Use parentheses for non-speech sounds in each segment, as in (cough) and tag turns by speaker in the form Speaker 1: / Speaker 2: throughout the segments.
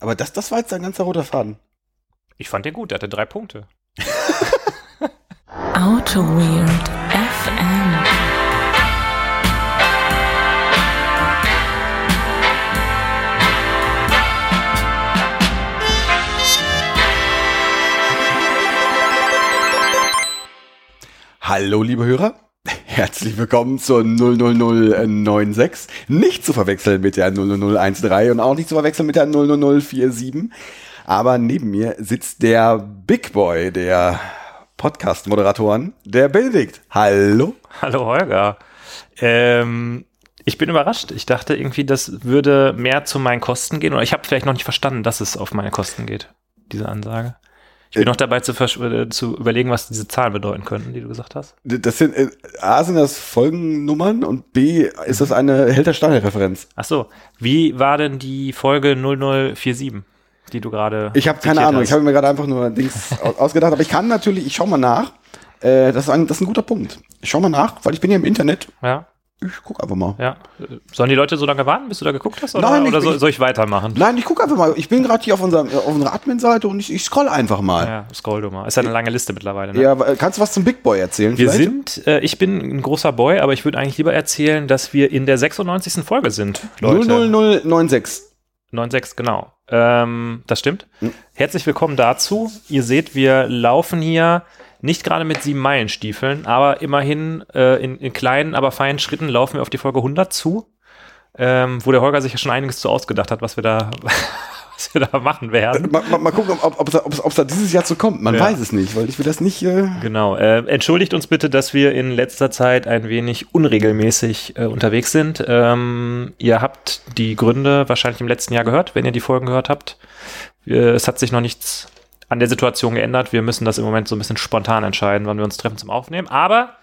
Speaker 1: Aber das, das war jetzt ein ganzer roter Faden.
Speaker 2: Ich fand den gut, der hatte drei Punkte. (laughs)
Speaker 3: Auto Weird FM.
Speaker 1: Hallo, liebe Hörer. Herzlich willkommen zur 00096. Nicht zu verwechseln mit der 00013 und auch nicht zu verwechseln mit der 00047. Aber neben mir sitzt der Big Boy der Podcast-Moderatoren, der Benedikt. Hallo.
Speaker 2: Hallo Holger. Ähm, ich bin überrascht. Ich dachte irgendwie, das würde mehr zu meinen Kosten gehen. Oder ich habe vielleicht noch nicht verstanden, dass es auf meine Kosten geht, diese Ansage. Ich bin
Speaker 1: Äh,
Speaker 2: noch dabei zu, äh, zu überlegen, was diese Zahlen bedeuten könnten, die du gesagt hast.
Speaker 1: Das sind, äh, A sind das Folgennummern und B ist das eine Helter Steine-Referenz.
Speaker 2: Ach so. Wie war denn die Folge 0047, die du gerade
Speaker 1: Ich habe keine Ahnung,
Speaker 2: hast?
Speaker 1: ich habe mir gerade einfach nur Dings au- ausgedacht, aber ich kann natürlich, ich schau mal nach. Äh, das, ist ein, das ist ein guter Punkt. Ich schau mal nach, weil ich bin ja im Internet.
Speaker 2: Ja,
Speaker 1: Ich guck einfach mal.
Speaker 2: ja. Äh, Sollen die Leute so lange warten, bis du da geguckt hast? Oder,
Speaker 1: Nein, ich
Speaker 2: oder
Speaker 1: bin-
Speaker 2: soll, soll ich weitermachen?
Speaker 1: Nein, ich guck einfach mal. Ich bin gerade hier auf, unserem, auf unserer Admin-Seite und ich, ich scroll einfach mal.
Speaker 2: Ja, scroll du mal. Ist ja eine lange Liste mittlerweile. Ne?
Speaker 1: Ja, äh, kannst du was zum Big Boy erzählen?
Speaker 2: Wir
Speaker 1: vielleicht?
Speaker 2: sind, äh, ich bin ein großer Boy, aber ich würde eigentlich lieber erzählen, dass wir in der 96. Folge sind, Leute.
Speaker 1: 00096.
Speaker 2: 96, genau. Ähm, das stimmt.
Speaker 1: Hm.
Speaker 2: Herzlich willkommen dazu. Ihr seht, wir laufen hier nicht gerade mit sieben Meilenstiefeln, aber immerhin äh, in, in kleinen, aber feinen Schritten laufen wir auf die Folge 100 zu, ähm, wo der Holger sich ja schon einiges zu ausgedacht hat, was wir da, (laughs) was wir da machen werden.
Speaker 1: Mal, mal, mal gucken, ob es da dieses Jahr zu kommt. Man
Speaker 2: Ja.
Speaker 1: weiß es nicht, weil ich will das nicht. Äh,
Speaker 2: Genau. Äh, entschuldigt uns bitte, dass wir in letzter Zeit ein wenig unregelmäßig äh, unterwegs sind. Ähm, ihr habt die Gründe wahrscheinlich im letzten Jahr gehört, wenn ihr die Folgen gehört habt. Wir, es hat sich noch nichts an der Situation geändert. Wir müssen das im Moment so ein bisschen spontan entscheiden, wann wir uns treffen zum Aufnehmen. Aber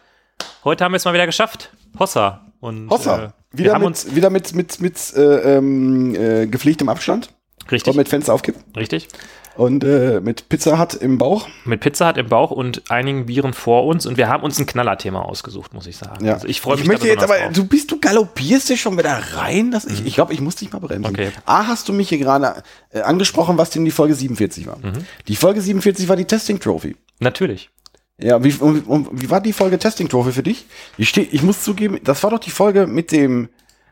Speaker 2: heute haben wir es mal wieder geschafft. Hossa. Und,
Speaker 1: Hossa.
Speaker 2: Äh, wir
Speaker 1: wieder
Speaker 2: haben
Speaker 1: mit,
Speaker 2: uns
Speaker 1: wieder mit, mit, mit äh, ähm, äh, gepflegtem Abstand.
Speaker 2: richtig,
Speaker 1: Und mit Fenster aufkippen.
Speaker 2: richtig
Speaker 1: Und äh, mit Pizza Hut im Bauch.
Speaker 2: mit Pizza hat im Bauch und einigen Bieren vor uns. Und wir haben uns ein Knallerthema ausgesucht, muss ich sagen.
Speaker 1: Ja.
Speaker 2: Also ich freue mich
Speaker 1: Ich möchte jetzt aber,
Speaker 2: drauf.
Speaker 1: du bist, du galoppierst dich schon wieder rein. Das, ich ich glaube, ich muss dich mal bremsen.
Speaker 2: Okay.
Speaker 1: A, hast du mich hier gerade äh, angesprochen, was denn die Folge 47 war.
Speaker 2: Mhm.
Speaker 1: Die Folge 47 war die Testing Trophy.
Speaker 2: Natürlich.
Speaker 1: Ja, wie, und, und, wie war die Folge Testing Trophy für dich? Ich, steh, ich muss zugeben, das war doch die Folge mit dem,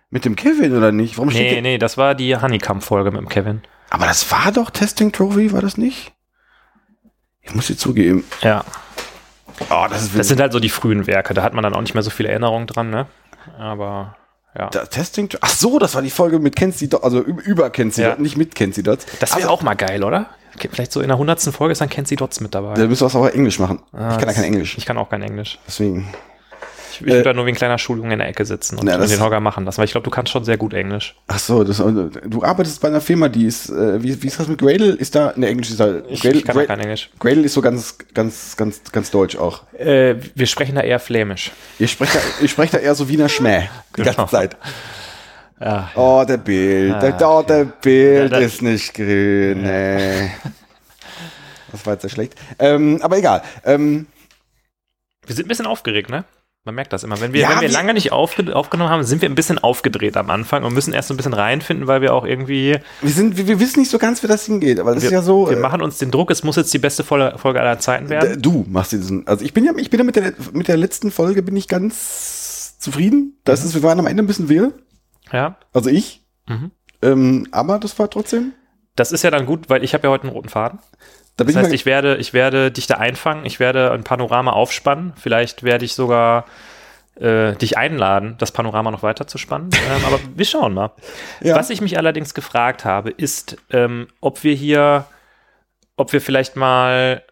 Speaker 1: mit dem Kevin, oder nicht? Warum steht
Speaker 2: Nee,
Speaker 1: der-
Speaker 2: nee, das war die Honeycomb-Folge mit dem Kevin.
Speaker 1: Aber das war doch Testing Trophy, war das nicht? Ich muss dir zugeben.
Speaker 2: Ja.
Speaker 1: Oh, das
Speaker 2: Das sind halt so die frühen Werke, da hat man dann auch nicht mehr so viele Erinnerungen dran, ne? Aber ja.
Speaker 1: da, Testing. Ach so, das war die Folge mit Kenzie Dots, also über, Kenzie
Speaker 2: Ja.
Speaker 1: Dots, nicht mit Kenzie Dots.
Speaker 2: Das wäre
Speaker 1: also,
Speaker 2: auch mal geil, oder? Vielleicht so in der hundertsten Folge ist dann Kenzie Dots mit dabei.
Speaker 1: Da müssen wir es aber Englisch machen.
Speaker 2: Ah,
Speaker 1: ich kann ja kein Englisch.
Speaker 2: Ich kann auch kein Englisch.
Speaker 1: Deswegen.
Speaker 2: Ich, ich würde da nur wie ein kleiner Schuljunge in der Ecke sitzen und
Speaker 1: Na, das-
Speaker 2: den Holger machen lassen, weil ich glaube, du kannst schon sehr gut Englisch.
Speaker 1: Ach so, das, du arbeitest bei einer Firma, die ist, äh, wie, wie ist das mit Gradle? Ist da, ne, Englisch ist da,
Speaker 2: Ich,
Speaker 1: Gradle,
Speaker 2: ich kann auch
Speaker 1: Gradle,
Speaker 2: kein Englisch.
Speaker 1: Gradle ist so ganz, ganz, ganz, ganz deutsch auch.
Speaker 2: Äh, wir sprechen da eher flämisch.
Speaker 1: Ihr sprecht da, ihr sprecht da eher so Wiener Schmäh. Die
Speaker 2: Genau.
Speaker 1: ganze Zeit.
Speaker 2: Ja.
Speaker 1: Oh, der Bild. Der, oh, der Bild
Speaker 2: Ja, da-
Speaker 1: ist nicht grün. Nee. (laughs) Das war jetzt sehr schlecht. Ähm, aber egal. Ähm,
Speaker 2: Wir sind ein bisschen aufgeregt, ne? Man merkt das immer. Wenn wir,
Speaker 1: Ja,
Speaker 2: wenn wir lange nicht aufge aufgenommen haben, sind wir ein bisschen aufgedreht am Anfang und müssen erst so ein bisschen reinfinden, weil wir auch irgendwie
Speaker 1: wir, sind, wir, wir wissen nicht so ganz, wie das hingeht. Aber das
Speaker 2: wir,
Speaker 1: ist ja so.
Speaker 2: wir
Speaker 1: äh,
Speaker 2: machen uns den Druck, es muss jetzt die beste Folge, aller Zeiten werden.
Speaker 1: du machst diesen. Also ich bin ja, ich bin ja mit der, mit der letzten Folge bin ich ganz zufrieden. Das
Speaker 2: Mhm.
Speaker 1: ist, wir waren am Ende ein bisschen wirr.
Speaker 2: Ja.
Speaker 1: Also ich.
Speaker 2: Mhm.
Speaker 1: Ähm, aber das war trotzdem.
Speaker 2: Das ist ja dann gut, weil ich habe ja heute einen roten Faden.
Speaker 1: Da
Speaker 2: Das heißt, ich werde, ich werde dich da einfangen, ich werde ein Panorama aufspannen. Vielleicht werde ich sogar äh, dich einladen, das Panorama noch weiter zu spannen. (laughs) ähm, aber wir schauen mal.
Speaker 1: Ja.
Speaker 2: Was ich mich allerdings gefragt habe, ist, ähm, ob wir hier, ob wir vielleicht mal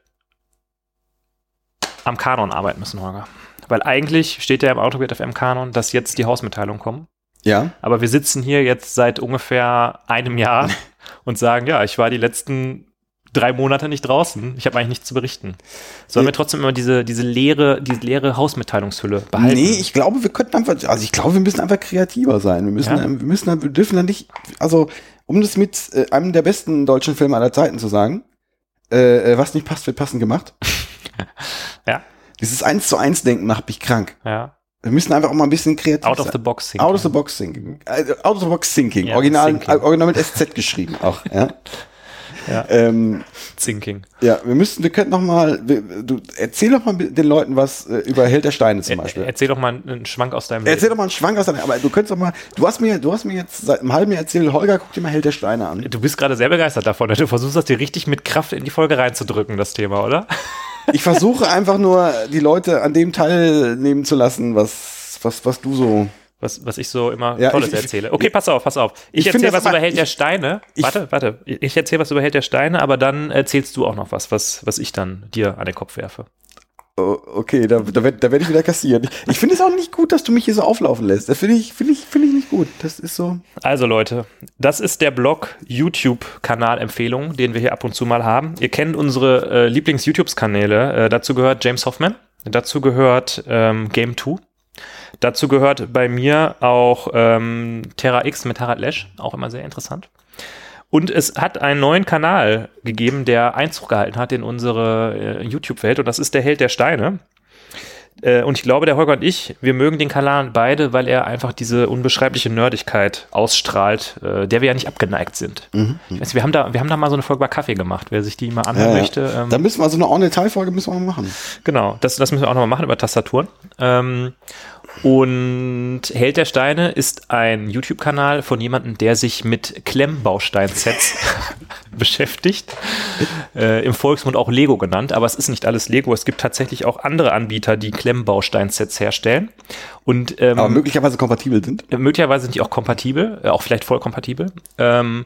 Speaker 2: am Kanon arbeiten müssen, Holger. Weil eigentlich steht ja im Autobit FM Kanon, dass jetzt die Hausmitteilungen kommen.
Speaker 1: ja.
Speaker 2: Aber wir sitzen hier jetzt seit ungefähr einem Jahr (laughs) und sagen, ja, ich war die letzten drei Monate nicht draußen. Ich habe eigentlich nichts zu berichten. Sollen wir trotzdem immer diese, diese leere, diese leere Hausmitteilungshülle behalten?
Speaker 1: Nee, ich glaube, wir könnten einfach, also ich glaube, wir müssen einfach kreativer sein. Wir müssen,
Speaker 2: Ja?
Speaker 1: wir müssen, wir dürfen dann nicht, also um das mit äh, einem der besten deutschen Filme aller Zeiten zu sagen, äh, äh, was nicht passt, wird passend gemacht. (laughs)
Speaker 2: Ja.
Speaker 1: Dieses eins zu eins Denken macht mich krank.
Speaker 2: Ja.
Speaker 1: Wir müssen einfach auch mal ein bisschen kreativ
Speaker 2: Out of
Speaker 1: sein.
Speaker 2: the box
Speaker 1: Out of the box thinking. Äh, out of the box thinking.
Speaker 2: Ja,
Speaker 1: original,
Speaker 2: thinking.
Speaker 1: äh, original mit SZ geschrieben auch. Ja. (laughs)
Speaker 2: Ja.
Speaker 1: Ähm,
Speaker 2: Thinking.
Speaker 1: ja, wir müssten, wir könnten noch mal, du erzähl doch mal den Leuten was äh, über Held der Steine zum
Speaker 2: Er,
Speaker 1: Beispiel.
Speaker 2: erzähl doch mal einen, einen Schwank aus deinem
Speaker 1: Erzähl doch mal einen Schwank aus deiner, aber du könntest doch mal, du hast mir, du hast mir jetzt seit einem halben Jahr erzählt, Holger, guck dir mal Held der Steine an.
Speaker 2: Du bist gerade sehr begeistert davon. Du versuchst das dir richtig mit Kraft in die Folge reinzudrücken, das Thema, oder? (laughs)
Speaker 1: Ich versuche einfach nur, die Leute an dem teilnehmen zu lassen, was, was, was du so.
Speaker 2: Was, was ich so immer
Speaker 1: Ja,
Speaker 2: Tolles
Speaker 1: ich- ich-
Speaker 2: erzähle. Okay, pass auf, pass auf. Ich,
Speaker 1: Ich
Speaker 2: erzähle was über Held der
Speaker 1: ich-
Speaker 2: Steine.
Speaker 1: ich-
Speaker 2: warte, warte. Ich erzähle was über Held der Steine, aber dann erzählst du auch noch was, was, was ich dann dir an den Kopf werfe.
Speaker 1: Oh, okay, da, da werde da werd ich wieder kassieren. Ich finde es auch nicht gut, dass du mich hier so auflaufen lässt. Das finde ich, finde ich, finde ich nicht gut. Das ist so.
Speaker 2: Also Leute, das ist der Blog YouTube-Kanal-Empfehlungen, den wir hier ab und zu mal haben. Ihr kennt unsere äh, Lieblings-YouTube-Kanäle. Äh, dazu gehört James Hoffman, dazu gehört ähm, Game 2, dazu gehört bei mir auch ähm, Terra X mit Harald Lesch, auch immer sehr interessant. Und es hat einen neuen Kanal gegeben, der Einzug gehalten hat in unsere äh, YouTube-Welt und das ist der Held der Steine. Äh, und ich glaube, der Holger und ich, wir mögen den Kanal beide, weil er einfach diese unbeschreibliche Nerdigkeit ausstrahlt, äh, der wir ja nicht abgeneigt sind. Ich weiß, wir, haben da, wir haben da mal so eine Folge bei Kaffee gemacht, wer sich die mal anhören
Speaker 1: Ja, ja.
Speaker 2: möchte. Ähm,
Speaker 1: Da müssen wir also eine On-Detail-Folge müssen wir mal machen.
Speaker 2: Genau, das, das müssen wir auch nochmal machen über Tastaturen. Ähm, und Held der Steine ist ein YouTube-Kanal von jemandem, der sich mit Klemmbausteinsets (laughs) beschäftigt. Äh, Im Volksmund auch Lego genannt, aber es ist nicht alles Lego. Es gibt tatsächlich auch andere Anbieter, die Klemmbausteinsets herstellen. Und ähm,
Speaker 1: Aber möglicherweise kompatibel sind.
Speaker 2: möglicherweise sind die auch kompatibel, äh, auch vielleicht voll kompatibel. Ähm,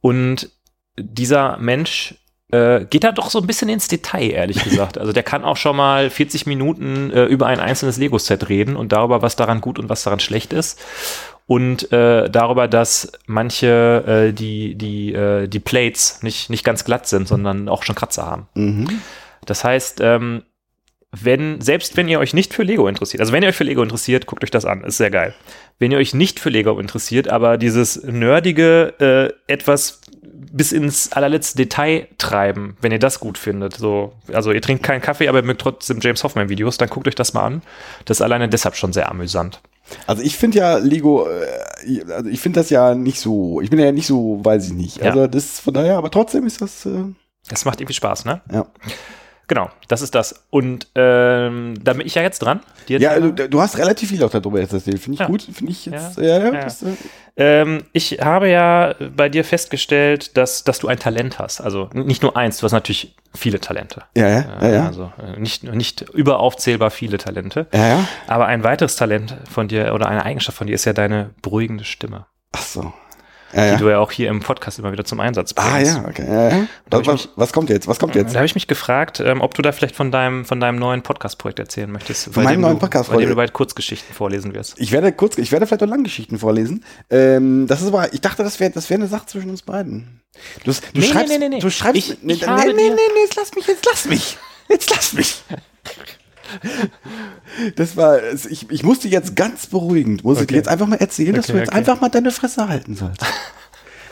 Speaker 2: und dieser Mensch äh, geht da doch so ein bisschen ins Detail, ehrlich gesagt. Also der kann auch schon mal 40 Minuten äh, über ein einzelnes Lego-Set reden und darüber, was daran gut und was daran schlecht ist. Und äh, darüber, dass manche äh, die, die, äh, die Plates nicht, nicht ganz glatt sind, sondern auch schon Kratzer haben.
Speaker 1: Mhm.
Speaker 2: Das heißt, ähm, wenn, selbst wenn ihr euch nicht für Lego interessiert, also wenn ihr euch für Lego interessiert, guckt euch das an, ist sehr geil. Wenn ihr euch nicht für Lego interessiert, aber dieses nerdige, äh, etwas bis ins allerletzte Detail treiben, wenn ihr das gut findet, so, also ihr trinkt keinen Kaffee, aber ihr mögt trotzdem James Hoffman Videos, dann guckt euch das mal an. Das ist alleine deshalb schon sehr amüsant.
Speaker 1: Also ich finde ja Lego, äh, also ich finde das ja nicht so, ich bin ja nicht so, weiß ich nicht.
Speaker 2: Ja.
Speaker 1: Also das von daher, aber trotzdem ist das, äh,
Speaker 2: Es macht irgendwie Spaß, ne?
Speaker 1: ja.
Speaker 2: Genau, das ist das. Und ähm, da bin ich ja jetzt dran. Dir
Speaker 1: Ja, also, du hast relativ viel auch darüber jetzt erzählt. Finde ich
Speaker 2: Ja.
Speaker 1: gut. Finde ich jetzt,
Speaker 2: Ja.
Speaker 1: ja. Das, äh,
Speaker 2: Ähm, ich habe ja bei dir festgestellt, dass, dass du ein Talent hast. Also nicht nur eins, du hast natürlich viele Talente.
Speaker 1: ja, ja, ja, ja.
Speaker 2: Also äh, nicht, nicht überaufzählbar viele Talente.
Speaker 1: ja, ja.
Speaker 2: Aber ein weiteres Talent von dir oder eine Eigenschaft von dir ist ja deine beruhigende Stimme,
Speaker 1: Ach so. Ja,
Speaker 2: die
Speaker 1: ja.
Speaker 2: du ja auch hier im Podcast immer wieder zum Einsatz bringst.
Speaker 1: Ah, ja, okay. Ja, ja.
Speaker 2: Da
Speaker 1: Was,
Speaker 2: hab ich
Speaker 1: was, kommt jetzt? Was kommt jetzt?
Speaker 2: Da habe ich mich gefragt, ähm, ob du da vielleicht von deinem, von deinem neuen Podcast-Projekt erzählen möchtest.
Speaker 1: Von meinem
Speaker 2: dem
Speaker 1: neuen
Speaker 2: du-
Speaker 1: Podcast-
Speaker 2: Bei dem du bald Kurzgeschichten vorlesen wirst.
Speaker 1: Ich werde kurz, ich werde vielleicht auch Langgeschichten vorlesen. Ähm, das ist aber, ich dachte, das wäre, das wäre eine Sache zwischen uns beiden. Du, du
Speaker 2: Nee,
Speaker 1: schreibst,
Speaker 2: nee, nee, nee.
Speaker 1: du schreibst,
Speaker 2: Ich-
Speaker 1: nee,
Speaker 2: ich
Speaker 1: nee, nee, nee, nee, jetzt lass mich, jetzt lass mich, jetzt lass mich. (laughs) Das war, ich, ich musste jetzt ganz beruhigend, muss ich dir
Speaker 2: Okay.
Speaker 1: jetzt einfach mal erzählen, dass
Speaker 2: Okay,
Speaker 1: du jetzt
Speaker 2: okay.
Speaker 1: einfach mal deine Fresse halten sollst.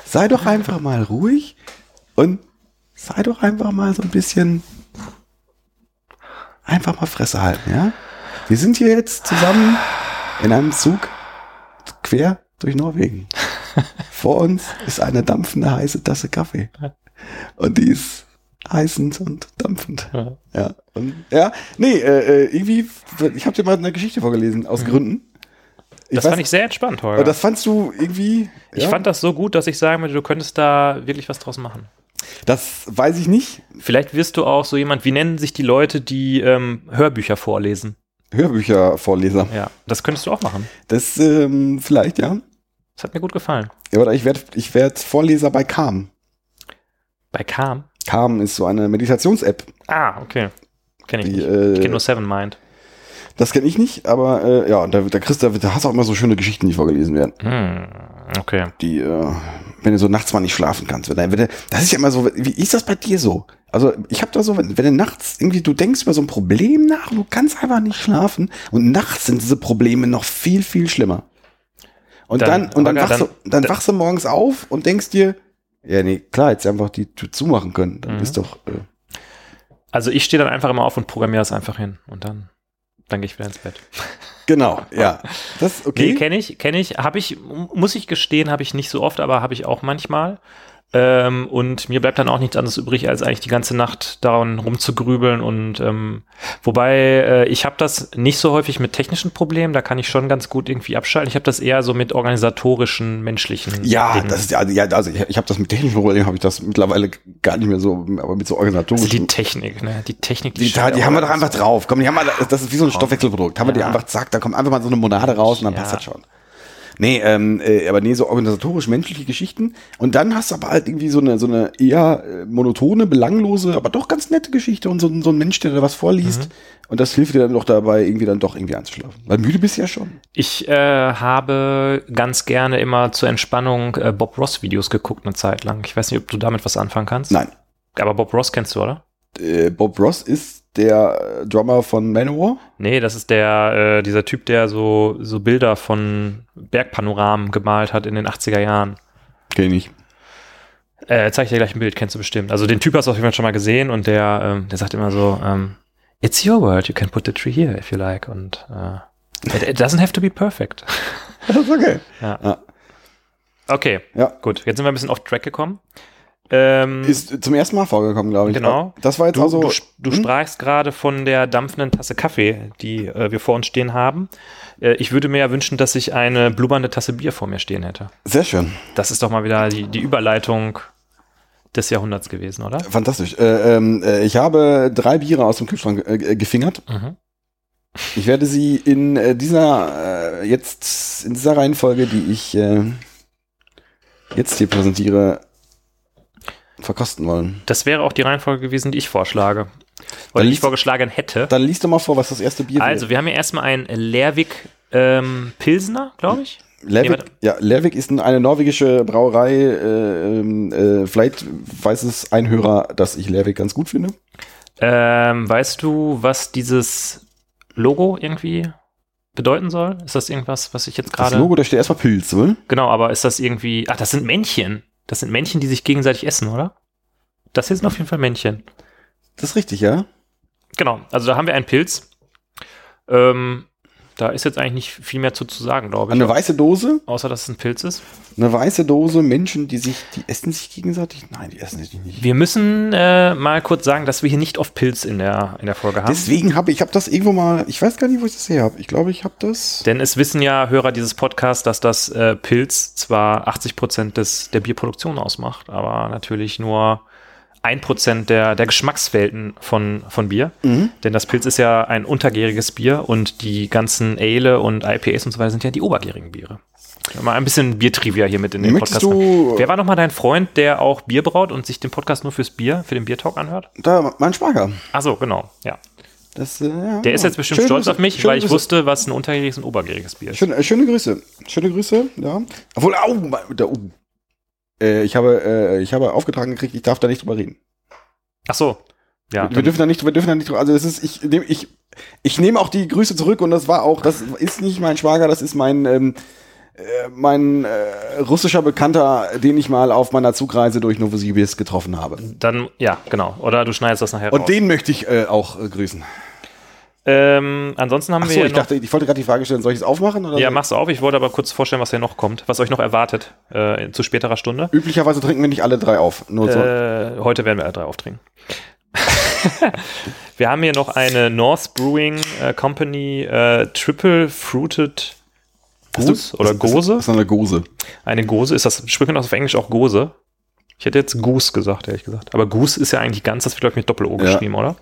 Speaker 1: sei doch einfach mal ruhig und sei doch einfach mal so ein bisschen, einfach mal Fresse halten, ja? Wir sind hier jetzt zusammen in einem Zug quer durch Norwegen. (laughs) Vor uns ist eine dampfende heiße Tasse Kaffee. Und die ist heißend und dampfend.
Speaker 2: Ja.
Speaker 1: Ja, und, ja nee, äh, äh, irgendwie, ich habe dir mal eine Geschichte vorgelesen, aus Gründen. Ich
Speaker 2: Das
Speaker 1: weiß-
Speaker 2: fand ich sehr entspannt, Holger.
Speaker 1: aber das fandst du irgendwie.
Speaker 2: Ich
Speaker 1: ja?
Speaker 2: fand das so gut, dass ich sagen würde, du könntest da wirklich was draus machen.
Speaker 1: Das weiß ich nicht.
Speaker 2: Vielleicht wirst du auch so jemand, wie nennen sich die Leute, die ähm, Hörbücher vorlesen?
Speaker 1: Hörbüchervorleser.
Speaker 2: Ja, das könntest du auch machen.
Speaker 1: Das ähm, vielleicht, ja.
Speaker 2: Das hat mir gut gefallen.
Speaker 1: ja oder ich werde ich werd Vorleser bei Calm.
Speaker 2: Bei Calm.
Speaker 1: Calm ist so eine Meditations-App.
Speaker 2: Ah, okay. Kenne ich
Speaker 1: Die,
Speaker 2: nicht.
Speaker 1: äh,
Speaker 2: ich kenne nur Seven Mind.
Speaker 1: Das kenne ich nicht, aber äh, ja, da, da kriegst du, da hast du auch immer so schöne Geschichten, die vorgelesen werden.
Speaker 2: Hm, okay.
Speaker 1: Die, äh, wenn du so nachts mal nicht schlafen kannst. Wenn, du- wenn, du- das ist ja immer so, wie ist das bei dir so? Also ich habe da so, wenn, wenn du nachts irgendwie, du denkst über so ein Problem nach und du kannst einfach nicht schlafen und nachts sind diese Probleme noch viel, viel schlimmer. Und
Speaker 2: Dann,
Speaker 1: dann, und dann,
Speaker 2: Holger,
Speaker 1: wachst,
Speaker 2: dann-
Speaker 1: du, dann
Speaker 2: dann-
Speaker 1: wachst du morgens auf und denkst dir, ja nee, klar, jetzt einfach die Tür zumachen können. Dann
Speaker 2: Mhm.
Speaker 1: ist doch, äh,
Speaker 2: Also ich stehe dann einfach immer auf und programmiere das einfach hin und dann, dann gehe ich wieder ins Bett. (laughs)
Speaker 1: Genau, ja. Das okay.
Speaker 2: Nee, kenne ich, kenne ich. Habe ich, muss ich gestehen, habe ich nicht so oft, aber habe ich auch manchmal. Ähm, und mir bleibt dann auch nichts anderes übrig, als eigentlich die ganze Nacht daran rumzugrübeln. Und ähm, wobei äh, ich habe das nicht so häufig mit technischen Problemen, da kann ich schon ganz gut irgendwie abschalten. Ich habe das eher so mit organisatorischen, menschlichen.
Speaker 1: ja,
Speaker 2: Dingen.
Speaker 1: das ist ja, ja, also ich, ich habe das mit technischen Problemen, habe ich das mittlerweile gar nicht mehr so, aber mit so
Speaker 2: also
Speaker 1: organisatorischen.
Speaker 2: die Technik, ne? Die Technik,
Speaker 1: Die, die
Speaker 2: auch
Speaker 1: haben wir doch einfach drauf. Komm, die haben wir, das ist wie so ein Stoffwechselprodukt. Haben wir die
Speaker 2: Ja.
Speaker 1: einfach, zack, da kommt einfach mal so eine Monade raus und dann
Speaker 2: Ja.
Speaker 1: passt das schon. Nee, ähm, äh, aber nee, so organisatorisch menschliche Geschichten. Und dann hast du aber halt irgendwie so eine, so eine eher äh, monotone, belanglose, aber doch ganz nette Geschichte und so, ein- so ein Mensch, der da was vorliest.
Speaker 2: Mhm.
Speaker 1: Und das hilft dir dann doch dabei, irgendwie dann doch irgendwie einzuschlafen. Weil müde bist du ja schon.
Speaker 2: Ich äh, habe ganz gerne immer zur Entspannung äh, Bob Ross Videos geguckt eine Zeit lang. Ich weiß nicht, ob du damit was anfangen kannst.
Speaker 1: Nein.
Speaker 2: Aber Bob Ross kennst du, oder?
Speaker 1: Äh, Bob Ross ist der äh, Drummer von Manowar.
Speaker 2: Nee, das ist der, äh, dieser Typ, der so, so Bilder von Bergpanoramen gemalt hat in den 80er Jahren.
Speaker 1: Kenn ich nicht.
Speaker 2: Äh, zeig ich dir gleich ein Bild, kennst du bestimmt. Also den Typ hast du auf jeden Fall schon mal gesehen und der, ähm, der sagt immer so, ähm, It's your world, you can put the tree here if you like. Und äh, it, it doesn't have to be perfect.
Speaker 1: Das (laughs) ist okay.
Speaker 2: Ja.
Speaker 1: Ja.
Speaker 2: Okay,
Speaker 1: Ja.
Speaker 2: gut. Jetzt sind wir ein bisschen off track gekommen. Ähm,
Speaker 1: Ist zum ersten Mal vorgekommen, glaube ich.
Speaker 2: Genau.
Speaker 1: Das war jetzt
Speaker 2: Du,
Speaker 1: also.
Speaker 2: du, du
Speaker 1: Hm?
Speaker 2: sprachst gerade von der dampfenden Tasse Kaffee, die äh, wir vor uns stehen haben. Äh, ich würde mir ja wünschen, dass ich eine blubbernde Tasse Bier vor mir stehen hätte.
Speaker 1: Sehr schön.
Speaker 2: Das ist doch mal wieder die, die Überleitung des Jahrhunderts gewesen, oder?
Speaker 1: Fantastisch. Äh, ähm, äh, ich habe drei Biere aus dem Kühlschrank äh, gefingert.
Speaker 2: Mhm.
Speaker 1: Ich werde sie in äh, dieser jetzt in dieser Reihenfolge, die ich jetzt hier präsentiere, verkosten wollen.
Speaker 2: Das wäre auch die Reihenfolge gewesen, die ich vorschlage. Oder die ich vorgeschlagen hätte.
Speaker 1: Dann liest doch mal vor, was das erste Bier
Speaker 2: Also, wir haben hier erstmal einen Lerwick ähm, Pilsner, glaube ich.
Speaker 1: Lervik,
Speaker 2: Nee,
Speaker 1: ja, Lervik ist eine norwegische Brauerei. Äh, ähm, äh, vielleicht weiß es ein Hörer, dass ich Lervik ganz gut finde.
Speaker 2: Ähm, weißt du, was dieses Logo irgendwie bedeuten soll? Ist das irgendwas, was ich jetzt
Speaker 1: Das
Speaker 2: gerade.
Speaker 1: Logo, da steht erstmal Pilz, oder?
Speaker 2: Genau, aber ist das irgendwie. Ach, das sind Männchen. Das sind Männchen, die sich gegenseitig essen, oder? Das hier sind auf jeden Fall Männchen.
Speaker 1: Das ist richtig, ja?
Speaker 2: Genau, also da haben wir einen Pilz. Ähm, da ist jetzt eigentlich nicht viel mehr zu, zu sagen, glaube ich.
Speaker 1: Eine weiße Dose,
Speaker 2: Außer, dass es ein Pilz ist.
Speaker 1: eine weiße Dose, Menschen, die sich, die essen sich gegenseitig? Nein, die essen sich nicht.
Speaker 2: Wir müssen äh, mal kurz sagen, dass wir hier nicht oft Pilz in der, in der Folge haben.
Speaker 1: Deswegen habe ich, habe das irgendwo mal, ich weiß gar nicht, wo ich das her habe. Ich glaube, ich habe das.
Speaker 2: Denn es wissen ja Hörer dieses Podcasts, dass das äh, Pilz zwar 80 Prozent des, der Bierproduktion ausmacht, aber natürlich nur ein Prozent der, der Geschmackswelten von, von Bier.
Speaker 1: Mhm.
Speaker 2: Denn das Pilz ist ja ein untergäriges Bier und die ganzen Ale und IPAs und so weiter sind ja die obergärigen Biere. Mal ein bisschen Biertrivia hier mit in den
Speaker 1: Möchtest
Speaker 2: Podcast.
Speaker 1: du-
Speaker 2: Wer war nochmal dein Freund, der auch Bier braut und sich den Podcast nur fürs Bier, für den Biertalk anhört?
Speaker 1: Da, mein Schwager.
Speaker 2: Ach so, genau, ja.
Speaker 1: Das, äh, ja,
Speaker 2: Der ist jetzt bestimmt
Speaker 1: Schöne
Speaker 2: stolz
Speaker 1: Grüße,
Speaker 2: auf mich, weil ich
Speaker 1: Grüße.
Speaker 2: wusste, was ein untergäriges und obergäriges Bier ist.
Speaker 1: Schöne, äh, schöne Grüße. Schöne Grüße, ja. Obwohl, au, da, uh. Äh, ich habe, äh, ich habe aufgetragen gekriegt, ich darf da nicht drüber reden.
Speaker 2: Ach so. Ja,
Speaker 1: wir
Speaker 2: dann-
Speaker 1: dürfen da nicht, wir dürfen da nicht drüber, also das ist, ich nehme, ich, ich nehme auch die Grüße zurück und das war auch, das ist nicht mein Schwager, das ist mein, ähm, äh, mein äh, russischer Bekannter, den ich mal auf meiner Zugreise durch Novosibirsk getroffen habe.
Speaker 2: Dann, ja, genau. Oder du schneidest das nachher
Speaker 1: Und
Speaker 2: raus.
Speaker 1: den möchte ich äh, auch äh, grüßen.
Speaker 2: Ähm, ansonsten haben
Speaker 1: Achso,
Speaker 2: wir
Speaker 1: ich dachte, ich wollte gerade die Frage stellen, soll ich es aufmachen? Oder
Speaker 2: ja,
Speaker 1: so?
Speaker 2: mach's auf. Ich wollte aber kurz vorstellen, was hier noch kommt, was euch noch erwartet äh, zu späterer Stunde.
Speaker 1: Üblicherweise trinken wir nicht alle drei auf. Nur so.
Speaker 2: Äh, heute werden wir alle drei auftrinken. (laughs) wir haben hier noch eine North Brewing äh, Company äh, Triple Fruited Goose oder Gose.
Speaker 1: Das ist eine Gose.
Speaker 2: Eine Gose, ist das, spricht man das auf Englisch auch Gose? Ich hätte jetzt Goose gesagt, ehrlich gesagt. Aber Goose ist ja eigentlich ganz, das wird, glaube ich, mit Doppel-O
Speaker 1: Ja.
Speaker 2: geschrieben, oder?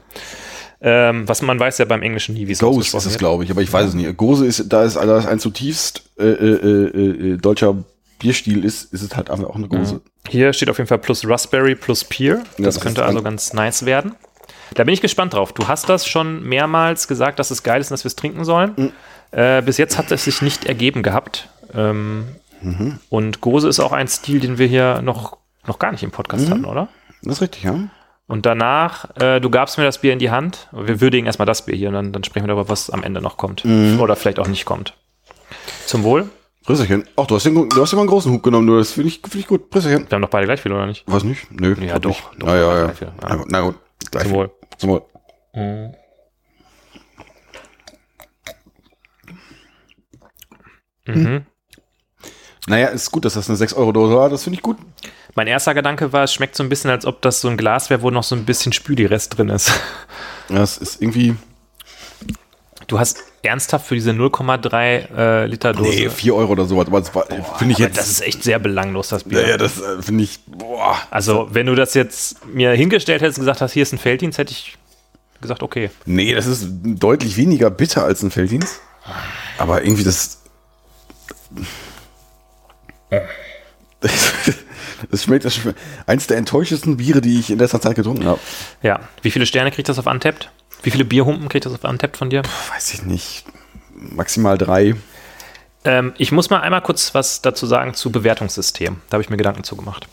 Speaker 2: Ähm, was man weiß ja beim Englischen nie, wie es
Speaker 1: Ghost ist es, glaube ich, aber ich weiß es nicht. Gose ist, da ist, ist ein zutiefst äh, äh, äh, deutscher Bierstil ist, ist es halt einfach auch eine Gose.
Speaker 2: Hier steht auf jeden Fall plus Raspberry plus Pear. Das,
Speaker 1: das
Speaker 2: könnte also ganz nice werden. Da bin ich gespannt drauf. Du hast das schon mehrmals gesagt, dass es geil ist und dass wir es trinken sollen.
Speaker 1: Mhm.
Speaker 2: Äh, bis jetzt hat es sich nicht ergeben gehabt. Ähm,
Speaker 1: Mhm.
Speaker 2: Und Gose ist auch ein Stil, den wir hier noch, noch gar nicht im Podcast
Speaker 1: Mhm.
Speaker 2: hatten, oder?
Speaker 1: Das ist richtig, ja.
Speaker 2: Und danach, äh, du gabst mir das Bier in die Hand. Wir würdigen erstmal das Bier hier und dann, dann sprechen wir darüber, was am Ende noch kommt.
Speaker 1: Mhm.
Speaker 2: Oder vielleicht auch nicht kommt. Zum Wohl.
Speaker 1: Prüsserchen. Ach, du hast, den, du hast immer einen großen Hub genommen, du. Das finde ich, finde ich gut. Prüsserchen.
Speaker 2: Wir haben doch beide gleich viel, oder nicht?
Speaker 1: Was nicht? Nö.
Speaker 2: Ja, doch,
Speaker 1: nicht.
Speaker 2: doch,
Speaker 1: Na ja, ja.
Speaker 2: ja.
Speaker 1: Na gut, na gut. Gleich
Speaker 2: Zum. Wohl.
Speaker 1: Zum Wohl.
Speaker 2: Mhm.
Speaker 1: Naja, ist gut, dass das eine 6-Euro-Dose war, das finde ich gut.
Speaker 2: Mein erster Gedanke war, es schmeckt so ein bisschen, als ob das so ein Glas wäre, wo noch so ein bisschen Spüli-Rest drin ist.
Speaker 1: Das ist irgendwie,
Speaker 2: Du hast ernsthaft für diese 0,3 äh, Liter Dose.
Speaker 1: nee, 4 Euro oder sowas, aber das war- finde ich jetzt,
Speaker 2: das ist echt sehr belanglos, das Bier.
Speaker 1: ja, ja, das äh, finde ich, boah.
Speaker 2: Also, wenn du das jetzt mir hingestellt hättest und gesagt hast, hier ist ein Felddienst, hätte ich gesagt, okay.
Speaker 1: Nee, das ist deutlich weniger bitter als ein Felddienst. Aber irgendwie das. (laughs) (laughs) Das schmeckt, das schmeckt eins der enttäuschendsten Biere, die ich in letzter Zeit getrunken habe.
Speaker 2: Ja. Wie viele Sterne kriegt das auf Untapped? Wie viele Bierhumpen kriegt das auf Untapped von dir?
Speaker 1: Weiß ich nicht. Maximal drei.
Speaker 2: Ähm, ich muss mal einmal kurz was dazu sagen zu Bewertungssystem. Da habe ich mir Gedanken zu gemacht.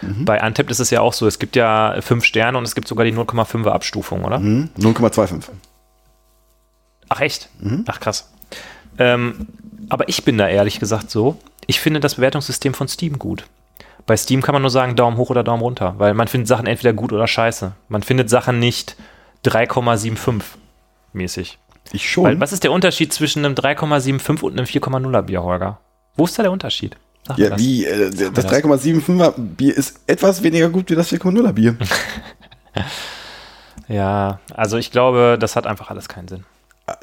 Speaker 2: Bei Untapped ist es ja auch so, es gibt ja fünf Sterne und es gibt sogar die 0,5er Abstufung, oder?
Speaker 1: Hm? 0,25.
Speaker 2: Ach echt? Ach krass. Ähm, aber ich bin da ehrlich gesagt so, ich finde das Bewertungssystem von Steam gut. Bei Steam kann man nur sagen Daumen hoch oder Daumen runter, weil man findet Sachen entweder gut oder scheiße. Man findet Sachen nicht 3,75 mäßig.
Speaker 1: Ich schon.
Speaker 2: Weil was ist der Unterschied zwischen einem 3,75 und einem 4,0er Bier, Holger? Wo ist da der Unterschied? Sag
Speaker 1: ja,
Speaker 2: das.
Speaker 1: wie, äh, das
Speaker 2: das.
Speaker 1: 3,75er Bier ist etwas weniger gut wie das 4,0er Bier. (laughs)
Speaker 2: Ja, also ich glaube, das hat einfach alles keinen Sinn.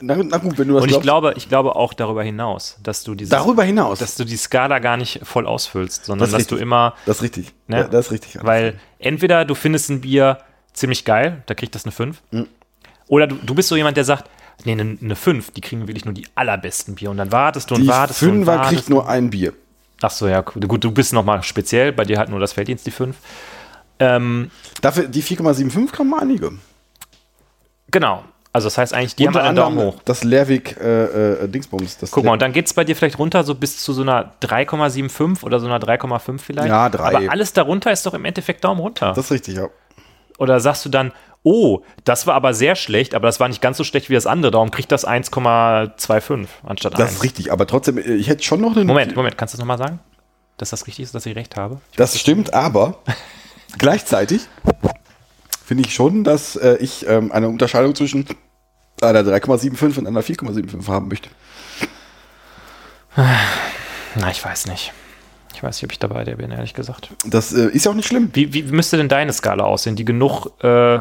Speaker 1: Na, na gut, wenn du das
Speaker 2: Und ich
Speaker 1: glaubst.
Speaker 2: glaube, ich glaube auch darüber hinaus, dass du dieses,
Speaker 1: Darüber hinaus.
Speaker 2: dass du die Skala gar nicht voll ausfüllst, sondern
Speaker 1: Das
Speaker 2: dass
Speaker 1: richtig.
Speaker 2: du immer
Speaker 1: das ist richtig.
Speaker 2: Ne?
Speaker 1: Ja, das ist richtig.
Speaker 2: Weil entweder du findest ein Bier ziemlich geil, da kriegt das eine 5.
Speaker 1: Mhm.
Speaker 2: Oder du, du bist so jemand, der sagt, nee, eine, eine 5, die kriegen wirklich nur die allerbesten Bier. Und dann wartest du und
Speaker 1: die
Speaker 2: wartest du und
Speaker 1: Fünfer
Speaker 2: wartest.
Speaker 1: kriegt nur ein Bier.
Speaker 2: Ach so, ja, gut, gut, du bist nochmal speziell, bei dir hat nur das Felddienst die 5. Ähm,
Speaker 1: Dafür die 4,75 kommen einige.
Speaker 2: genau. Also das heißt eigentlich, die
Speaker 1: Unter
Speaker 2: haben einen Daumen hoch.
Speaker 1: das Lerwick äh, äh, Dingsbums. Das
Speaker 2: Guck mal, und dann geht es bei dir vielleicht runter, so bis zu so einer 3,75 oder so einer 3,5 vielleicht.
Speaker 1: Ja, drei.
Speaker 2: Aber alles darunter ist doch im Endeffekt Daumen runter.
Speaker 1: Das ist richtig, ja.
Speaker 2: Oder sagst du dann, oh, das war aber sehr schlecht, aber das war nicht ganz so schlecht wie das andere, darum kriegt das 1,25 anstatt
Speaker 1: Das
Speaker 2: 1.
Speaker 1: ist richtig, aber trotzdem, äh, ich hätte schon noch einen.
Speaker 2: Moment, Moment, kannst du das nochmal sagen? Dass das richtig ist, dass ich recht habe?
Speaker 1: Das stimmt, aber (laughs) gleichzeitig finde ich schon, dass äh, ich ähm, eine Unterscheidung zwischen einer 3,75 und einer 4,75 haben möchte.
Speaker 2: Na, ich weiß nicht. Ich weiß nicht, ob ich dabei der bin, ehrlich gesagt.
Speaker 1: Das äh, ist ja auch nicht schlimm.
Speaker 2: Wie, wie müsste denn deine Skala aussehen, die genug äh,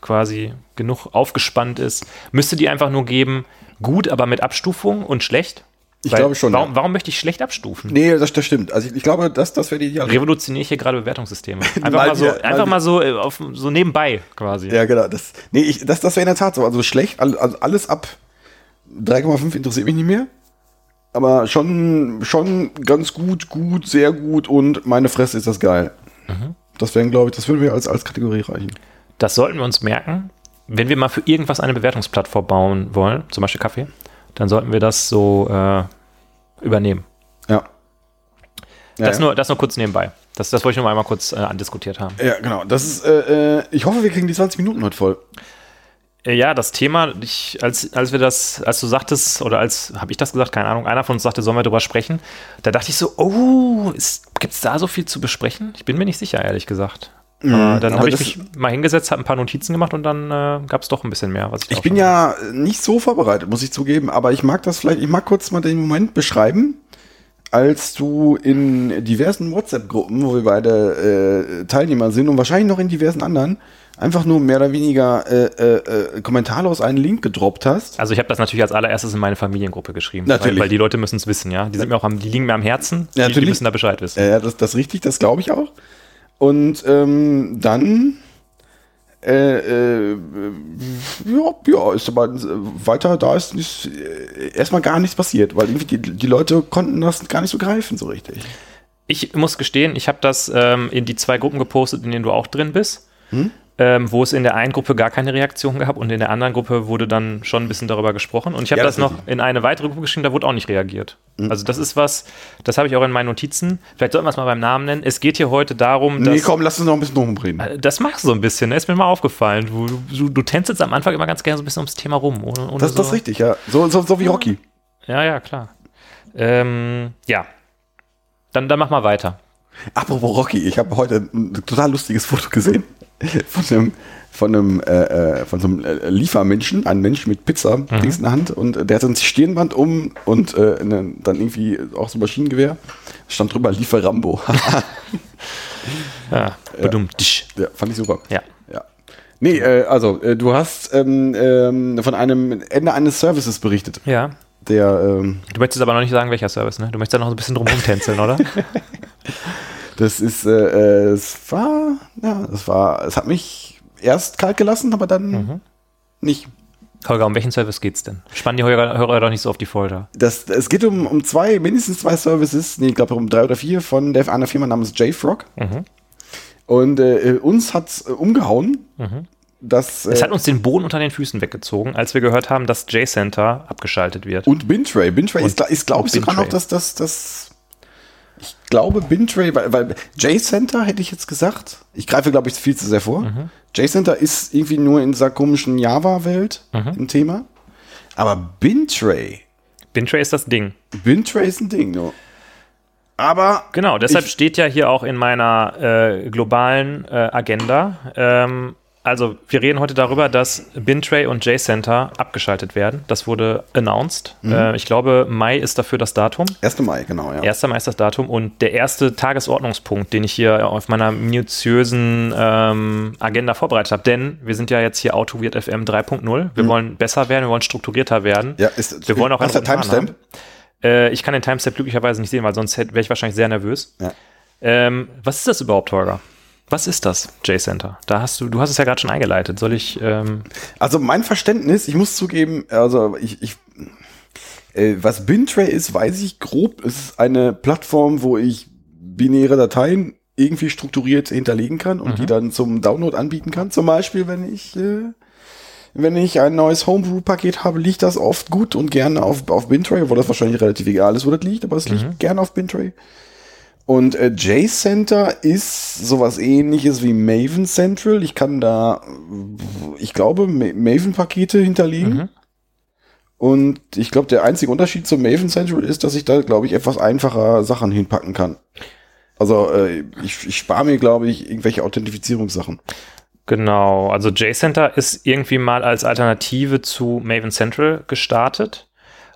Speaker 2: quasi genug aufgespannt ist? Müsste die einfach nur geben, gut, aber mit Abstufung und schlecht?
Speaker 1: Ich glaube schon,
Speaker 2: Warum,
Speaker 1: ja.
Speaker 2: warum möchte ich schlecht abstufen?
Speaker 1: Nee, das, das stimmt. Also ich, ich glaube, das, das wäre die Ideal.
Speaker 2: Revolutioniere ich hier gerade Bewertungssysteme. (laughs) Einfach
Speaker 1: Mal
Speaker 2: mal so,
Speaker 1: mal
Speaker 2: einfach mal so, äh, auf, so nebenbei quasi.
Speaker 1: Ja, genau. Das, nee, ich, das, das wäre in der Tat so. Also schlecht, also alles ab 3,5 interessiert mich nicht mehr. Aber schon, schon ganz gut, gut, sehr gut und meine Fresse ist das geil. Das wären, glaube ich, das würden wir als, als Kategorie reichen.
Speaker 2: Das sollten wir uns merken. Wenn wir mal für irgendwas eine Bewertungsplattform bauen wollen, zum Beispiel Kaffee, dann sollten wir das so äh, übernehmen.
Speaker 1: Ja. Ja,
Speaker 2: Das,
Speaker 1: ja.
Speaker 2: Nur, das nur kurz nebenbei. Das, das wollte ich nur einmal kurz äh, andiskutiert haben.
Speaker 1: ja, genau. Das ist, äh, äh, ich hoffe, wir kriegen die 20 Minuten heute voll.
Speaker 2: Äh, Ja, das Thema, ich, als, als wir das, als du sagtest, oder als, habe ich das gesagt, keine Ahnung, einer von uns sagte, sollen wir darüber sprechen, da dachte ich so, oh, gibt es da so viel zu besprechen? Ich bin mir nicht sicher, ehrlich gesagt. Dann
Speaker 1: Mhm, aber
Speaker 2: habe ich mich mal hingesetzt, habe ein paar Notizen gemacht und dann äh, gab es doch ein bisschen mehr. Was ich
Speaker 1: Ich bin ja nicht so vorbereitet, muss ich zugeben, aber ich mag das vielleicht, ich mag kurz mal den Moment beschreiben, als du in diversen WhatsApp-Gruppen, wo wir beide äh, Teilnehmer sind und wahrscheinlich noch in diversen anderen, einfach nur mehr oder weniger äh, äh, äh, kommentarlos einen Link gedroppt hast.
Speaker 2: Also ich habe das natürlich als allererstes in meine Familiengruppe geschrieben.
Speaker 1: Natürlich.
Speaker 2: Weil, weil die Leute müssen es wissen, ja. Die sind mir auch am, die liegen mir am Herzen.
Speaker 1: Ja,
Speaker 2: die, die
Speaker 1: natürlich.
Speaker 2: müssen da Bescheid wissen.
Speaker 1: Ja, das, das ist richtig, das glaube ich auch. Und ähm, dann äh, äh, ja, ja, ist aber äh, weiter, da ist nicht, äh, erstmal gar nichts passiert, weil irgendwie die, die Leute konnten das gar nicht so greifen, so richtig.
Speaker 2: Ich muss gestehen, ich habe das ähm, in die zwei Gruppen gepostet, in denen du auch drin bist.
Speaker 1: Hm?
Speaker 2: Ähm, wo es in der einen Gruppe gar keine Reaktion gab und in der anderen Gruppe wurde dann schon ein bisschen darüber gesprochen. Und ich habe
Speaker 1: Ja,
Speaker 2: das,
Speaker 1: das
Speaker 2: noch in eine weitere Gruppe geschrieben, da wurde auch nicht reagiert. Also das ist was, das habe ich auch in meinen Notizen. Vielleicht sollten wir es mal beim Namen nennen. Es geht hier heute darum, dass.
Speaker 1: Nee, komm, lass uns noch ein bisschen rumreden.
Speaker 2: Äh, Das machst du so ein bisschen, ne? ist mir mal aufgefallen. Du, du, du tänzelst am Anfang immer ganz gerne so ein bisschen ums Thema rum. Ohne, ohne
Speaker 1: Das,
Speaker 2: so.
Speaker 1: das ist richtig, ja. So, so, so wie Rocky.
Speaker 2: Ja, ja, klar. Ähm, ja. Dann, dann mach mal weiter.
Speaker 1: Apropos Rocky, ich habe heute ein total lustiges Foto gesehen. (laughs) von einem, von einem, äh, äh, von so einem äh, Liefermenschen, ein Mensch mit Pizza
Speaker 2: Mhm.
Speaker 1: Dings in der Hand und äh, der hat ein Stirnband um und äh, ne, dann irgendwie auch so ein Maschinengewehr. Stand drüber Lieferrambo. (laughs)
Speaker 2: Ja, bedummt.
Speaker 1: Ja, fand ich super.
Speaker 2: Ja.
Speaker 1: Ja. Nee, äh, also du hast ähm, ähm, von einem Ende eines Services berichtet,
Speaker 2: Ja.
Speaker 1: der ähm,
Speaker 2: Du möchtest aber noch nicht sagen, welcher Service, ne? Du möchtest da noch ein bisschen drum rumtänzeln, oder? (laughs)
Speaker 1: das ist, äh, äh, es war, ja, es war, es hat mich erst kalt gelassen, aber dann
Speaker 2: Mhm.
Speaker 1: nicht.
Speaker 2: Holger, um welchen Service geht's denn? Spannen die Hörer, Hörer doch nicht so auf die Folter.
Speaker 1: Das, es geht um, um zwei, mindestens zwei Services, nee, ich glaube um drei oder vier von der, einer Firma namens JFrog.
Speaker 2: Mhm.
Speaker 1: Und äh, uns hat's äh, umgehauen, dass
Speaker 2: Es
Speaker 1: äh,
Speaker 2: hat uns den Boden unter den Füßen weggezogen, als wir gehört haben, dass J-Center abgeschaltet wird.
Speaker 1: und Bintray. Bintray ist, ist glaube ich, sogar noch das, das, das. Ich glaube, Bintray, weil, weil J-Center hätte ich jetzt gesagt. Ich greife, glaube ich, viel zu sehr vor.
Speaker 2: Mhm.
Speaker 1: J-Center ist irgendwie nur in dieser komischen Java-Welt
Speaker 2: Mhm.
Speaker 1: ein Thema. Aber Bintray,
Speaker 2: Bintray ist das Ding.
Speaker 1: Bintray ist ein Ding, nur. Aber
Speaker 2: Genau, deshalb
Speaker 1: Ich-
Speaker 2: steht ja hier auch in meiner äh, globalen äh, Agenda. Ähm, also, wir reden heute darüber, dass Bintray und J-Center abgeschaltet werden. Das wurde announced.
Speaker 1: Mhm.
Speaker 2: Äh, ich glaube, Mai ist dafür das Datum.
Speaker 1: 1. Mai, genau, ja.
Speaker 2: 1. Mai ist das Datum und der erste Tagesordnungspunkt, den ich hier auf meiner minutiösen ähm, Agenda vorbereitet habe, denn wir sind ja jetzt hier AutoWeird FM 3.0. Wir wollen besser werden, wir wollen strukturierter werden.
Speaker 1: Mhm. Ja, ist,
Speaker 2: Wir wollen auch
Speaker 1: hast
Speaker 2: einen Faden
Speaker 1: Timestamp?
Speaker 2: Äh, ich kann den Timestamp glücklicherweise nicht sehen, weil sonst wäre ich wahrscheinlich sehr nervös.
Speaker 1: Ja.
Speaker 2: Ähm, was ist das überhaupt, Holger? Was ist das J-Center? Da hast du, du hast es ja gerade schon eingeleitet. Soll ich, ähm,
Speaker 1: Also mein Verständnis, ich muss zugeben, also ich, ich äh, was Bintray ist, weiß ich grob. Es ist eine Plattform, wo ich binäre Dateien irgendwie strukturiert hinterlegen kann und die dann zum Download anbieten kann. Zum Beispiel, wenn ich äh, wenn ich ein neues Homebrew-Paket habe, liegt das oft gut und gerne auf, auf Bintray, obwohl das wahrscheinlich relativ egal ist, wo das liegt, aber es liegt gerne auf Bintray. Und äh, JCenter ist sowas ähnliches wie Maven Central. Ich kann da, ich glaube, Ma Maven-Pakete hinterlegen.
Speaker 2: Mhm.
Speaker 1: Und ich glaube, der einzige Unterschied zum Maven Central ist, dass ich da, glaube ich, etwas einfacher Sachen hinpacken kann. Also äh, ich, ich spare mir, glaube ich, irgendwelche Authentifizierungssachen.
Speaker 2: genau, also J-Center ist irgendwie mal als Alternative zu Maven Central gestartet.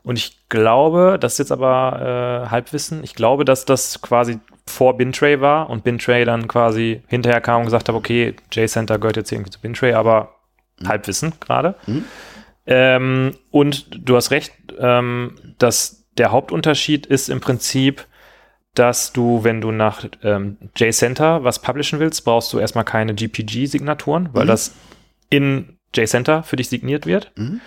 Speaker 2: Und ich glaube, das ist jetzt aber äh, Halbwissen, ich glaube, dass das quasi vor Bintray war und Bintray dann quasi hinterher kam und gesagt hat, okay, J-Center gehört jetzt irgendwie zu Bintray, aber Halbwissen gerade.
Speaker 1: Mhm.
Speaker 2: Ähm, und du hast recht, ähm, dass der Hauptunterschied ist im Prinzip, dass du, wenn du nach ähm, JCenter was publishen willst, brauchst du erstmal keine GPG-Signaturen, weil
Speaker 1: Mhm.
Speaker 2: das in JCenter für dich signiert wird.
Speaker 1: Mhm.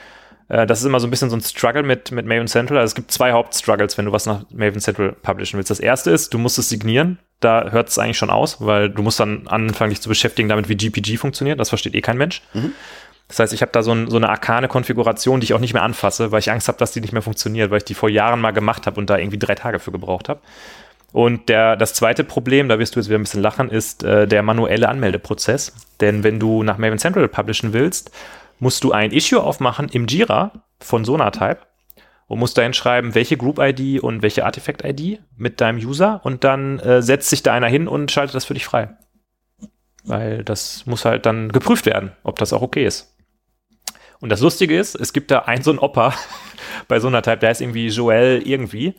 Speaker 2: Äh, das ist immer so ein bisschen so ein Struggle mit, mit Maven Central. Also es gibt zwei Hauptstruggles, wenn du was nach Maven Central publishen willst. Das erste ist, du musst es signieren. Da hört es eigentlich schon aus, weil du musst dann anfangen, dich zu beschäftigen damit, wie GPG funktioniert. Das versteht eh kein Mensch.
Speaker 1: Mhm.
Speaker 2: Das heißt, ich habe da so, ein, so eine arkane Konfiguration, die ich auch nicht mehr anfasse, weil ich Angst habe, dass die nicht mehr funktioniert, weil ich die vor Jahren mal gemacht habe und da irgendwie drei Tage für gebraucht habe. Und der, das zweite Problem, da wirst du jetzt wieder ein bisschen lachen, ist äh, der manuelle Anmeldeprozess. Denn wenn du nach Maven Central publishen willst, musst du ein Issue aufmachen im Jira von Sonatype und musst dahin schreiben, welche Group-ID und welche Artifact-ID mit deinem User und dann äh, setzt sich da einer hin und schaltet das für dich frei. Weil das muss halt dann geprüft werden, ob das auch okay ist. Und das Lustige ist, es gibt da einen so einen Opa (laughs) bei Sonatype, der heißt irgendwie Joel irgendwie.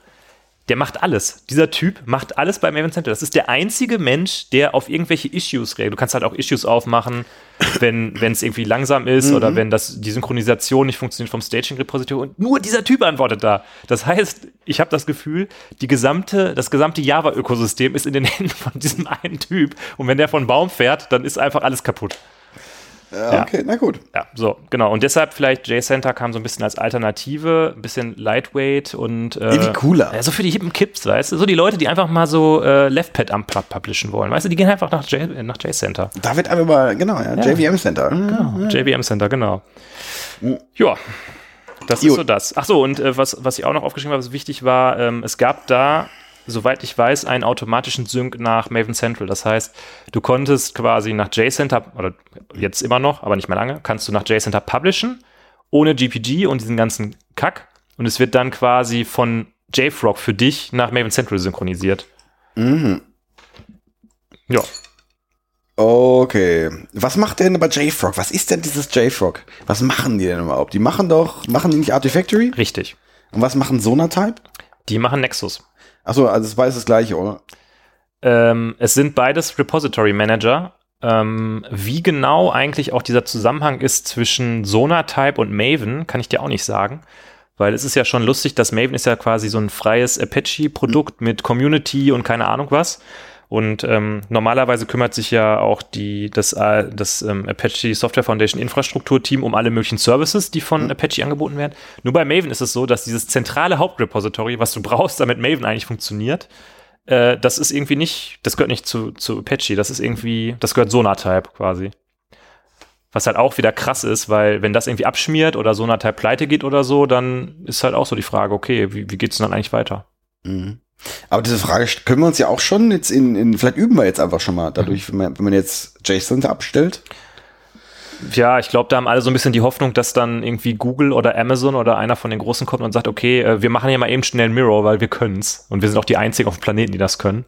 Speaker 2: Der macht alles. Dieser Typ macht alles bei Maven Center. Das ist der einzige Mensch, der auf irgendwelche Issues reagiert. Du kannst halt auch Issues aufmachen, wenn es irgendwie langsam ist oder wenn das, die Synchronisation nicht funktioniert vom Staging-Repository. Und nur dieser Typ antwortet da. Das heißt, ich habe das Gefühl, die gesamte, das gesamte Java-Ökosystem ist in den (laughs) Händen von diesem einen Typ. Und wenn der von Baum fährt, dann ist einfach alles kaputt.
Speaker 1: Ja,
Speaker 2: Ja.
Speaker 1: okay, na gut.
Speaker 2: Ja, so, genau. Und deshalb vielleicht J-Center kam so ein bisschen als Alternative, ein bisschen lightweight und äh,
Speaker 1: Irgendwie cooler.
Speaker 2: Ja, so für die hippen Kids, weißt du? So die Leute, die einfach mal so äh, Leftpad am Pub publishen wollen, weißt du? Die gehen einfach nach J, nach J-Center.
Speaker 1: Da wird einfach mal, genau, ja, JVM Center.
Speaker 2: Genau, JVM Center, genau. Ja, das ist
Speaker 1: Gut.
Speaker 2: so das. Ach so, und äh, was, was ich auch noch aufgeschrieben habe, was wichtig war, ähm, es gab da, soweit ich weiß, einen automatischen Sync nach Maven Central. Das heißt, du konntest quasi nach JCenter, oder jetzt immer noch, aber nicht mehr lange, kannst du nach JCenter publishen, ohne GPG und diesen ganzen Kack. Und es wird dann quasi von JFrog für dich nach Maven Central synchronisiert.
Speaker 1: Mhm.
Speaker 2: Ja,
Speaker 1: Okay. Was macht denn aber JFrog? Was ist denn dieses JFrog? Was machen die denn überhaupt? Die machen doch, machen die nicht Artifactory?
Speaker 2: Richtig.
Speaker 1: Und was machen Sonatype?
Speaker 2: Die machen Nexus.
Speaker 1: Achso, also es war das gleiche, oder?
Speaker 2: Ähm, es sind beides Repository Manager. Ähm, wie genau eigentlich auch dieser Zusammenhang ist zwischen Sonatype und Maven, kann ich dir auch nicht sagen. Weil es ist ja schon lustig, dass Maven ist ja quasi so ein freies Apache-Produkt mit Community und keine Ahnung was. Und ähm, normalerweise kümmert sich ja auch die, das, äh, das ähm, Apache Software Foundation Infrastrukturteam um alle möglichen Services, die von Apache angeboten werden. Nur bei Maven ist es so, dass dieses zentrale Hauptrepository, was du brauchst, damit Maven eigentlich funktioniert, äh, das ist irgendwie nicht, das gehört nicht zu, zu Apache, das ist irgendwie, das gehört Sonatype quasi. Was halt auch wieder krass ist, weil wenn das irgendwie abschmiert oder Sonatype pleite geht oder so, dann ist halt auch so die Frage, okay, wie, wie geht's denn dann eigentlich weiter?
Speaker 1: Mhm. Aber diese Frage können wir uns ja auch schon jetzt in, in vielleicht üben wir jetzt einfach schon mal dadurch, wenn man, wenn man jetzt JSON abstellt.
Speaker 2: Ja, ich glaube, da haben alle so ein bisschen die Hoffnung, dass dann irgendwie Google oder Amazon oder einer von den Großen kommt und sagt, okay, äh, wir machen hier mal eben schnell ein Mirror, weil wir können's. Und wir sind auch die Einzigen auf dem Planeten, die das können.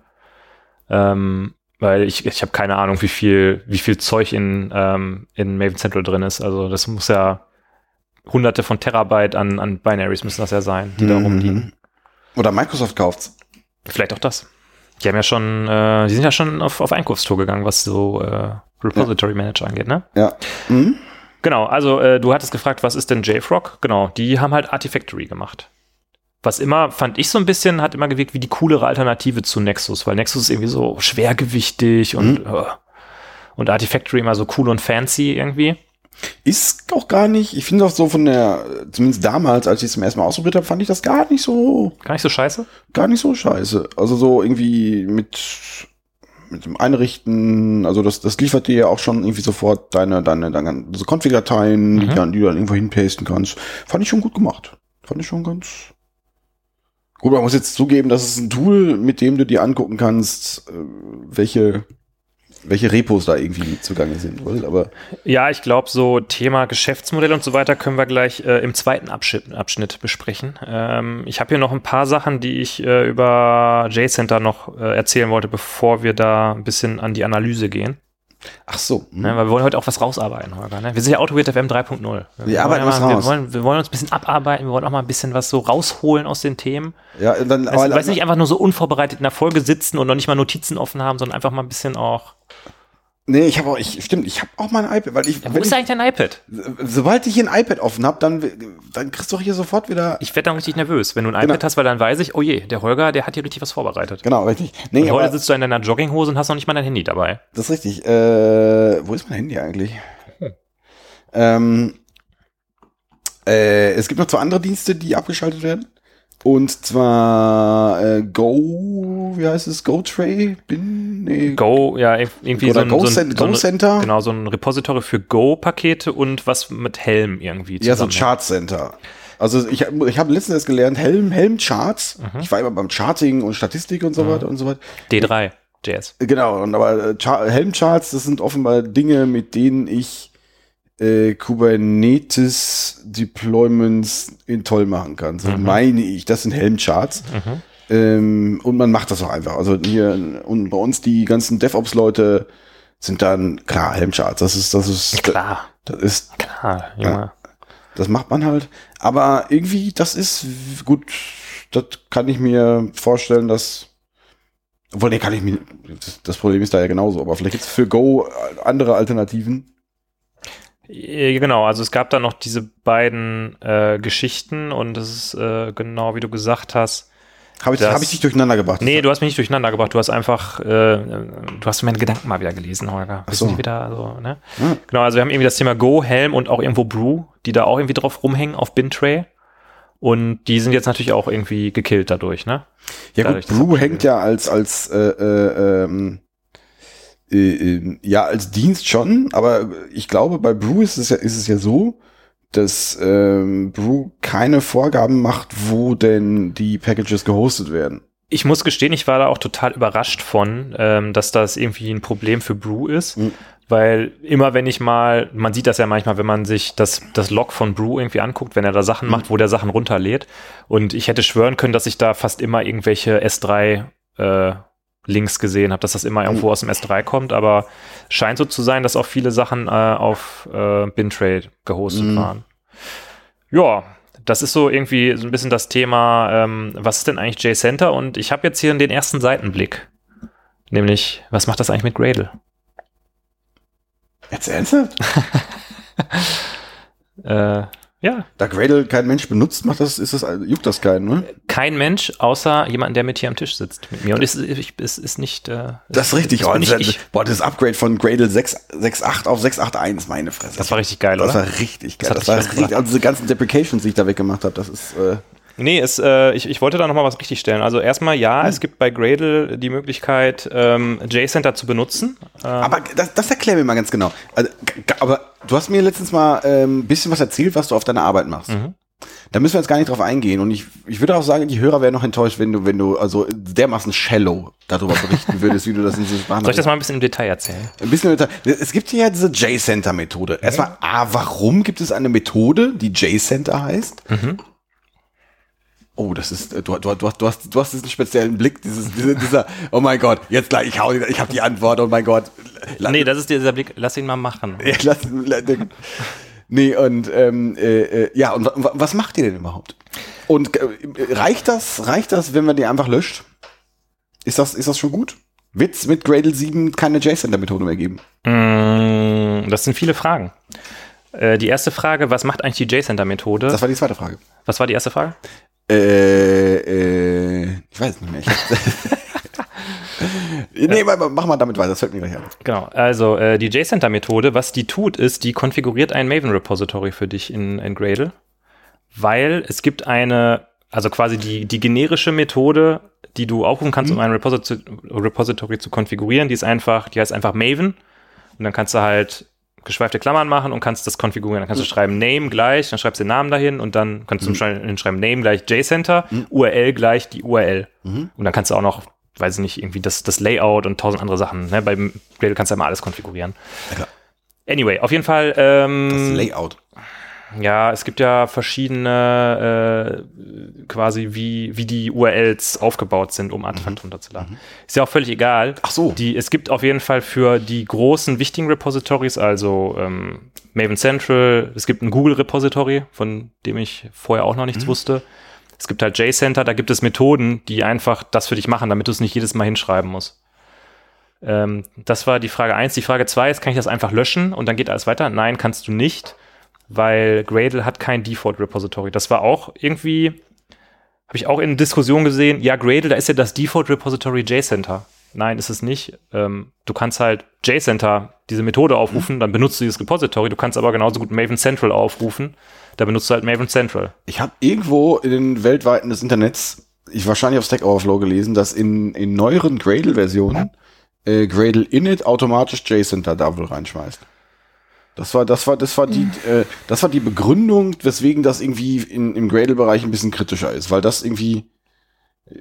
Speaker 2: Ähm, weil ich, ich habe keine Ahnung, wie viel, wie viel Zeug in, ähm, in Maven Central drin ist. Also das muss ja hunderte von Terabyte an, an Binaries müssen das ja sein, die da
Speaker 1: Mhm.
Speaker 2: rumliegen.
Speaker 1: Oder Microsoft kauft's.
Speaker 2: Vielleicht auch das. Die haben ja schon, äh, die sind ja schon auf, auf Einkaufstour gegangen, was so äh, Repository Manager angeht, ne?
Speaker 1: Ja. Mhm.
Speaker 2: Genau, also äh, du hattest gefragt, was ist denn JFrog? Genau, die haben halt Artifactory gemacht. Was immer, fand ich so ein bisschen, hat immer gewirkt wie die coolere Alternative zu Nexus, weil Nexus ist irgendwie so schwergewichtig und, äh, und Artifactory immer so cool und fancy irgendwie.
Speaker 1: Ist auch gar nicht, ich finde auch so von der, zumindest damals, als ich es zum ersten Mal ausprobiert habe, fand ich das gar nicht so,
Speaker 2: Gar nicht so scheiße.
Speaker 1: gar nicht so scheiße. Also so irgendwie mit, mit dem Einrichten, also das, das liefert dir ja auch schon irgendwie sofort deine, deine, deine so Config-Dateien, die,
Speaker 2: Mhm.
Speaker 1: dann- die du dann irgendwo hinpasten kannst. Fand ich schon gut gemacht. Fand ich schon ganz. Gut, man muss jetzt zugeben, das ist ein Tool, mit dem du dir angucken kannst, äh, welche, welche Repos da irgendwie zugange sind, aber
Speaker 2: Ja, ich glaube, so Thema Geschäftsmodell und so weiter können wir gleich äh, im zweiten Abschnitt, Abschnitt besprechen. Ähm, ich habe hier noch ein paar Sachen, die ich äh, über JCenter noch äh, erzählen wollte, bevor wir da ein bisschen an die Analyse gehen.
Speaker 1: Ach so. hm.
Speaker 2: Ne, weil wir wollen heute auch was rausarbeiten, Holger. Ne? Wir sind ja AutoWeird FM 3.0.
Speaker 1: Wir arbeiten
Speaker 2: wollen
Speaker 1: was
Speaker 2: mal, wir, wollen, wir wollen uns ein bisschen abarbeiten, wir wollen auch mal ein bisschen was so rausholen aus den Themen.
Speaker 1: Ja, dann,
Speaker 2: Weißt, weißt nicht einfach nur so unvorbereitet in der Folge sitzen und noch nicht mal Notizen offen haben, sondern einfach mal ein bisschen auch.
Speaker 1: Nee, ich habe auch, ich, stimmt, ich habe auch mein iPad, weil ich,
Speaker 2: Ja, wo ist
Speaker 1: ich
Speaker 2: eigentlich dein iPad?
Speaker 1: sobald ich hier ein iPad offen habe, dann, dann kriegst du hier sofort wieder.
Speaker 2: Ich werde dann richtig nervös. Wenn du ein iPad
Speaker 1: Genau.
Speaker 2: hast, weil dann weiß ich, oh je, der Holger, der hat hier richtig was vorbereitet.
Speaker 1: Genau, richtig. Nee,
Speaker 2: Und heute
Speaker 1: aber
Speaker 2: sitzt du in deiner Jogginghose und hast noch nicht mal dein Handy dabei.
Speaker 1: das ist richtig. Äh, wo ist mein Handy eigentlich? Ähm, äh, es gibt noch zwei andere Dienste, die abgeschaltet werden. Und zwar äh, Go, wie heißt es? GoTray? Bin, nee,
Speaker 2: Go, ja, irgendwie
Speaker 1: Oder
Speaker 2: so ein,
Speaker 1: Go,
Speaker 2: so ein,
Speaker 1: Cent-
Speaker 2: so
Speaker 1: Go
Speaker 2: ein,
Speaker 1: Center?
Speaker 2: Genau, so ein Repository für Go-Pakete und was mit Helm irgendwie
Speaker 1: Ja, so
Speaker 2: zusammen.
Speaker 1: Chart Center. Also ich, ich habe letztens erst gelernt, Helm, Helm Charts.
Speaker 2: Mhm.
Speaker 1: Ich war immer beim Charting und Statistik und so weiter und so weiter.
Speaker 2: D3, JS.
Speaker 1: Genau, und aber äh, Char Helm-Charts, das sind offenbar Dinge, mit denen ich äh, Kubernetes Deployments in toll machen kann. So meine ich, das sind Helm-Charts.
Speaker 2: Mhm.
Speaker 1: Ähm, und man macht das auch einfach. Also hier und bei uns die ganzen DevOps-Leute sind dann klar Helm-Charts. Das ist, das ist,
Speaker 2: Klar,
Speaker 1: das ist,
Speaker 2: klar, Junge.
Speaker 1: das macht man halt. Aber irgendwie, das ist gut. Das kann ich mir vorstellen, dass obwohl, nee, kann ich mir. Das, das Problem ist da ja genauso, aber vielleicht gibt es für Go andere Alternativen.
Speaker 2: Äh, Genau, also es gab da noch diese beiden äh, Geschichten und es ist äh, genau wie du gesagt hast.
Speaker 1: Habe ich, hab ich dich durcheinander gebracht?
Speaker 2: Nee, du hast mich nicht durcheinander gebracht, du hast einfach, äh, du hast meine Gedanken mal wieder gelesen, Holger.
Speaker 1: Ach so.
Speaker 2: wieder so, ne?
Speaker 1: Hm.
Speaker 2: Genau, also wir haben irgendwie das Thema Go, Helm und auch irgendwo Brew, die da auch irgendwie drauf rumhängen auf Bintray. Und die sind jetzt natürlich auch irgendwie gekillt dadurch, ne?
Speaker 1: ja
Speaker 2: dadurch,
Speaker 1: gut, Brew hängt ja als als äh, äh, ähm, äh, äh, ja als Dienst schon, aber ich glaube bei Brew ist es ja ist es ja so, dass ähm, Brew keine Vorgaben macht, wo denn die Packages gehostet werden.
Speaker 2: Ich muss gestehen, ich war da auch total überrascht von, ähm, dass das irgendwie ein Problem für Brew ist.
Speaker 1: Mhm.
Speaker 2: Weil immer wenn ich mal, man sieht das ja manchmal, wenn man sich das, das Log von Brew irgendwie anguckt, wenn er da Sachen macht, wo der Sachen runterlädt. Und ich hätte schwören können, dass ich da fast immer irgendwelche S3 äh, Links gesehen habe, dass das immer irgendwo aus dem S3 kommt, aber scheint so zu sein, dass auch viele Sachen äh, auf äh, Bintrade gehostet
Speaker 1: Mhm.
Speaker 2: waren. Ja, das ist so irgendwie so ein bisschen das Thema, ähm, was ist denn eigentlich JCenter? Und ich habe jetzt hier den ersten Seitenblick. Nämlich, was macht das eigentlich mit Gradle?
Speaker 1: Jetzt ernsthaft? (laughs) (laughs)
Speaker 2: Äh, ja,
Speaker 1: Da Gradle kein Mensch benutzt, macht das, ist das, juckt das keinen, ne?
Speaker 2: kein Mensch, außer jemand, der mit hier am Tisch sitzt mit mir. Und es, ich, es ist nicht. Äh,
Speaker 1: Das ist richtig.
Speaker 2: das
Speaker 1: Oh, das, boah, das Upgrade von Gradle 6 6.8 auf 6.8.1, meine Fresse.
Speaker 2: Das war richtig geil,
Speaker 1: Das
Speaker 2: oder?
Speaker 1: war richtig geil.
Speaker 2: hat
Speaker 1: Das, war
Speaker 2: richtig,
Speaker 1: also diese ganzen Deprecations, die ich da weggemacht habe, das ist, äh,
Speaker 2: Nee, es, äh, ich, ich wollte da nochmal was richtig stellen. Also erstmal, ja, es gibt bei Gradle die Möglichkeit, ähm, JCenter zu benutzen. Ähm,
Speaker 1: Aber das, das erklär mir mal ganz genau. Also, aber du hast mir letztens mal ein ähm, bisschen was erzählt, was du auf deiner Arbeit machst.
Speaker 2: Mhm.
Speaker 1: Da müssen wir jetzt gar nicht drauf eingehen. Und ich, ich würde auch sagen, die Hörer wären noch enttäuscht, wenn du, wenn du also dermaßen shallow darüber berichten würdest, wie du das in diese Sprache
Speaker 2: soll ich das mal ein bisschen im Detail erzählen?
Speaker 1: Ein bisschen weiter. Es gibt ja diese J-Center-Methode. Erstmal, A, warum gibt es eine Methode, die J-Center heißt? Oh, das ist, äh, du, du, du, hast- du, hast, du hast diesen speziellen Blick, dieses, dieser, dieser, oh mein Gott, jetzt gleich, ich hau, ich habe die Antwort, oh mein Gott. La-
Speaker 2: Nee, das ist dieser Blick, lass ihn mal machen. (laughs)
Speaker 1: ja, lass, la- nee, und ähm, äh, äh, ja, und wa- wa- was macht ihr denn überhaupt? Und äh, reicht das, reicht das, wenn man die einfach löscht? Ist das, ist das schon gut? Wird's mit Gradle 7 keine J-Center-Methode mehr geben?
Speaker 2: Mm, Das sind viele Fragen. Äh, die erste Frage, was macht eigentlich die JCenter-Methode?
Speaker 1: Das war die zweite Frage.
Speaker 2: Was war die erste Frage?
Speaker 1: Äh, äh, ich weiß nicht mehr. (laughs) (laughs) Nee, aber mach mal damit weiter, das fällt mir gleich an.
Speaker 2: Genau, also äh, die JCenter-Methode, was die tut, ist, die konfiguriert ein Maven-Repository für dich in, in Gradle, weil es gibt eine, also quasi die, die generische Methode, die du aufrufen kannst, um ein Repository, Repository zu konfigurieren, die ist einfach, die heißt einfach Maven und dann kannst du halt geschweifte Klammern machen und kannst das konfigurieren. Dann kannst du schreiben Name gleich, dann schreibst du den Namen dahin und dann kannst du mhm. schreiben Name gleich JCenter, URL gleich die URL. Und dann kannst du auch noch, weiß ich nicht, irgendwie das, das Layout und tausend andere Sachen. Ne? Beim Gradle kannst du ja immer alles konfigurieren.
Speaker 1: Ja.
Speaker 2: Anyway, auf jeden Fall, ähm,
Speaker 1: Das Layout.
Speaker 2: Ja, es gibt ja verschiedene äh, quasi, wie, wie die URLs aufgebaut sind, um Artefakte runterzuladen. Ist ja auch völlig egal.
Speaker 1: Mhm. Ach so.
Speaker 2: Die, es gibt auf jeden Fall für die großen, wichtigen Repositories, also ähm, Maven Central, es gibt ein Google-Repository, von dem ich vorher auch noch
Speaker 1: Mhm.
Speaker 2: nichts wusste. Es gibt halt JCenter, da gibt es Methoden, die einfach das für dich machen, damit du es nicht jedes Mal hinschreiben musst. Ähm, das war die Frage eins. Die Frage zwei ist, kann ich das einfach löschen und dann geht alles weiter? Nein, kannst du nicht, weil Gradle hat kein Default-Repository. Das war auch irgendwie, habe ich auch in Diskussion gesehen, ja, Gradle, da ist ja das Default-Repository JCenter. Nein, ist es nicht. Ähm, du kannst halt JCenter, diese Methode aufrufen, dann benutzt du dieses Repository. Du kannst aber genauso gut Maven Central aufrufen, da benutzt du halt Maven Central.
Speaker 1: Ich habe irgendwo in den weltweiten des Internets, ich wahrscheinlich auf Stack Overflow gelesen, dass in, in neueren Gradle-Versionen äh, Gradle init automatisch JCenter da wohl reinschmeißt. Das war, das war, das war die, äh, das war die Begründung, weswegen das irgendwie in, im Gradle-Bereich ein bisschen kritischer ist, weil das irgendwie, äh,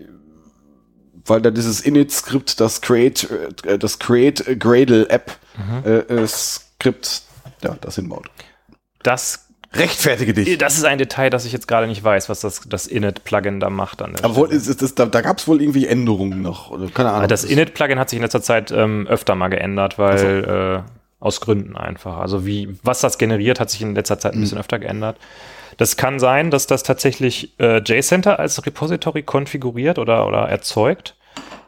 Speaker 1: weil da dieses Init-Skript, das Create, äh, das Create äh, Gradle App äh, äh, Skript, ja, das hinbaut.
Speaker 2: Das,
Speaker 1: Rechtfertige dich.
Speaker 2: das ist ein Detail, das ich jetzt gerade nicht weiß, was das, das Init-Plugin da macht. An der
Speaker 1: Aber wohl, ist, ist das, da, da gab es wohl irgendwie Änderungen noch. Oder keine Ahnung.
Speaker 2: Das Init-Plugin hat sich in letzter Zeit ähm, öfter mal geändert, weil äh, aus Gründen einfach. Also wie, was das generiert, hat sich in letzter Zeit ein bisschen öfter geändert. Das kann sein, dass das tatsächlich äh, JCenter als Repository konfiguriert oder, oder erzeugt.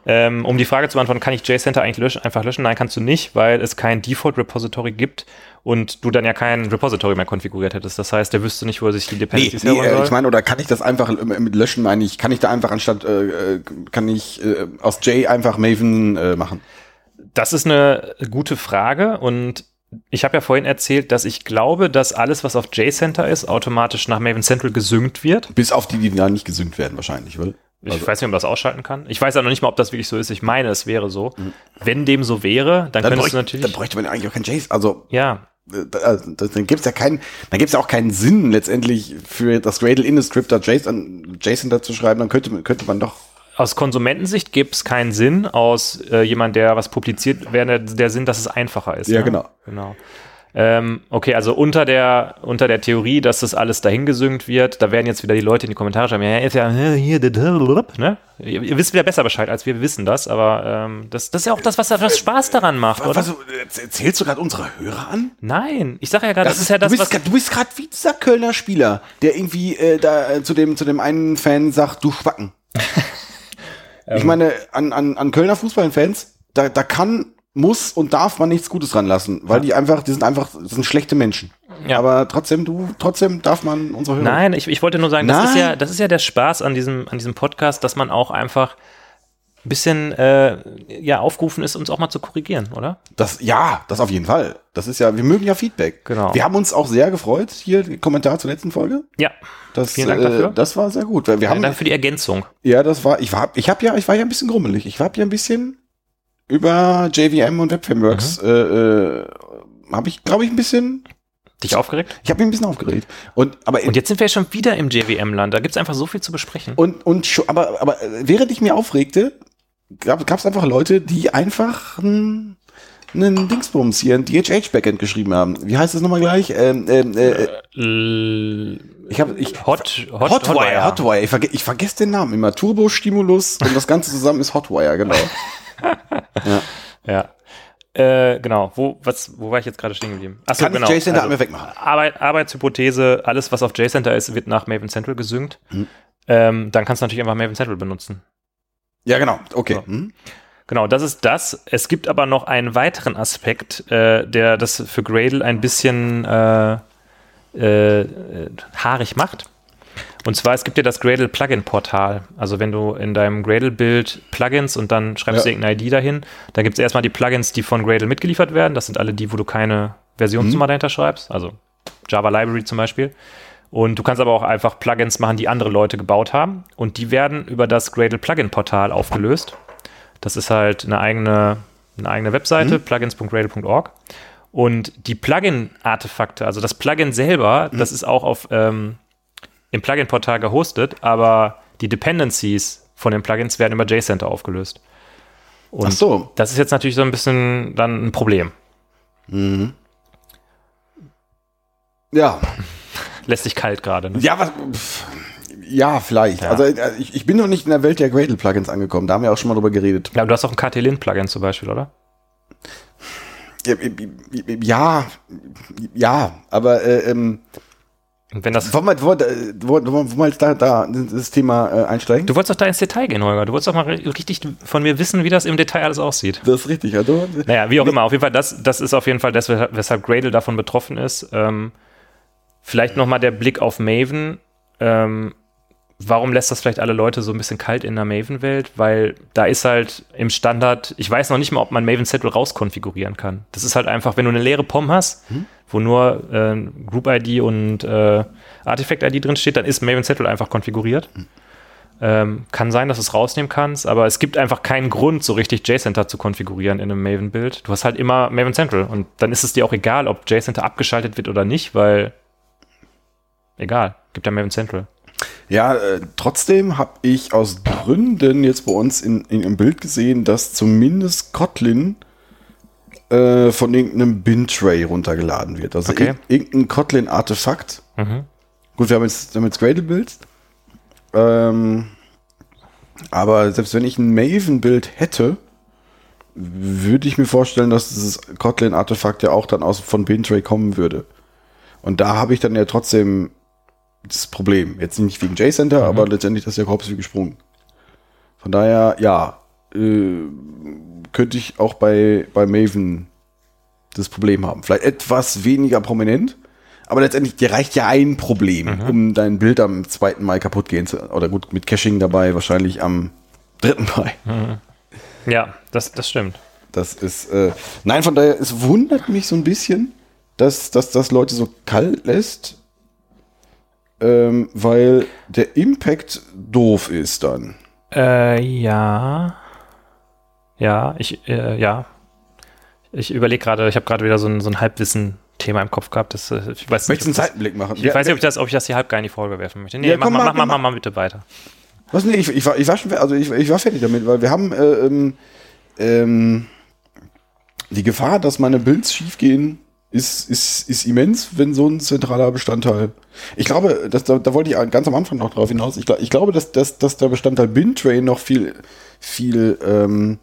Speaker 2: Ähm, um die Frage zu beantworten, kann ich JCenter eigentlich löschen, einfach löschen? Nein, kannst du nicht, weil es kein Default-Repository gibt und du dann ja kein Repository mehr konfiguriert hättest. Das heißt, der wüsste nicht, wo er sich die
Speaker 1: Nee,
Speaker 2: Dependencies
Speaker 1: nee,
Speaker 2: herholen
Speaker 1: äh,
Speaker 2: soll.
Speaker 1: ich meine, oder kann ich das einfach mit löschen, meine ich, kann ich da einfach anstatt, äh, äh, kann ich äh, aus J einfach Maven äh, machen?
Speaker 2: Das ist eine gute Frage und ich habe ja vorhin erzählt, dass ich glaube, dass alles, was auf JCenter ist, automatisch nach Maven Central gesynkt wird.
Speaker 1: Bis auf die, die da nicht gesynkt werden wahrscheinlich, weil.
Speaker 2: Ich
Speaker 1: Also-
Speaker 2: weiß nicht, ob man das ausschalten kann. Ich weiß ja noch nicht mal, ob das wirklich so ist. Ich meine, es wäre so. Wenn dem so wäre, dann,
Speaker 1: Dann,
Speaker 2: könntest
Speaker 1: bräuchte,
Speaker 2: du natürlich.
Speaker 1: dann bräuchte man ja eigentlich auch kein JSON. Also,
Speaker 2: ja,
Speaker 1: äh, da- dann gibt's ja keinen, dann gibt's ja auch keinen Sinn letztendlich für das Gradle in Script da JSON, JSON da zu schreiben, dann könnte, könnte man doch.
Speaker 2: Aus Konsumentensicht gibt es keinen Sinn. Aus äh, jemand, der was publiziert, wäre der, der Sinn, dass es einfacher ist.
Speaker 1: Ja, genau.
Speaker 2: genau. Ähm, okay, also unter der, unter der Theorie, dass das alles dahingesynkt wird, da werden jetzt wieder die Leute in die Kommentare schreiben, ja, ist ja hier, ne? Ihr, ihr wisst wieder besser Bescheid, als wir, wir wissen das, aber ähm, das, das ist ja auch das, was was Spaß daran macht, oder?
Speaker 1: Was, was, erzählst du gerade unsere Hörer an?
Speaker 2: Nein, ich sage ja gerade, das, ist ja das,
Speaker 1: du bist,
Speaker 2: was.
Speaker 1: Du bist gerade wie dieser Kölner Spieler, der irgendwie äh, da äh, zu dem zu dem einen Fan sagt, du Schwacken. (laughs) ich meine, an, an, an Kölner Fußballfans, da, da kann, muss und darf man nichts Gutes ranlassen, weil die einfach, die sind einfach, das sind schlechte Menschen.
Speaker 2: Ja.
Speaker 1: Aber trotzdem, du, trotzdem darf man unsere Hörer.
Speaker 2: Nein, ich, ich wollte nur sagen, das ist,
Speaker 1: Nein.
Speaker 2: ja, das ist ja der Spaß an diesem, an diesem Podcast, dass man auch einfach ein bisschen äh, ja, aufgerufen ist, uns auch mal zu korrigieren, oder?
Speaker 1: Das, ja, das auf jeden Fall. Das ist ja, wir mögen ja Feedback.
Speaker 2: Genau.
Speaker 1: Wir haben uns auch sehr gefreut, hier, Kommentar zur letzten Folge.
Speaker 2: Ja.
Speaker 1: Das,
Speaker 2: Vielen Dank
Speaker 1: äh,
Speaker 2: dafür.
Speaker 1: Das war sehr gut. Wir haben,
Speaker 2: Danke für die Ergänzung.
Speaker 1: Ja, das war, ich war, ich habe ja, ich war ja ein bisschen grummelig. Ich habe ja ein bisschen über JVM und Webframeworks,
Speaker 2: Mhm.
Speaker 1: äh, äh, habe ich, glaube ich, ein bisschen,
Speaker 2: Dich aufgeregt?
Speaker 1: ich habe mich ein bisschen aufgeregt. Und aber
Speaker 2: Und jetzt sind wir schon wieder im JWM-Land. Da gibt es einfach so viel zu besprechen.
Speaker 1: und und aber aber äh, während ich mir aufregte, gab es einfach Leute, die einfach einen einen Dingsbums hier, ein DHH-Backend geschrieben haben. Wie heißt das nochmal gleich? Ähm, ähm, äh,
Speaker 2: L-
Speaker 1: ich habe ich
Speaker 2: Hot, Hot,
Speaker 1: Hotwire, Hotwire. Ich, verge ich vergesse den Namen immer. Turbo Stimulus und das Ganze zusammen ist Hotwire, genau. (laughs)
Speaker 2: Ja. Äh, genau. Wo, was, wo war ich jetzt gerade stehen geblieben? Achso,
Speaker 1: Kann
Speaker 2: genau.
Speaker 1: JCenter
Speaker 2: Also,
Speaker 1: einmal wegmachen.
Speaker 2: Arbeit, Arbeitshypothese, alles, was auf JCenter ist, wird nach Maven Central gesynkt.
Speaker 1: Hm.
Speaker 2: Ähm, dann kannst du natürlich einfach Maven Central benutzen.
Speaker 1: Ja, genau. Okay.
Speaker 2: So.
Speaker 1: Hm?
Speaker 2: Genau, das ist das. Es gibt aber noch einen weiteren Aspekt, äh, der das für Gradle ein bisschen äh, äh, haarig macht. Und zwar, es gibt ja das Gradle Plugin-Portal. Also wenn du in deinem Gradle-Bild Plugins und dann schreibst du
Speaker 1: Ja.
Speaker 2: irgendeine ID dahin, dann gibt es erstmal die Plugins, die von Gradle mitgeliefert werden. Das sind alle die, wo du keine Versionsnummer dahinter schreibst. Also Java Library zum Beispiel. Und du kannst aber auch einfach Plugins machen, die andere Leute gebaut haben. Und die werden über das Gradle Plugin-Portal aufgelöst. Das ist halt eine eigene, eine eigene Webseite, plugins.gradle.org. Und die Plugin-Artefakte, also das Plugin selber, das ist auch auf, ähm, im Plugin-Portal gehostet, aber die Dependencies von den Plugins werden über JCenter aufgelöst. Und
Speaker 1: Ach so.
Speaker 2: das ist jetzt natürlich so ein bisschen dann ein Problem.
Speaker 1: Ja.
Speaker 2: Lässt sich kalt gerade. Ne?
Speaker 1: Ja, was. pff, Ja, vielleicht.
Speaker 2: Ja.
Speaker 1: Also äh, ich, ich bin noch nicht in der Welt der Gradle-Plugins angekommen. Da haben wir auch schon mal drüber geredet.
Speaker 2: Ja, du hast auch ein KT-Lint-Plugin zum Beispiel, oder?
Speaker 1: Ja, ja, ja aber äh, ähm,
Speaker 2: wenn das.
Speaker 1: wollen wir, wollen wir, wollen wir, da, da das Thema äh, einsteigen?
Speaker 2: Du wolltest doch da ins Detail gehen, Holger. Du wolltest doch mal ri- richtig von mir wissen, wie das im Detail alles aussieht.
Speaker 1: Das ist richtig. Also,
Speaker 2: Naja, wie auch immer, auf jeden Fall, das, das ist auf jeden Fall das, weshalb weshalb Gradle davon betroffen ist. Ähm, vielleicht nochmal der Blick auf Maven. Ähm, warum lässt das vielleicht alle Leute so ein bisschen kalt in der Maven-Welt? Weil da ist halt im Standard, ich weiß noch nicht mal, ob man Maven Zettel rauskonfigurieren kann. Das ist halt einfach, wenn du eine leere POM hast, wo nur äh, Group-ID und äh, Artifact-ID drin steht, dann ist Maven Zettel einfach konfiguriert. Ähm, kann sein, dass du es rausnehmen kannst, aber es gibt einfach keinen Grund, so richtig JCenter zu konfigurieren in einem Maven-Bild. Du hast halt immer Maven Central und dann ist es dir auch egal, ob JCenter abgeschaltet wird oder nicht, weil egal, gibt ja Maven Central.
Speaker 1: Ja, äh, trotzdem habe ich aus Gründen jetzt bei uns in, in, im Bild gesehen, dass zumindest Kotlin äh, von irgendeinem Bin-Tray runtergeladen wird. Also
Speaker 2: Okay.
Speaker 1: ir- irgendein Kotlin-Artefakt.
Speaker 2: Mhm.
Speaker 1: Gut, wir haben jetzt, wir haben jetzt Gradle-Builds. Ähm, aber selbst wenn ich ein Maven-Bild hätte, würde ich mir vorstellen, dass dieses Kotlin-Artefakt ja auch dann aus von Bintray kommen würde. Und da habe ich dann ja trotzdem das Problem. Jetzt nicht wegen JCenter, aber letztendlich das ist ja Korpus wie gesprungen. Von daher, ja, äh, könnte ich auch bei, bei Maven das Problem haben. Vielleicht etwas weniger prominent, aber letztendlich dir reicht ja ein Problem, um dein Bild am zweiten Mal kaputt gehen zu, oder gut, mit Caching dabei, wahrscheinlich am dritten Mal.
Speaker 2: Ja, das, das stimmt.
Speaker 1: Das ist, äh, nein, von daher, es wundert mich so ein bisschen, dass, dass das Leute so kalt lässt, ähm, weil der Impact doof ist dann.
Speaker 2: Äh, ja. Ja, ich, äh, ja. Ich überlege gerade, ich habe gerade wieder so ein, so ein Halbwissen-Thema im Kopf gehabt. Das, äh, ich weiß nicht,
Speaker 1: Möchtest du einen Seitenblick machen?
Speaker 2: ich weiß nicht, ob ich, das, ob ich das hier halb gar in die Folge werfen möchte. Nee,
Speaker 1: Ja,
Speaker 2: mach,
Speaker 1: komm,
Speaker 2: mach,
Speaker 1: mach,
Speaker 2: mach,
Speaker 1: mach.
Speaker 2: mal bitte weiter.
Speaker 1: Was? Nee, ich, ich, war, ich war schon, also ich, ich war fertig damit, weil wir haben äh, ähm, ähm, die Gefahr, dass meine Builds schief gehen, ist, ist, ist immens, wenn so ein zentraler Bestandteil. Ich glaube, dass, da, da wollte ich ganz am Anfang noch drauf hinaus. Ich, ich glaube, dass, dass, dass der Bestandteil Bin-Train noch viel, viel, ähm,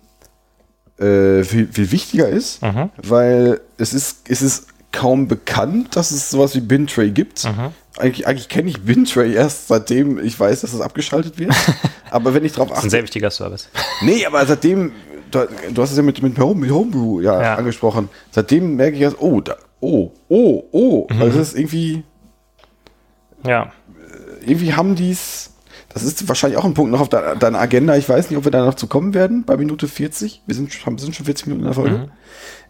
Speaker 1: äh, viel, viel wichtiger ist,
Speaker 2: Mhm.
Speaker 1: weil es ist, es ist kaum bekannt, dass es sowas wie Bin-Tray gibt.
Speaker 2: Mhm.
Speaker 1: Eigentlich, eigentlich kenne ich Bin-Tray (laughs) erst seitdem ich weiß, dass es abgeschaltet wird. (laughs) aber wenn ich drauf
Speaker 2: Das ist ein
Speaker 1: achte.
Speaker 2: sehr wichtiger Service.
Speaker 1: Nee, aber seitdem, du, du hast es ja mit, mit, Home, mit Homebrew ja,
Speaker 2: Ja.
Speaker 1: angesprochen. Seitdem merke ich erst, oh, da, oh, oh, oh.
Speaker 2: Mhm.
Speaker 1: Also das ist irgendwie,
Speaker 2: Ja.
Speaker 1: irgendwie haben die's. Das ist wahrscheinlich auch ein Punkt noch auf de- deiner Agenda. Ich weiß nicht, ob wir da noch zu kommen werden bei Minute 40. Wir sind, haben- sind schon 40 Minuten in der Folge.
Speaker 2: Mhm.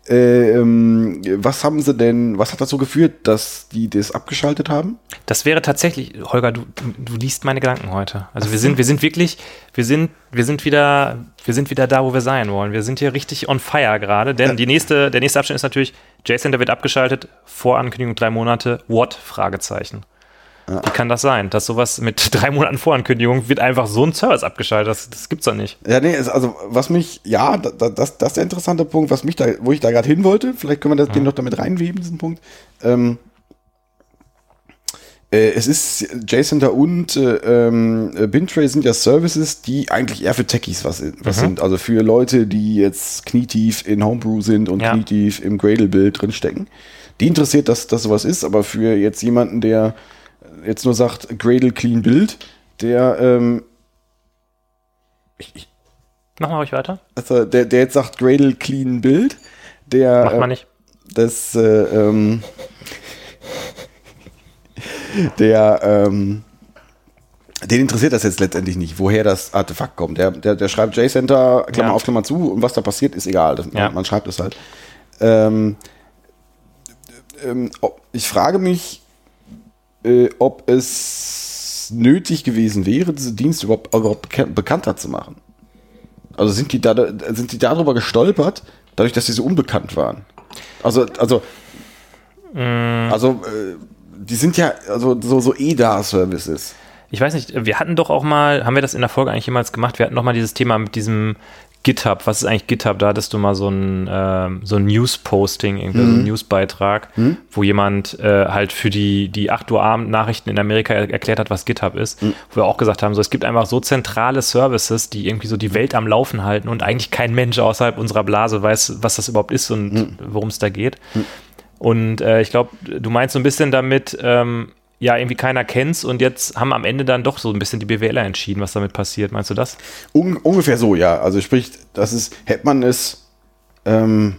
Speaker 1: Äh, ähm, was haben sie denn, was hat dazu geführt, dass die das abgeschaltet haben?
Speaker 2: Das wäre tatsächlich, Holger, du, du liest meine Gedanken heute. Also wir sind, wir sind wirklich, wir sind, wir sind wieder, wir sind wieder da, wo wir sein wollen. Wir sind hier richtig on fire gerade, denn die nächste, der nächste Abschnitt ist natürlich, JCenter wird abgeschaltet, Vorankündigung drei Monate, what? Fragezeichen. Wie kann das sein? Dass sowas mit (laughs) drei Monaten Vorankündigung wird einfach so ein Service abgeschaltet. Das, das gibt's doch nicht.
Speaker 1: Ja, nee, also was mich, ja, da, da, das, das ist der interessante Punkt, was mich da, wo ich da gerade hin wollte. Vielleicht können wir das, den noch damit reinweben, diesen Punkt. Ähm, äh, es ist JCenter und äh, äh, Bintray sind ja Services, die eigentlich eher für Techies was, was sind. Also für Leute, die jetzt knietief in Homebrew sind und
Speaker 2: Ja.
Speaker 1: knietief im Gradle-Bild drinstecken. Die interessiert, dass das sowas ist, aber für jetzt jemanden, der jetzt nur sagt, Gradle Clean Build, der, ähm, ich, ich,
Speaker 2: Machen wir ruhig weiter.
Speaker 1: also der, der jetzt sagt Gradle Clean Build, der
Speaker 2: Macht
Speaker 1: äh,
Speaker 2: man nicht.
Speaker 1: das, äh, ähm, der, ähm, den interessiert das jetzt letztendlich nicht, woher das Artefakt kommt. Der, der, der schreibt JCenter, Klammer
Speaker 2: Ja.
Speaker 1: auf, Klammer zu, und was da passiert, ist egal. Das,
Speaker 2: Ja.
Speaker 1: man, schreibt es halt. Ähm, ähm, ich frage mich, äh, ob es nötig gewesen wäre, diese Dienste überhaupt, überhaupt beka- bekannter zu machen. Also sind die, da, sind die darüber gestolpert, dadurch, dass sie so unbekannt waren? Also, also, also, äh, die sind ja also so, so EDA-Services.
Speaker 2: Ich weiß nicht, wir hatten doch auch mal, haben wir das in der Folge eigentlich jemals gemacht? Wir hatten doch mal dieses Thema mit diesem GitHub. Was ist eigentlich GitHub? Da hattest du mal so ein, ähm, so ein News-Posting, irgendwie so ein Newsbeitrag, wo jemand äh, halt für die, die 8 Uhr Abend Nachrichten in Amerika er erklärt hat, was GitHub ist. Wo wir auch gesagt haben, so, es gibt einfach so zentrale Services, die irgendwie so die Welt am Laufen halten und eigentlich kein Mensch außerhalb unserer Blase weiß, was das überhaupt ist und worum es da geht. Und äh, ich glaube, du meinst so ein bisschen damit, ähm, ja, irgendwie keiner kennt's und jetzt haben am Ende dann doch so ein bisschen die BWLer entschieden, was damit passiert. Meinst du das?
Speaker 1: Un ungefähr so, ja. Also sprich, das ist, hätte man es, ähm,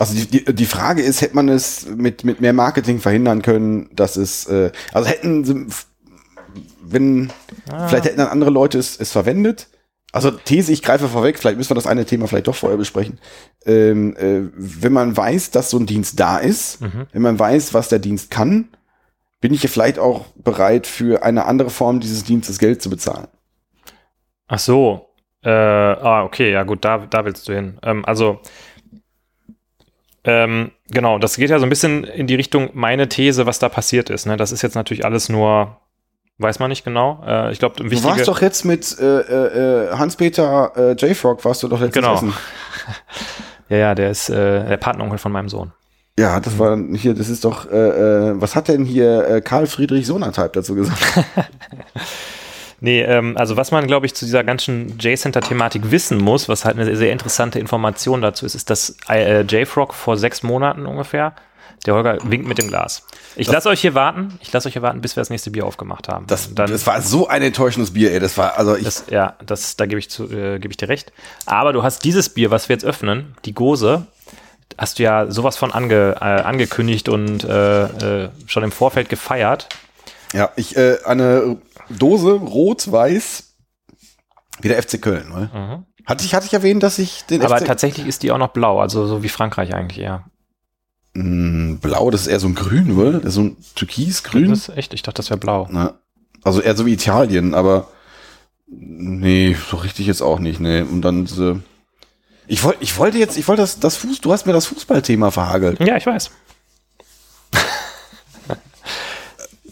Speaker 1: also die, die, die Frage ist, hätte man es mit, mit mehr Marketing verhindern können, dass es, äh, also hätten sie, wenn, vielleicht hätten dann andere Leute es, es verwendet. Also These, ich greife vorweg, vielleicht müssen wir das eine Thema vielleicht doch vorher besprechen. Ähm, äh, wenn man weiß, dass so ein Dienst da ist, wenn man weiß, was der Dienst kann, bin ich ja vielleicht auch bereit, für eine andere Form dieses Dienstes Geld zu bezahlen.
Speaker 2: Ach so. Äh, ah, okay, ja gut, da, da willst du hin. Ähm, also, ähm, genau, das geht ja so ein bisschen in die Richtung meine These, was da passiert ist. Ne? Das ist jetzt natürlich alles nur, weiß man nicht genau. Äh, ich glaube,
Speaker 1: Du warst doch jetzt mit äh, äh, Hans-Peter äh, J-Frog, warst du doch letztens
Speaker 2: Genau.
Speaker 1: essen. (laughs)
Speaker 2: Ja, ja, der ist äh, der Patenonkel von meinem Sohn.
Speaker 1: Ja, das war hier, das ist doch, äh, äh, was hat denn hier äh, Karl Friedrich Sonatype dazu gesagt? (laughs)
Speaker 2: Nee, ähm, also was man, glaube ich, zu dieser ganzen J-Center-Thematik wissen muss, was halt eine sehr interessante Information dazu ist, ist, dass äh, JFrog vor sechs Monaten ungefähr, der Holger winkt mit dem Glas. Ich lasse euch hier warten, ich lasse euch hier warten, bis wir das nächste Bier aufgemacht haben.
Speaker 1: Das,
Speaker 2: Dann,
Speaker 1: das war so ein enttäuschendes Bier, ey. Das war, also ich,
Speaker 2: das, ja, das, da gebe ich, zu, äh, gebe ich dir recht. Aber du hast dieses Bier, was wir jetzt öffnen, die Gose, hast du ja sowas von ange, äh, angekündigt und äh, äh, schon im Vorfeld gefeiert.
Speaker 1: ja, ich, äh, eine Dose rot-weiß, wie der FC Köln, ne?
Speaker 2: Mhm.
Speaker 1: Hatte ich, hatte ich erwähnt, dass ich den
Speaker 2: Aber
Speaker 1: FC
Speaker 2: tatsächlich ist die auch noch blau, also so wie Frankreich eigentlich eher.
Speaker 1: Mm, Blau, das ist eher so ein Grün, oder? Das ist so ein Türkisgrün.
Speaker 2: Das ist echt, ich dachte, das wäre blau.
Speaker 1: Ne? Also eher so wie Italien, aber nee, so richtig jetzt auch nicht, nee. Und dann diese, ich wollte, ich wollte jetzt, ich wollte das, das Fuß, du hast mir das Fußballthema verhagelt.
Speaker 2: Ja, ich weiß. (laughs)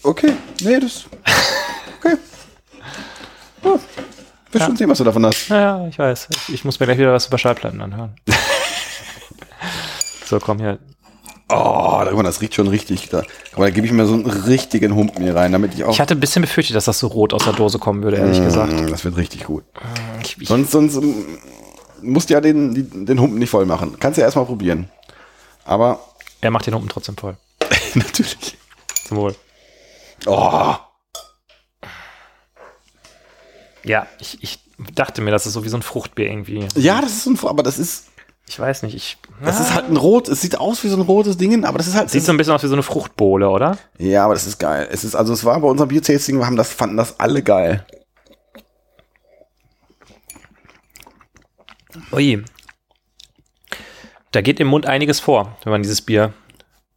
Speaker 1: Okay, nee, das, okay. Ja, wirst schon sehen, was du davon hast.
Speaker 2: Ja, ja, ich weiß. Ich, ich muss mir gleich wieder was über Schallplatten anhören. (laughs) so, komm hier.
Speaker 1: Oh, das riecht schon richtig. Da, aber da gebe ich mir so einen richtigen Humpen hier rein, damit ich auch.
Speaker 2: Ich hatte ein bisschen befürchtet, dass das so rot aus der Dose kommen würde, ehrlich gesagt.
Speaker 1: Mm, Das wird richtig gut.
Speaker 2: Ich, ich,
Speaker 1: Sonst, sonst ähm, musst ja den, den Humpen nicht voll machen. Kannst ja erstmal probieren. Aber
Speaker 2: er macht den unten trotzdem voll. (laughs)
Speaker 1: natürlich.
Speaker 2: Zum Wohl.
Speaker 1: Oh,
Speaker 2: Ja, ich, ich dachte mir, das ist so wie so ein Fruchtbier irgendwie.
Speaker 1: ja, das ist so ein, aber das ist,
Speaker 2: Ich weiß nicht, ich.
Speaker 1: das
Speaker 2: Ah,
Speaker 1: ist halt ein rot. Es sieht aus wie so ein rotes Ding, aber das ist halt.
Speaker 2: Sieht so ein bisschen aus wie so eine Fruchtbowle, oder?
Speaker 1: ja, aber das ist geil. Es ist also, es war bei unserem Biertasting, wir haben das, fanden das alle geil.
Speaker 2: Ui. Da geht im Mund einiges vor, wenn man dieses Bier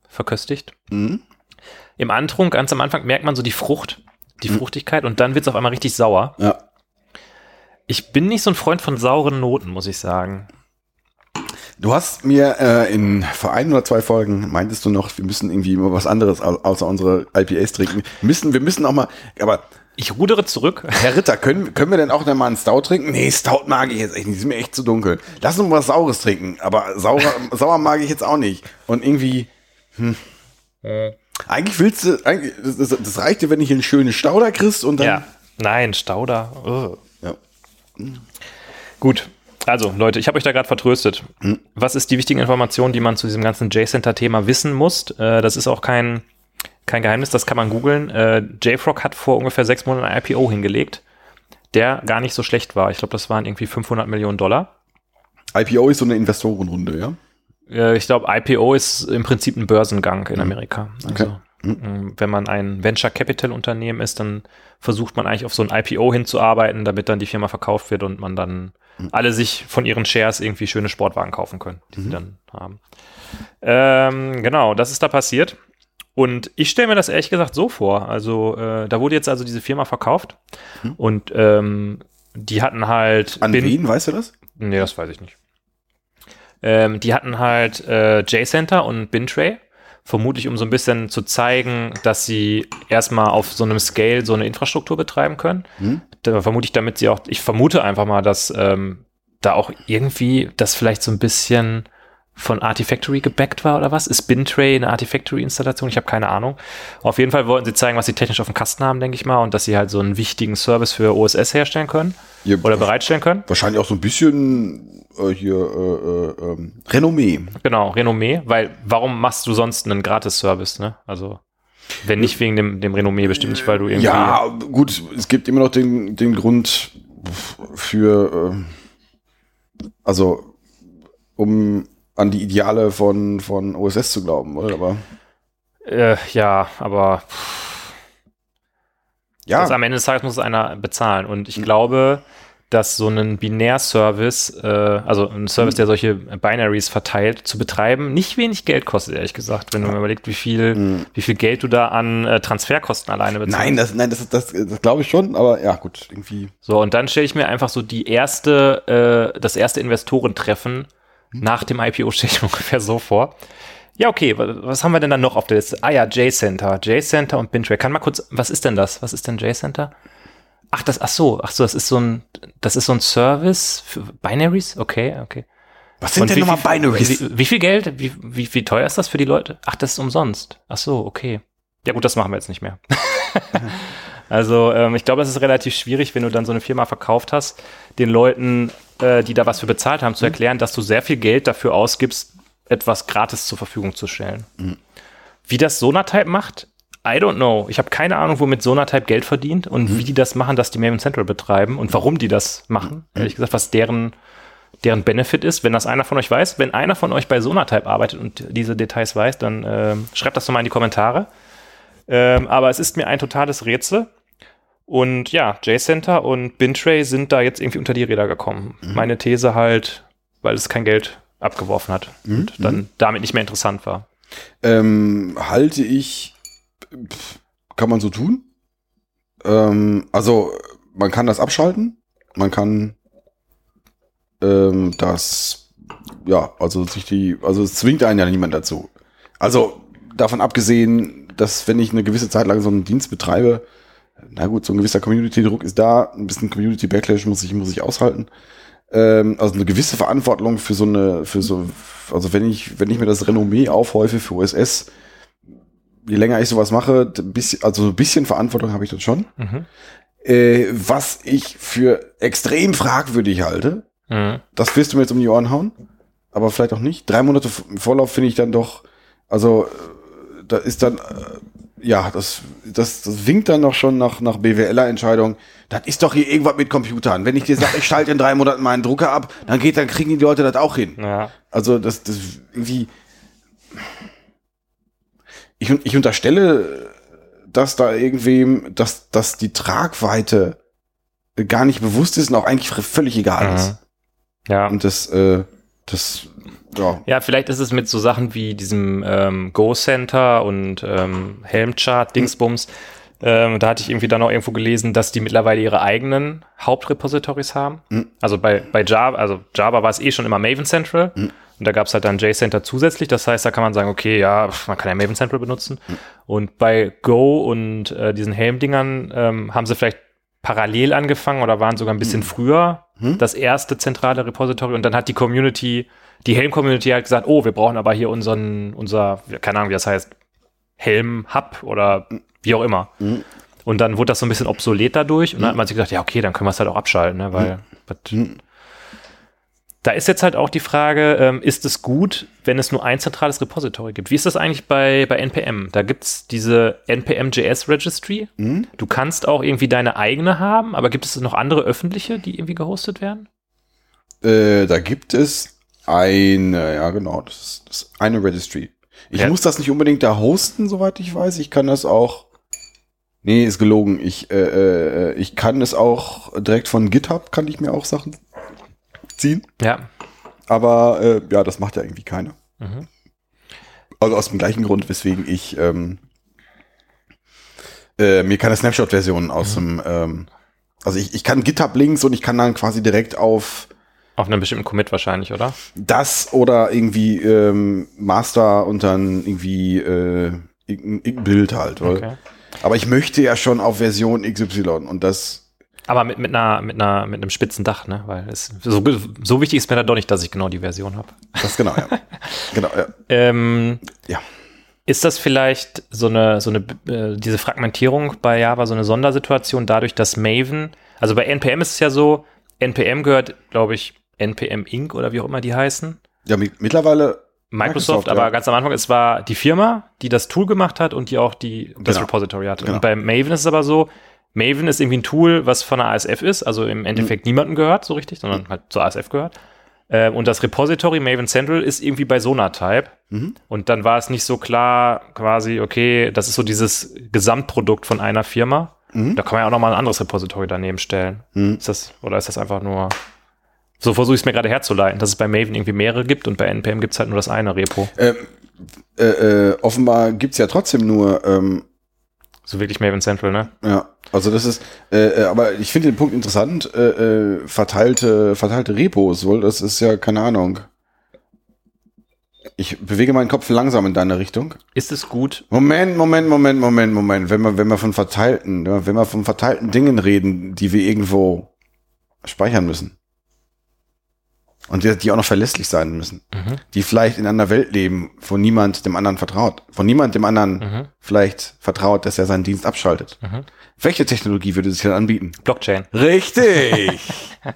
Speaker 2: verköstigt.
Speaker 1: Mhm.
Speaker 2: Im Antrunk, ganz am Anfang, merkt man so die Frucht, die Fruchtigkeit und dann wird es auf einmal richtig sauer.
Speaker 1: Ja.
Speaker 2: Ich bin nicht so ein Freund von sauren Noten, muss ich sagen.
Speaker 1: Du hast mir äh, in vor ein oder zwei Folgen meintest du noch, wir müssen irgendwie immer was anderes au außer unsere IPAs trinken. Müssen, wir müssen auch mal, aber
Speaker 2: Ich rudere zurück.
Speaker 1: Herr Ritter, können, können wir denn auch noch mal einen Stout trinken? Nee, Stout mag ich jetzt echt nicht, sind mir echt zu dunkel. Lass uns mal was Saures trinken, aber sauer, (laughs) sauer mag ich jetzt auch nicht. Und irgendwie, hm. Eigentlich willst du, eigentlich, das, das, das reicht dir, wenn ich einen schönen Stauder kriegst und dann.
Speaker 2: Ja. Nein, Stauder.
Speaker 1: Ja.
Speaker 2: Gut. Also, Leute, ich habe euch da gerade vertröstet. Was ist die wichtige Information, die man zu diesem ganzen J-Center-Thema wissen muss? Äh, das ist auch kein, kein Geheimnis, das kann man googeln. Äh, JFrog hat vor ungefähr sechs Monaten ein IPO hingelegt, der gar nicht so schlecht war. Ich glaube, das waren irgendwie 500 Millionen Dollar.
Speaker 1: IPO ist so eine Investorenrunde, ja?
Speaker 2: Äh, ich glaube, IPO ist im Prinzip ein Börsengang in Amerika.
Speaker 1: Okay.
Speaker 2: Also, mh, wenn man ein Venture Capital Unternehmen ist, dann versucht man eigentlich auf so ein IPO hinzuarbeiten, damit dann die Firma verkauft wird und man dann alle sich von ihren Shares irgendwie schöne Sportwagen kaufen können, die sie dann haben. Ähm, genau, das ist da passiert. Und ich stelle mir das ehrlich gesagt so vor. Also, äh, da wurde jetzt also diese Firma verkauft und ähm, die hatten halt.
Speaker 1: An
Speaker 2: Bin-
Speaker 1: wen, weißt du das?
Speaker 2: Nee, das weiß ich nicht. Ähm, die hatten halt äh, J-Center und Bintray, vermutlich um so ein bisschen zu zeigen, dass sie erstmal auf so einem Scale so eine Infrastruktur betreiben können.
Speaker 1: Hm?
Speaker 2: Da, vermutlich damit sie auch, ich vermute einfach mal, dass ähm, da auch irgendwie das vielleicht so ein bisschen von Artifactory gebackt war oder was? Ist Bintray eine Artifactory-Installation? Ich habe keine Ahnung. Auf jeden Fall wollten sie zeigen, was sie technisch auf dem Kasten haben, denke ich mal, und dass sie halt so einen wichtigen Service für OSS herstellen können
Speaker 1: Ja,
Speaker 2: oder bereitstellen können.
Speaker 1: Wahrscheinlich auch so ein bisschen äh, hier äh, äh, ähm, Renommee.
Speaker 2: Genau, Renommee, weil warum machst du sonst einen Gratis-Service, ne? Also, wenn nicht wegen dem, dem Renommee, bestimmt nicht, weil du irgendwie.
Speaker 1: Ja, gut, es gibt immer noch den, den Grund für, äh, also, um an die Ideale von, von OSS zu glauben, oder? Aber
Speaker 2: Äh, ja, aber
Speaker 1: ja,
Speaker 2: das am Ende des Tages muss es einer bezahlen. Und ich glaube, dass so ein Binär-Service, äh, also ein Service, der solche Binaries verteilt, zu betreiben, nicht wenig Geld kostet, ehrlich gesagt, wenn du mir überlegst, wie viel, wie viel Geld du da an äh, Transferkosten alleine bezahlst.
Speaker 1: nein, das, nein, das, das, das glaube ich schon, aber ja, gut, irgendwie.
Speaker 2: So, und dann stelle ich mir einfach so die erste, äh, das erste Investorentreffen nach dem IPO stelle ich mir (laughs) ungefähr so vor. Ja, okay, wa- was haben wir denn dann noch auf der Liste? Ah ja, J-Center. J-Center und Bintray. Kann mal kurz, was ist denn das? Was ist denn J-Center? Ach, das, ach so, ach so, das ist so ein, das ist so ein Service für Binaries? Okay, okay.
Speaker 1: Was sind
Speaker 2: Und
Speaker 1: denn nochmal Binaries?
Speaker 2: Wie, wie viel Geld? Wie, wie, wie teuer ist das für die Leute? Ach, das ist umsonst. Ach so, okay. Ja gut, das machen wir jetzt nicht mehr. (laughs) also ähm, ich glaube, es ist relativ schwierig, wenn du dann so eine Firma verkauft hast, den Leuten, äh, die da was für bezahlt haben, zu erklären, dass du sehr viel Geld dafür ausgibst, etwas gratis zur Verfügung zu stellen. Wie das Sonatype macht, I don't know. Ich habe keine Ahnung, womit Sonatype Geld verdient und wie die das machen, dass die Maven Central betreiben und warum die das machen. Ehrlich gesagt, was deren, deren Benefit ist. Wenn das einer von euch weiß, wenn einer von euch bei Sonatype arbeitet und diese Details weiß, dann ähm, schreibt das doch mal in die Kommentare. Ähm, aber es ist mir ein totales Rätsel. Und ja, J-Center und Bintray sind da jetzt irgendwie unter die Räder gekommen. Meine These halt, weil es kein Geld abgeworfen hat und dann damit nicht mehr interessant war.
Speaker 1: Ähm, halte ich, pf, kann man so tun. Ähm, also, man kann das abschalten. Man kann ähm, das, ja, also sich die, also es zwingt einen ja niemand dazu. Also, davon abgesehen, dass wenn ich eine gewisse Zeit lang so einen Dienst betreibe, na gut, so ein gewisser Community-Druck ist da, ein bisschen Community-Backlash muss ich, muss ich aushalten. ähm, also eine gewisse Verantwortung für so eine, für so, also wenn ich, wenn ich mir das Renommee aufhäufe für OSS, je länger ich sowas mache, bisschen, also ein bisschen Verantwortung habe ich dann schon.
Speaker 2: Mhm.
Speaker 1: Äh, was ich für extrem fragwürdig halte,
Speaker 2: Mhm.
Speaker 1: das wirst du mir jetzt um die Ohren hauen, aber vielleicht auch nicht. Drei Monate Vorlauf finde ich dann doch, also äh, da ist dann, äh, ja, das, das, das winkt dann doch schon nach, nach BWLer-Entscheidung. Das ist doch hier irgendwas mit Computern. Wenn ich dir sage, ich schalte in drei Monaten meinen Drucker ab, dann geht, dann kriegen die Leute das auch hin.
Speaker 2: Ja.
Speaker 1: Also das, das irgendwie. Ich, ich unterstelle, dass da irgendwem, dass, dass die Tragweite gar nicht bewusst ist und auch eigentlich völlig egal
Speaker 2: Mhm.
Speaker 1: ist.
Speaker 2: Ja.
Speaker 1: Und das, äh, das, ja.
Speaker 2: Ja, vielleicht ist es mit so Sachen wie diesem ähm, Go Center und ähm, Helmchart, Dingsbums. Ähm, da hatte ich irgendwie dann auch irgendwo gelesen, dass die mittlerweile ihre eigenen Hauptrepositories haben.
Speaker 1: Mhm.
Speaker 2: Also bei, bei Java, also Java war es eh schon immer Maven Central.
Speaker 1: Mhm.
Speaker 2: Und da gab es halt dann JCenter zusätzlich. Das heißt, da kann man sagen, okay, ja, man kann ja Maven Central benutzen.
Speaker 1: Mhm.
Speaker 2: Und bei Go und äh, diesen Helm-Dingern ähm, haben sie vielleicht parallel angefangen oder waren sogar ein bisschen früher
Speaker 1: Mhm.
Speaker 2: das erste zentrale Repository und dann hat die Community, die Helm-Community halt gesagt, oh, wir brauchen aber hier unseren, unser, keine Ahnung, wie das heißt, Helm-Hub oder wie auch immer.
Speaker 1: Mhm.
Speaker 2: Und dann wurde das so ein bisschen obsolet dadurch und dann hat man sich gedacht, ja, okay, dann können wir es halt auch abschalten, ne, weil was-
Speaker 1: Mhm.
Speaker 2: Da ist jetzt halt auch die Frage, ähm, ist es gut, wenn es nur ein zentrales Repository gibt? Wie ist das eigentlich bei, bei NPM? Da gibt es diese NPM.js Registry.
Speaker 1: Mhm.
Speaker 2: Du kannst auch irgendwie deine eigene haben, aber gibt es noch andere öffentliche, die irgendwie gehostet werden?
Speaker 1: Äh, da gibt es eine, ja genau, das ist, das ist eine Registry. Ich
Speaker 2: Ja.
Speaker 1: muss das nicht unbedingt da hosten, soweit ich weiß. Ich kann das auch. Nee, ist gelogen. Ich, äh, äh, ich kann es auch direkt von GitHub, kann ich mir auch Sachen ziehen.
Speaker 2: Ja.
Speaker 1: Aber äh, ja, das macht ja irgendwie keiner.
Speaker 2: Mhm.
Speaker 1: Also aus dem gleichen Grund, weswegen ich ähm, äh, mir keine Snapshot-Version aus dem, ähm, also ich, ich kann GitHub-Links und ich kann dann quasi direkt auf
Speaker 2: Auf einem bestimmten Commit wahrscheinlich, oder?
Speaker 1: das oder irgendwie ähm, Master und dann irgendwie äh, irgendein Bild halt.
Speaker 2: Okay.
Speaker 1: Aber ich möchte ja schon auf Version XY und das
Speaker 2: Aber mit, mit, einer, mit, einer, mit einem spitzen Dach, ne? Weil es, so, so wichtig ist mir dann doch nicht, dass ich genau die Version habe.
Speaker 1: das genau, ja. (laughs) genau, ja.
Speaker 2: Ähm,
Speaker 1: Ja.
Speaker 2: Ist das vielleicht so eine, so eine, äh, diese Fragmentierung bei Java so eine Sondersituation dadurch, dass Maven, also bei NPM ist es ja so, NPM gehört, glaube ich, NPM Inc. oder wie auch immer die heißen.
Speaker 1: Ja, mi- mittlerweile
Speaker 2: Microsoft,
Speaker 1: Microsoft,
Speaker 2: aber
Speaker 1: ja.
Speaker 2: ganz am Anfang, es war die Firma, die das Tool gemacht hat und die auch die, das
Speaker 1: Genau.
Speaker 2: Repository hatte.
Speaker 1: Genau.
Speaker 2: Und bei Maven ist es aber so, Maven ist irgendwie ein Tool, was von der ASF ist, also im Endeffekt
Speaker 1: Mhm.
Speaker 2: niemandem gehört, so richtig, sondern halt zur ASF gehört. Ähm, und das Repository Maven Central ist irgendwie bei Sonatype.
Speaker 1: Mhm.
Speaker 2: Und dann war es nicht so klar, quasi, okay, das ist so dieses Gesamtprodukt von einer Firma.
Speaker 1: Mhm.
Speaker 2: Da kann man ja auch nochmal ein anderes Repository daneben stellen.
Speaker 1: Mhm.
Speaker 2: Ist das, oder ist das einfach nur. So versuche ich es mir gerade herzuleiten, dass es bei Maven irgendwie mehrere gibt und bei NPM gibt es halt nur das eine Repo.
Speaker 1: Ähm, äh, äh, offenbar gibt's ja trotzdem nur, ähm,
Speaker 2: So wirklich Maven Central, ne?
Speaker 1: ja, also das ist, äh, äh, aber ich finde den Punkt interessant, äh, äh, verteilte, verteilte Repos, wohl, das ist ja, keine Ahnung. Ich bewege meinen Kopf langsam in deine Richtung.
Speaker 2: Ist es gut?
Speaker 1: Moment, Moment, Moment, Moment, Moment. Wenn wir, wenn wir von verteilten, wenn wir von verteilten Dingen reden, die wir irgendwo speichern müssen. Und die, die auch noch verlässlich sein müssen.
Speaker 2: Mhm.
Speaker 1: Die vielleicht in einer Welt leben, wo niemand dem anderen vertraut. Wo niemand dem anderen
Speaker 2: Mhm.
Speaker 1: vielleicht vertraut, dass er seinen Dienst abschaltet.
Speaker 2: Mhm.
Speaker 1: Welche Technologie würde sich dann anbieten?
Speaker 2: Blockchain.
Speaker 1: Richtig! (laughs)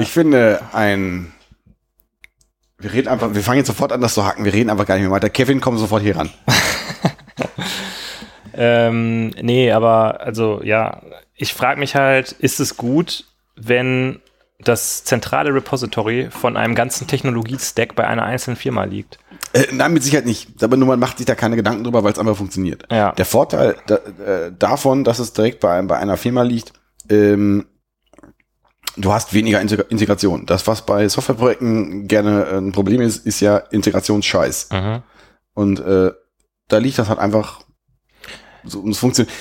Speaker 1: Ich finde ein. Wir reden einfach, wir fangen jetzt sofort an, das zu hacken. Wir reden einfach gar nicht mehr weiter. Kevin, komm sofort hier ran. (laughs)
Speaker 2: Ähm, nee, aber also ja, ich frage mich halt, ist es gut, wenn das zentrale Repository von einem ganzen Technologiestack bei einer einzelnen Firma liegt?
Speaker 1: Äh, nein, mit Sicherheit nicht. Aber nur man macht sich da keine Gedanken drüber, weil es einfach funktioniert.
Speaker 2: Ja.
Speaker 1: Der Vorteil da, äh, davon, dass es direkt bei, bei einer Firma liegt, ähm, du hast weniger Integ- Integration. Das, was bei Softwareprojekten gerne äh, ein Problem ist, ist ja Integrationsscheiß.
Speaker 2: Mhm.
Speaker 1: Und äh, da liegt das halt einfach so, und es funktioniert.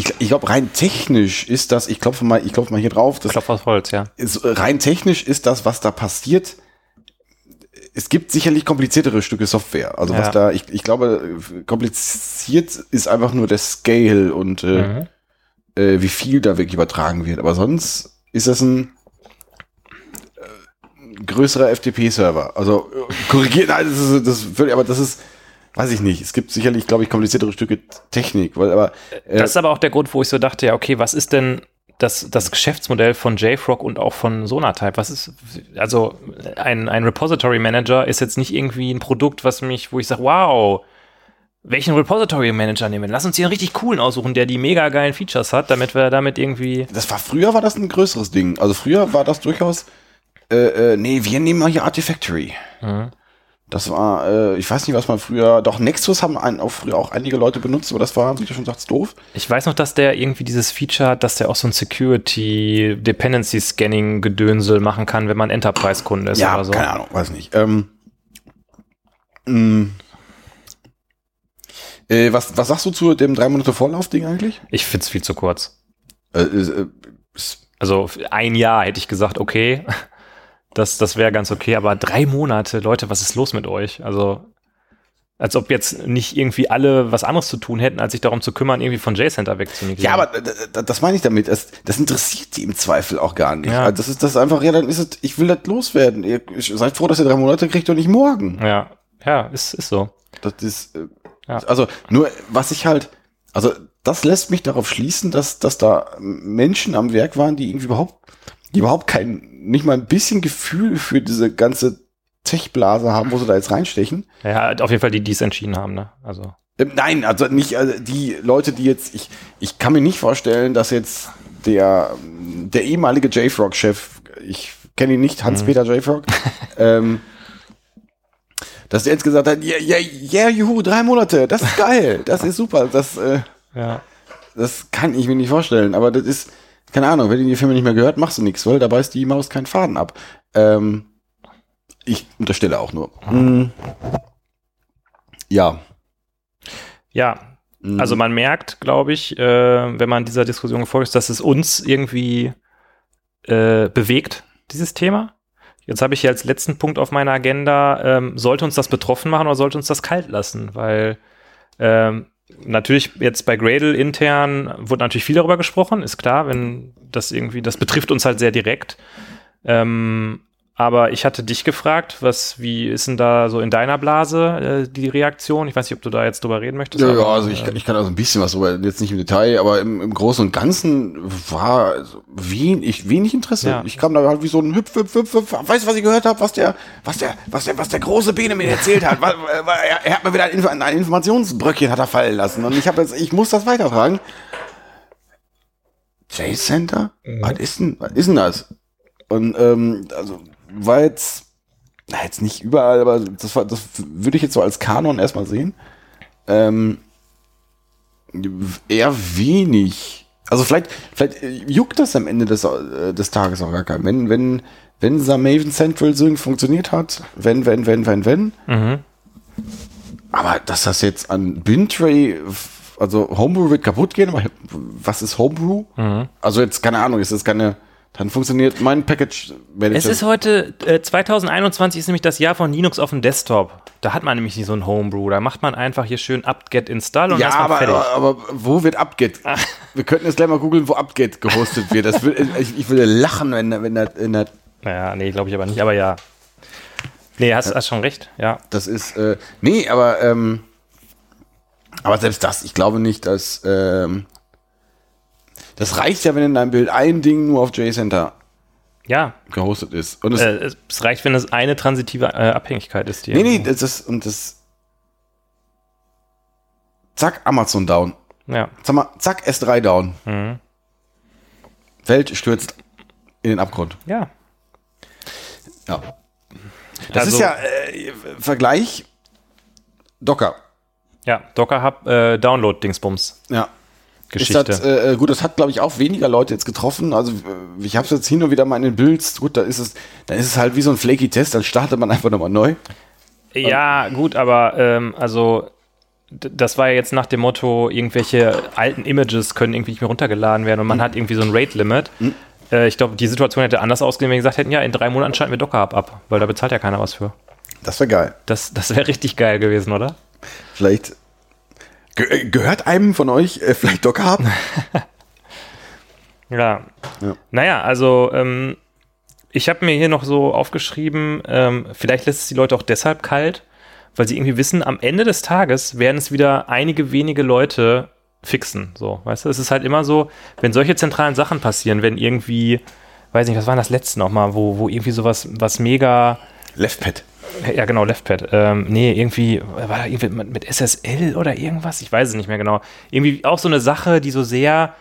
Speaker 1: Ich, ich glaube, rein technisch ist das, ich klopfe mal, ich klopfe mal hier drauf, das
Speaker 2: Klopf auf Holz, ja.
Speaker 1: ist, rein technisch ist das, was da passiert. Es gibt sicherlich kompliziertere Stücke Software. Also was
Speaker 2: Ja.
Speaker 1: da, ich, ich glaube, kompliziert ist einfach nur der Scale und äh,
Speaker 2: Mhm.
Speaker 1: äh, wie viel da wirklich übertragen wird. Aber sonst ist das ein, größerer FTP-Server. Also äh, korrigiert, nein, das ist, das aber das ist, weiß ich nicht. Es gibt sicherlich, glaube ich, kompliziertere Stücke Technik, weil aber äh,
Speaker 2: Das ist aber auch der Grund, wo ich so dachte, ja, okay, was ist denn das, das Geschäftsmodell von JFrog und auch von Sonatype? Was ist, also ein, ein Repository Manager ist jetzt nicht irgendwie ein Produkt, was mich, wo ich sage, wow, welchen Repository Manager nehmen wir? Lass uns hier einen richtig coolen aussuchen, der die mega geilen Features hat, damit wir damit irgendwie.
Speaker 1: das war früher war das ein größeres Ding. Also früher war das durchaus, äh, äh, nee, wir nehmen mal hier Artifactory.
Speaker 2: Mhm.
Speaker 1: Das war, äh, ich weiß nicht, was man früher, doch Nexus haben ein, auch früher auch einige Leute benutzt, aber das war, wie du schon sagst, doof.
Speaker 2: Ich weiß noch, dass der irgendwie dieses Feature hat, dass der auch so ein Security Dependency Scanning Gedönsel machen kann, wenn man Enterprise-Kunde ist
Speaker 1: ja,
Speaker 2: oder so.
Speaker 1: keine Ahnung, weiß nicht. Ähm, mh, äh, was, was sagst du zu dem drei Monate Vorlauf-Ding eigentlich?
Speaker 2: Ich find's viel zu kurz.
Speaker 1: Äh, äh,
Speaker 2: Also ein Jahr hätte ich gesagt, okay. Das, das wäre ganz okay, aber drei Monate, Leute, was ist los mit euch? Also, als ob jetzt nicht irgendwie alle was anderes zu tun hätten, als sich darum zu kümmern, irgendwie von JCenter wegzumigrieren.
Speaker 1: ja, aber d- d- das meine ich damit. Das, das interessiert die im Zweifel auch gar nicht.
Speaker 2: Ja.
Speaker 1: Also Das ist das einfach, ja, dann ist es, ich will das loswerden. Ihr seid froh, dass ihr drei Monate kriegt und nicht morgen.
Speaker 2: Ja, ja, ist, ist so.
Speaker 1: Das ist, äh,
Speaker 2: Ja.
Speaker 1: also nur, was ich halt, also das lässt mich darauf schließen, dass, dass da Menschen am Werk waren, die irgendwie überhaupt, die überhaupt kein, nicht mal ein bisschen Gefühl für diese ganze Tech-Blase haben, wo sie da jetzt reinstechen.
Speaker 2: Ja, auf jeden Fall die, die es entschieden haben, ne? Also.
Speaker 1: Ähm, Nein, also nicht also die Leute, die jetzt, ich, ich kann mir nicht vorstellen, dass jetzt der, der ehemalige JFrog-Chef, ich kenne ihn nicht, Hans-Peter JFrog, (laughs) ähm, dass der jetzt gesagt hat, ja, ja, ja, juhu, drei Monate, das ist geil, das ist super, das, äh,
Speaker 2: Ja.
Speaker 1: das kann ich mir nicht vorstellen, aber das ist, keine Ahnung, wenn du die Firma nicht mehr gehört, machst du nichts, weil da beißt die Maus keinen Faden ab. Ähm, ich unterstelle auch nur. Mm. Ja.
Speaker 2: Ja,
Speaker 1: Mm.
Speaker 2: Also man merkt, glaube ich, äh, wenn man dieser Diskussion gefolgt ist, dass es uns irgendwie äh, bewegt, dieses Thema. Jetzt habe ich hier als letzten Punkt auf meiner Agenda, ähm, sollte uns das betroffen machen oder sollte uns das kalt lassen? Weil ähm, natürlich jetzt bei Gradle intern wurde natürlich viel darüber gesprochen, ist klar, wenn das irgendwie, das betrifft uns halt sehr direkt. Ähm, aber ich hatte dich gefragt, was, wie ist denn da so in deiner Blase äh, die Reaktion? Ich weiß nicht, ob du da jetzt drüber reden möchtest.
Speaker 1: Ja, ja,
Speaker 2: aber,
Speaker 1: also ich,
Speaker 2: äh,
Speaker 1: kann- ich kann also ein bisschen was drüber, jetzt nicht im Detail, aber im, im Großen und Ganzen war wenig, wenig Interesse.
Speaker 2: Ja.
Speaker 1: Ich kam da halt wie so ein Hüpf, Hüpf, Hüpf, Hüpf. Weißt du, was ich gehört habe, was der, was der, was der, was der große Bene mir erzählt hat? Er, er hat mir wieder ein, Info- ein Informationsbröckchen hat er fallen lassen und ich habe jetzt, ich muss das weitertragen. J-Center? Was ist denn, was ist denn das? Und ähm, also war jetzt, na, jetzt nicht überall, aber das war, das würde ich jetzt so als Kanon erstmal sehen. Ähm, eher wenig. Also vielleicht, vielleicht äh, juckt das am Ende des, äh, des Tages auch gar keinen. Wenn, wenn, wenn Maven Central so funktioniert hat, wenn, wenn, wenn, wenn, wenn.
Speaker 2: Mhm.
Speaker 1: Aber dass das jetzt an Bintray, also Homebrew wird kaputt gehen, aber was ist Homebrew?
Speaker 2: Mhm.
Speaker 1: Also jetzt, keine Ahnung, ist das keine, dann funktioniert mein Package Manager.
Speaker 2: Es ist heute, äh, 2021 ist nämlich das Jahr von Linux auf dem Desktop. Da hat man nämlich nicht so ein Homebrew. Da macht man einfach hier schön apt-get install und
Speaker 1: ja,
Speaker 2: ist man
Speaker 1: aber,
Speaker 2: fertig.
Speaker 1: aber, aber wo wird Upget? Wir könnten jetzt gleich mal googeln, wo Upget gehostet wird. Das will, ich, ich würde lachen, wenn, wenn, da- wenn da
Speaker 2: Naja, nee, glaube ich aber nicht, aber ja. Nee, hast, hast schon recht, ja.
Speaker 1: Das ist, äh, nee, aber, ähm, aber selbst das, ich glaube nicht, dass, ähm, das reicht ja, wenn in deinem Bild ein Ding nur auf JCenter
Speaker 2: Ja,
Speaker 1: gehostet ist. Und es,
Speaker 2: äh, es- reicht, wenn es eine transitive äh, Abhängigkeit ist. Die
Speaker 1: nee, nee, das ist, und das, zack, Amazon down.
Speaker 2: Ja.
Speaker 1: Sag mal, zack, S3 down.
Speaker 2: Mhm.
Speaker 1: Welt stürzt in den Abgrund.
Speaker 2: Ja.
Speaker 1: Ja. Das
Speaker 2: Also-
Speaker 1: ist ja, äh, Vergleich, Docker.
Speaker 2: Ja, Docker Hub äh, Download-Dingsbums.
Speaker 1: Ja.
Speaker 2: Geschichte.
Speaker 1: Das, äh, gut, das hat, glaube ich, auch weniger Leute jetzt getroffen. Also äh, ich habe es jetzt hin und wieder mal in den Builds. Gut, da ist es, dann ist es halt wie so ein flaky Test, dann startet man einfach nochmal neu.
Speaker 2: Ja, gut, aber ähm, also das war ja jetzt nach dem Motto, irgendwelche alten Images können irgendwie nicht mehr runtergeladen werden und man hat irgendwie so ein Rate-Limit. Äh, ich glaube, die Situation hätte anders ausgesehen, wenn wir gesagt hätten, ja, in drei Monaten schalten wir Docker Hub ab, weil da bezahlt ja keiner was für.
Speaker 1: Das wäre geil.
Speaker 2: Das, das wäre richtig geil gewesen, oder?
Speaker 1: Vielleicht ge äh, gehört einem von euch äh, vielleicht Docker haben? (laughs)
Speaker 2: Ja.
Speaker 1: Ja.
Speaker 2: Naja, also ähm, ich habe mir hier noch so aufgeschrieben, ähm, vielleicht lässt es die Leute auch deshalb kalt, weil sie irgendwie wissen, am Ende des Tages werden es wieder einige wenige Leute fixen. So, weißt du, es ist halt immer so, wenn solche zentralen Sachen passieren, wenn irgendwie, weiß nicht, was war das letzte nochmal, wo, wo irgendwie sowas, was mega,
Speaker 1: Leftpad.
Speaker 2: Ja genau, Leftpad, ähm, nee, irgendwie, war da irgendwie mit, SSL oder irgendwas, ich weiß es nicht mehr genau. Irgendwie auch so eine Sache, die so sehr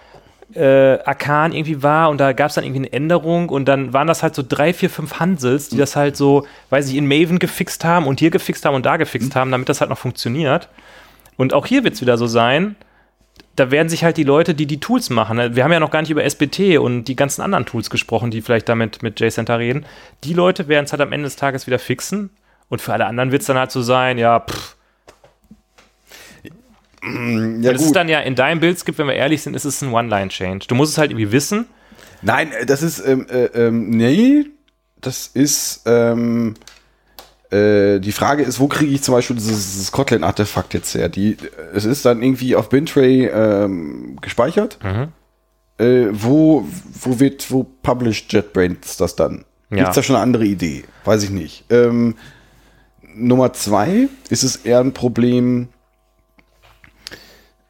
Speaker 2: äh, arkan irgendwie war und da gab es dann irgendwie eine Änderung und dann waren das halt so drei, vier, fünf Hansels, die das halt so, weiß ich, in Maven gefixt haben und hier gefixt haben und da gefixt haben, damit das halt noch funktioniert. Und auch hier wird es wieder so sein, da werden sich halt die Leute, die die Tools machen, ne, wir haben ja noch gar nicht über SBT und die ganzen anderen Tools gesprochen, die vielleicht damit mit JCenter reden, die Leute werden es halt am Ende des Tages wieder fixen und für alle anderen wird es dann halt so sein, ja, pff,
Speaker 1: Ja,
Speaker 2: das ist dann ja in deinem Bildskript, wenn wir ehrlich sind, ist es ein One-Line-Change. Du musst es halt irgendwie wissen.
Speaker 1: Nein, äh, das ist, ähm, äh, ähm, nee, das ist, ähm, äh, die Frage ist, wo kriege ich zum Beispiel dieses, dieses Kotlin-Artefakt jetzt her? Die, es ist dann irgendwie auf Bintray ähm, gespeichert. Äh, wo, wo wird, wo published JetBrains das dann?
Speaker 2: Ja.
Speaker 1: Gibt's da schon eine andere Idee? Weiß ich nicht. Ähm, Nummer zwei ist es eher ein Problem,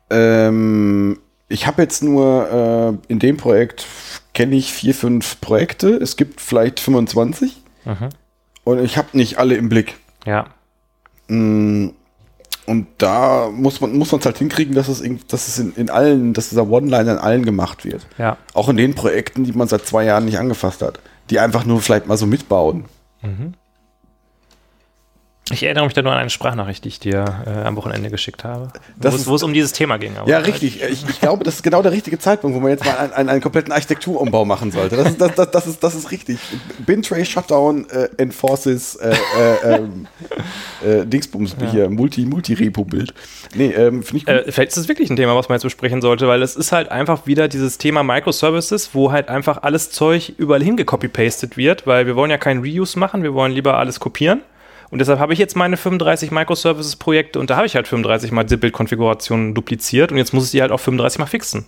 Speaker 1: ähm, ich habe jetzt nur äh, in dem Projekt kenne ich vier, fünf Projekte. Es gibt vielleicht 25 und ich habe nicht alle im Blick.
Speaker 2: Ja.
Speaker 1: Mm, Und da muss man muss man es halt hinkriegen, dass es, irgend- dass es in, in allen, dass dieser One-Liner in allen gemacht wird.
Speaker 2: Ja.
Speaker 1: Auch in den Projekten, die man seit zwei Jahren nicht angefasst hat, die einfach nur vielleicht mal so mitbauen.
Speaker 2: Ich erinnere mich da nur an eine Sprachnachricht, die ich dir äh, am Wochenende geschickt habe,
Speaker 1: Das
Speaker 2: wo es- um dieses Thema ging. aber-
Speaker 1: Ja, richtig. Ich, ich glaube, das ist genau der richtige Zeitpunkt, wo man jetzt mal einen, einen, einen kompletten Architekturumbau machen sollte. Das ist, das, das, das ist, das ist richtig. Bintray Shutdown äh, enforces äh, äh, ähm, äh, Dingsbums hier, Multi, Multi-Repo-Bild. Nee, ähm, finde ich gut.
Speaker 2: Äh, vielleicht ist es wirklich ein Thema, was man jetzt besprechen sollte, weil es ist halt einfach wieder dieses Thema Microservices, wo halt einfach alles Zeug überall hingecopy-pastet wird, weil wir wollen ja kein Reuse machen, wir wollen lieber alles kopieren. Und deshalb habe ich jetzt meine 35 Microservices-Projekte und da habe ich halt 35 mal die Bildkonfigurationen dupliziert und jetzt muss ich die halt auch 35 mal fixen.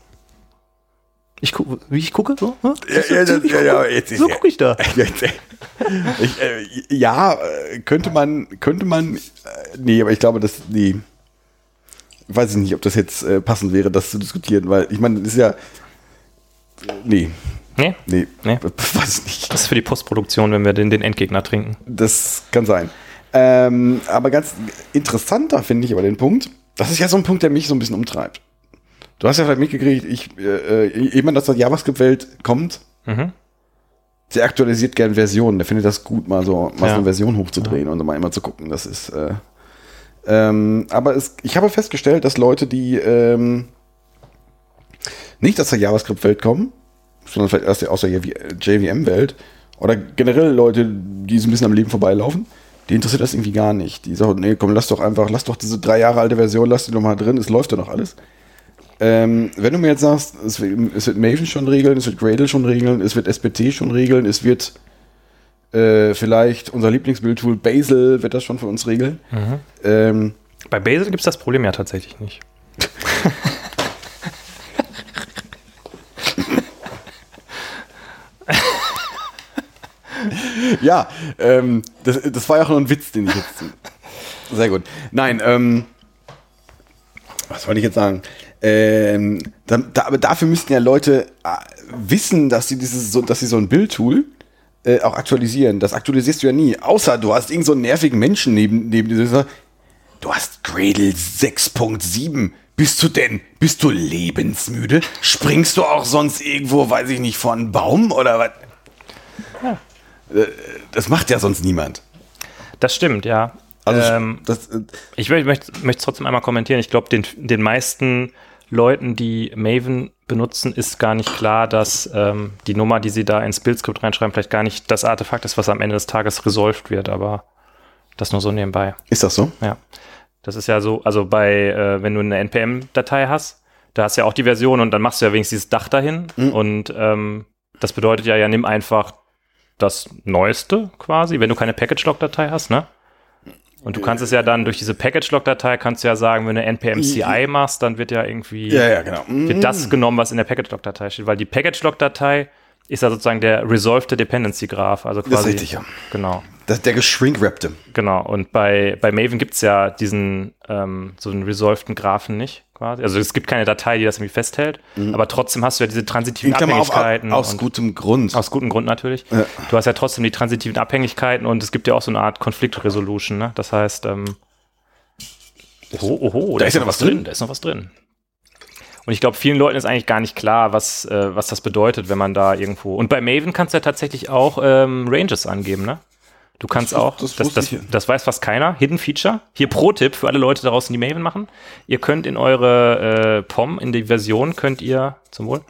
Speaker 2: Ich gucke, wie ich gucke? So, Hm?
Speaker 1: Ja, ja, das- ja, jetzt
Speaker 2: so gucke ich da. (laughs)
Speaker 1: Jetzt, ich, äh, ja, äh, könnte man, könnte man, äh, nee, aber ich glaube, das, nee, weiß ich nicht, ob das jetzt äh, passend wäre, das zu diskutieren, weil ich meine, das ist ja, nee,
Speaker 2: Nee,
Speaker 1: nee,
Speaker 2: Nee. (laughs)
Speaker 1: weiß ich nicht.
Speaker 2: das ist für die Postproduktion, wenn wir den, den Endgegner trinken.
Speaker 1: Das kann sein. Ähm, aber ganz interessanter finde ich aber den Punkt, das ist ja so ein Punkt, der mich so ein bisschen umtreibt. Du hast ja vielleicht mitgekriegt, ich, äh, äh, jemand, aus der JavaScript-Welt kommt,
Speaker 2: Mhm.
Speaker 1: der aktualisiert gern Versionen. Der findet das gut, mal so, mal so
Speaker 2: Ja.
Speaker 1: eine Version hochzudrehen und mal immer zu gucken. Das ist. Äh, ähm, aber es, ich habe festgestellt, dass Leute, die ähm, nicht aus der JavaScript-Welt kommen, sondern vielleicht erst aus der JVM-Welt oder generell Leute, die so ein bisschen am Leben vorbeilaufen, die interessiert das irgendwie gar nicht. Die sagen, nee, komm, lass doch einfach, lass doch diese drei Jahre alte Version, lass die doch mal drin, es läuft ja noch alles. Ähm, wenn du mir jetzt sagst, es wird, Maven schon regeln, es wird Gradle schon regeln, es wird SBT schon regeln, es wird äh, vielleicht unser Lieblingsbildtool Bazel wird das schon für uns regeln. Ähm,
Speaker 2: Bei Bazel gibt es das Problem ja tatsächlich nicht. (laughs) (laughs)
Speaker 1: ja, ähm, das, das war ja auch nur ein Witz, den ich jetzt. Sehr gut. Nein, ähm, was wollte ich jetzt sagen? Ähm, da, da, aber dafür müssten ja Leute äh, wissen, dass sie dieses, so, dass sie so ein Bildtool äh, auch aktualisieren. Das aktualisierst du ja nie. Außer du hast irgend so einen nervigen Menschen neben, neben dir, du hast Gradle 6.7. Bist du denn, bist du lebensmüde? Springst du auch sonst irgendwo, weiß ich nicht, vor einen Baum oder was? Äh, Das macht ja sonst niemand.
Speaker 2: Das stimmt, ja.
Speaker 1: Also
Speaker 2: ähm,
Speaker 1: das, äh,
Speaker 2: Ich möchte, es trotzdem einmal kommentieren. Ich glaube, den, den meisten Leuten, die Maven benutzen, ist gar nicht klar, dass ähm, die Nummer, die sie da ins Bildskript reinschreiben, vielleicht gar nicht das Artefakt ist, was am Ende des Tages resolved wird, aber das nur so nebenbei.
Speaker 1: ist das so?
Speaker 2: Ja. Das ist ja so, also bei, äh, wenn du eine NPM-Datei hast, da hast du ja auch die Version und dann machst du ja wenigstens dieses Dach dahin. Und ähm, das bedeutet ja, ja, nimm einfach das Neueste quasi, wenn du keine Package-Log-Datei hast, ne? Und du kannst es ja dann durch diese Package-Log-Datei kannst du ja sagen, wenn du npm-ci machst, dann wird ja irgendwie
Speaker 1: Ja, ja, genau.
Speaker 2: Wird das genommen, was in der Package-Log-Datei steht, weil die Package-Log-Datei ist ja sozusagen der Resolved Dependency Graph. Also quasi,
Speaker 1: Das ist richtig, ja.
Speaker 2: Genau.
Speaker 1: Das, der geschrinkwrappte.
Speaker 2: Genau, und bei, bei Maven gibt's ja diesen, ähm, so einen resolveden Graphen nicht, quasi. Also es gibt keine Datei, die das irgendwie festhält, aber trotzdem hast du ja diese transitiven
Speaker 1: Klammer auf,
Speaker 2: Abhängigkeiten.
Speaker 1: aus gutem Grund.
Speaker 2: aus gutem Grund natürlich.
Speaker 1: Ja.
Speaker 2: Du hast ja trotzdem die transitiven Abhängigkeiten und es gibt ja auch so eine Art Konfliktresolution, ne? Das heißt, ähm, oh, oh, oh,
Speaker 1: Da ist ja noch was drin.
Speaker 2: Da ist noch was drin. Und ich glaube, vielen Leuten ist eigentlich gar nicht klar, was, äh, was das bedeutet, wenn man da irgendwo. Und bei Maven kannst du ja tatsächlich auch ähm, Ranges angeben, ne? Du kannst
Speaker 1: wus-
Speaker 2: auch,
Speaker 1: das
Speaker 2: das, das, das weiß fast keiner, Hidden Feature. Hier Pro-Tipp für alle Leute da draußen, die Maven machen. Ihr könnt in eure äh, POM, in die Version, könnt ihr, zum Wohl,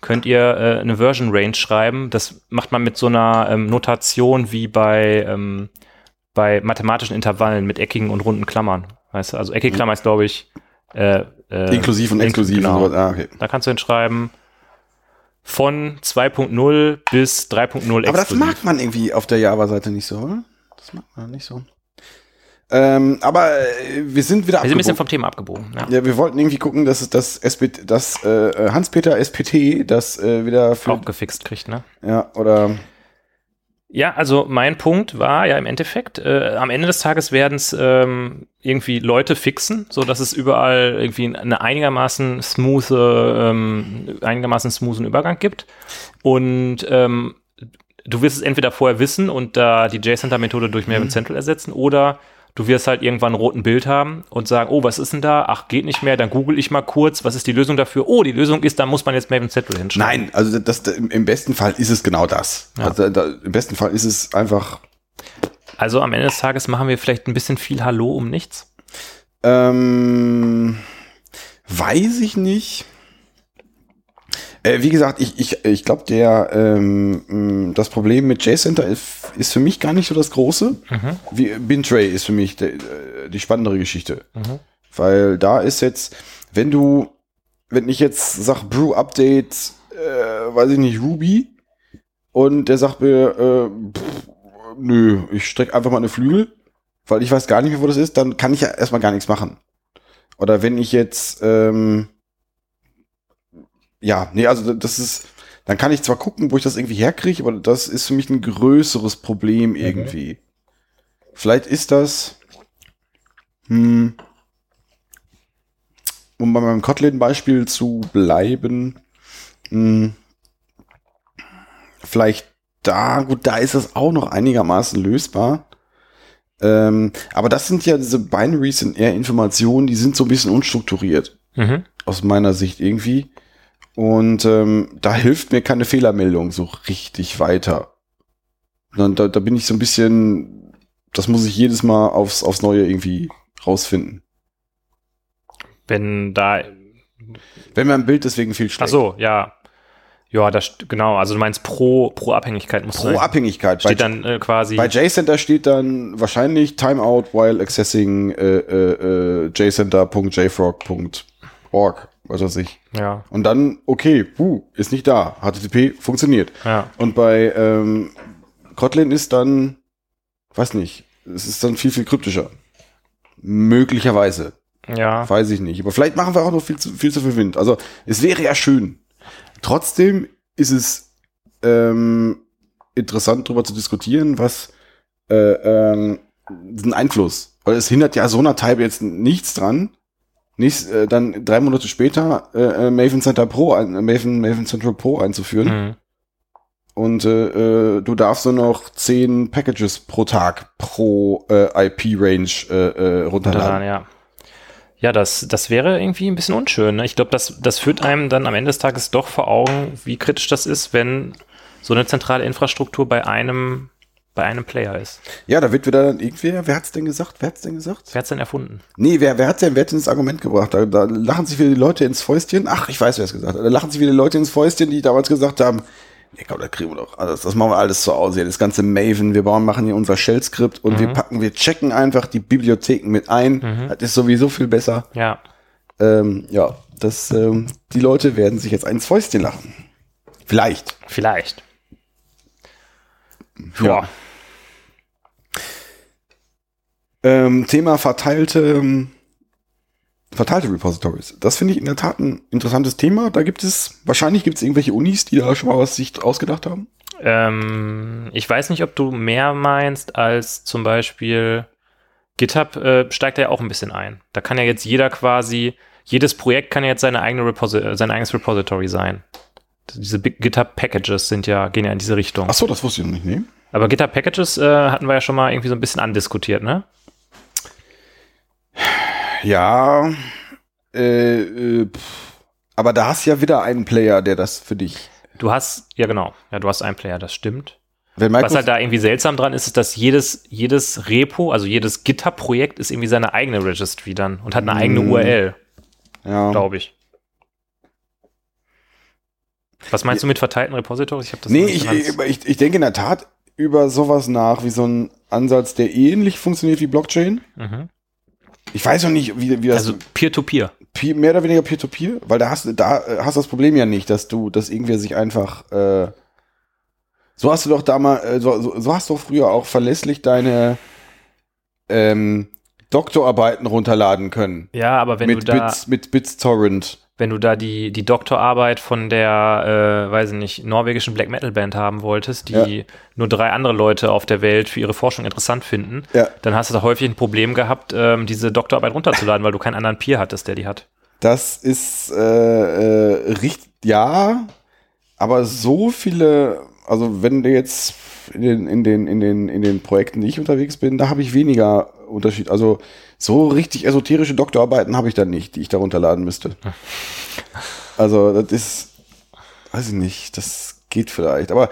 Speaker 2: könnt ihr äh, eine Version Range schreiben. Das macht man mit so einer ähm, Notation wie bei, ähm, bei mathematischen Intervallen mit eckigen und runden Klammern. Weißt du? Also eckige Klammer ist, glaube ich, äh, äh,
Speaker 1: Inklusiv und
Speaker 2: ink-
Speaker 1: exklusiv
Speaker 2: genau.
Speaker 1: und sowas. Ah, okay.
Speaker 2: Da kannst du hinschreiben von 2.0 bis 3.0
Speaker 1: Aber das mag man irgendwie auf der Java-Seite nicht so, oder? Das mag man nicht so. Ähm, aber äh, wir sind wieder
Speaker 2: Wir sind ein bisschen vom Thema abgebogen. Ja.
Speaker 1: Ja, wir wollten irgendwie gucken, dass das, SPT, das äh, Hans-Peter SPT, das äh, wieder für,
Speaker 2: Auch gefixt kriegt, ne?
Speaker 1: ja, oder
Speaker 2: Ja, also mein Punkt war ja im Endeffekt, äh, am Ende des Tages werden es ähm, irgendwie Leute fixen, so dass es überall irgendwie eine einigermaßen smooth, ähm, einigermaßen smoothen Übergang gibt. Und ähm, du wirst es entweder vorher wissen und da die JSON-Methode durch Maven Central ersetzen oder du wirst halt irgendwann ein roten Bild haben und sagen, oh, was ist denn da? Ach, geht nicht mehr, dann google ich mal kurz, was ist die Lösung dafür? Oh, die Lösung ist, da muss man jetzt Maven Central hinschreiben.
Speaker 1: Nein, also das, im besten Fall ist es genau das.
Speaker 2: Ja.
Speaker 1: Also da, im besten Fall ist es einfach
Speaker 2: Also am Ende des Tages machen wir vielleicht ein bisschen viel Hallo um nichts.
Speaker 1: Ähm, weiß ich nicht. Äh, wie gesagt, ich, ich, ich glaube, der ähm, das Problem mit JCenter ist, ist für mich gar nicht so das große. Wie, Bintray ist für mich der, äh, die spannendere Geschichte.
Speaker 2: Mhm.
Speaker 1: Weil da ist jetzt, wenn du, wenn ich jetzt sag Brew Update, äh, weiß ich nicht, Ruby, und der sagt mir, äh, pff, nö, ich strecke einfach mal eine Flügel, weil ich weiß gar nicht mehr, wo das ist, dann kann ich ja erstmal gar nichts machen. Oder wenn ich jetzt, ähm, ja, nee, also das ist, dann kann ich zwar gucken, wo ich das irgendwie herkriege, aber das ist für mich ein größeres Problem irgendwie. Vielleicht ist das, hm, um bei meinem Kotlin-Beispiel zu bleiben, hm, vielleicht da, gut, da ist es auch noch einigermaßen lösbar. Ähm, aber das sind ja diese Binaries sind eher Informationen, die sind so ein bisschen unstrukturiert
Speaker 2: Mhm.
Speaker 1: aus meiner Sicht irgendwie. Und ähm, da hilft mir keine Fehlermeldung so richtig weiter. Dann, da, da bin ich so ein bisschen, das muss ich jedes Mal aufs, aufs Neue irgendwie rausfinden.
Speaker 2: Wenn da,
Speaker 1: Wenn mein Bild deswegen viel
Speaker 2: ach
Speaker 1: schlecht.
Speaker 2: so, ja. Ja, das genau. Also du meinst pro, pro Abhängigkeit muss
Speaker 1: Pro Abhängigkeit. Bei,
Speaker 2: steht dann äh, quasi.
Speaker 1: bei JCenter steht dann wahrscheinlich Timeout while accessing äh, äh, äh, jcenter.jfrog.org, was weiß ich.
Speaker 2: ja,
Speaker 1: Und dann, okay, puh, ist nicht da. HTTP funktioniert.
Speaker 2: ja.
Speaker 1: Und bei ähm, Kotlin ist dann, weiß nicht, es ist dann viel, viel kryptischer. Möglicherweise.
Speaker 2: Ja.
Speaker 1: Weiß ich nicht. Aber vielleicht machen wir auch noch viel zu viel, zu viel Wind. Also es wäre ja schön. Trotzdem ist es ähm, interessant darüber zu diskutieren, was äh, ähm, diesen Einfluss. Weil es hindert ja so einer Type jetzt nichts dran. Nicht, äh, dann drei Monate später äh, äh, Maven Center Pro, ein, äh, Maven, Maven Central Pro einzuführen.
Speaker 2: Mhm.
Speaker 1: Und äh, äh, du darfst nur noch zehn Packages pro Tag pro äh, IP-Range äh, runterladen.
Speaker 2: Dann, ja. Ja, das, das wäre irgendwie ein bisschen unschön. Ne? Ich glaube, das, das führt einem dann am Ende des Tages doch vor Augen, wie kritisch das ist, wenn so eine zentrale Infrastruktur bei einem, bei einem Player ist.
Speaker 1: Ja, da wird wieder dann irgendwer, wer hat's denn gesagt? Wer hat's denn gesagt?
Speaker 2: Wer hat's denn erfunden?
Speaker 1: Nee, wer, wer hat denn, wer hat denn das Argument gebracht? Da, da lachen sich wieder die Leute ins Fäustchen. Ach, ich weiß, wer es gesagt hat. Da lachen sich wieder die Leute ins Fäustchen, die damals gesagt haben, nee, komm, da kriegen wir doch alles. Das machen wir alles zu Hause. hier. Das ganze Maven, wir bauen, machen hier unser Shell-Skript und wir packen, wir checken einfach die Bibliotheken mit ein. Das ist sowieso viel besser.
Speaker 2: Ja,
Speaker 1: Ähm, ja, das, ähm, die Leute werden sich jetzt ins Fäustchen lachen. Vielleicht.
Speaker 2: vielleicht.
Speaker 1: Ja. Ähm, Thema verteilte ähm, verteilte Repositories. Das finde ich in der Tat ein interessantes Thema. Da gibt es, wahrscheinlich gibt es irgendwelche Unis, die da schon mal was sich ausgedacht haben.
Speaker 2: Ähm, ich weiß nicht, ob du mehr meinst als zum Beispiel GitHub äh, steigt da ja auch ein bisschen ein. Da kann ja jetzt jeder quasi, jedes Projekt kann ja jetzt seine eigene Reposi sein eigenes Repository sein. Diese GitHub Packages sind ja, gehen ja in diese Richtung.
Speaker 1: Ach so, das wusste ich noch nicht, nee.
Speaker 2: Aber GitHub Packages äh, hatten wir ja schon mal irgendwie so ein bisschen andiskutiert, ne?
Speaker 1: Ja, äh, äh, pff. aber da hast du ja wieder einen Player, der das für dich.
Speaker 2: Du hast, ja genau, ja, du hast einen Player, das stimmt. Was halt da irgendwie seltsam dran ist, ist, dass jedes, jedes Repo, also jedes GitHub-Projekt ist irgendwie seine eigene Registry dann und hat eine eigene
Speaker 1: Mm.
Speaker 2: URL,
Speaker 1: ja,
Speaker 2: glaube ich. Was meinst du mit verteilten Repositories? Ich habe das
Speaker 1: nee, ich, ich, ich denke in der Tat über sowas nach, wie so ein Ansatz, der ähnlich funktioniert wie Blockchain.
Speaker 2: mhm.
Speaker 1: Ich weiß noch nicht, wie, wie das
Speaker 2: Also Peer-to-Peer.
Speaker 1: Peer, mehr oder weniger Peer-to-Peer, weil da hast du da äh, hast du das Problem ja nicht, dass du, dass irgendwer sich einfach äh, so hast du doch damals, äh, so, so, so hast du doch früher auch verlässlich deine ähm, Doktorarbeiten runterladen können.
Speaker 2: Ja, aber wenn
Speaker 1: mit
Speaker 2: du da,
Speaker 1: Bits, mit BitsTorrent.
Speaker 2: Wenn du da die, die Doktorarbeit von der, äh, weiß ich nicht, norwegischen Black Metal Band haben wolltest, die nur drei andere Leute auf der Welt für ihre Forschung interessant finden,
Speaker 1: Ja.
Speaker 2: dann hast du da häufig ein Problem gehabt, ähm, diese Doktorarbeit runterzuladen, weil du keinen anderen Peer hattest, der die hat.
Speaker 1: Das ist äh, äh, richtig, ja, aber so viele, also wenn du jetzt in den, in den, in den, in den Projekten, die ich unterwegs bin, da habe ich weniger Unterschied. Also so richtig esoterische Doktorarbeiten habe ich da nicht, die ich da runterladen müsste. (laughs) Also das ist, weiß ich nicht, das geht vielleicht, aber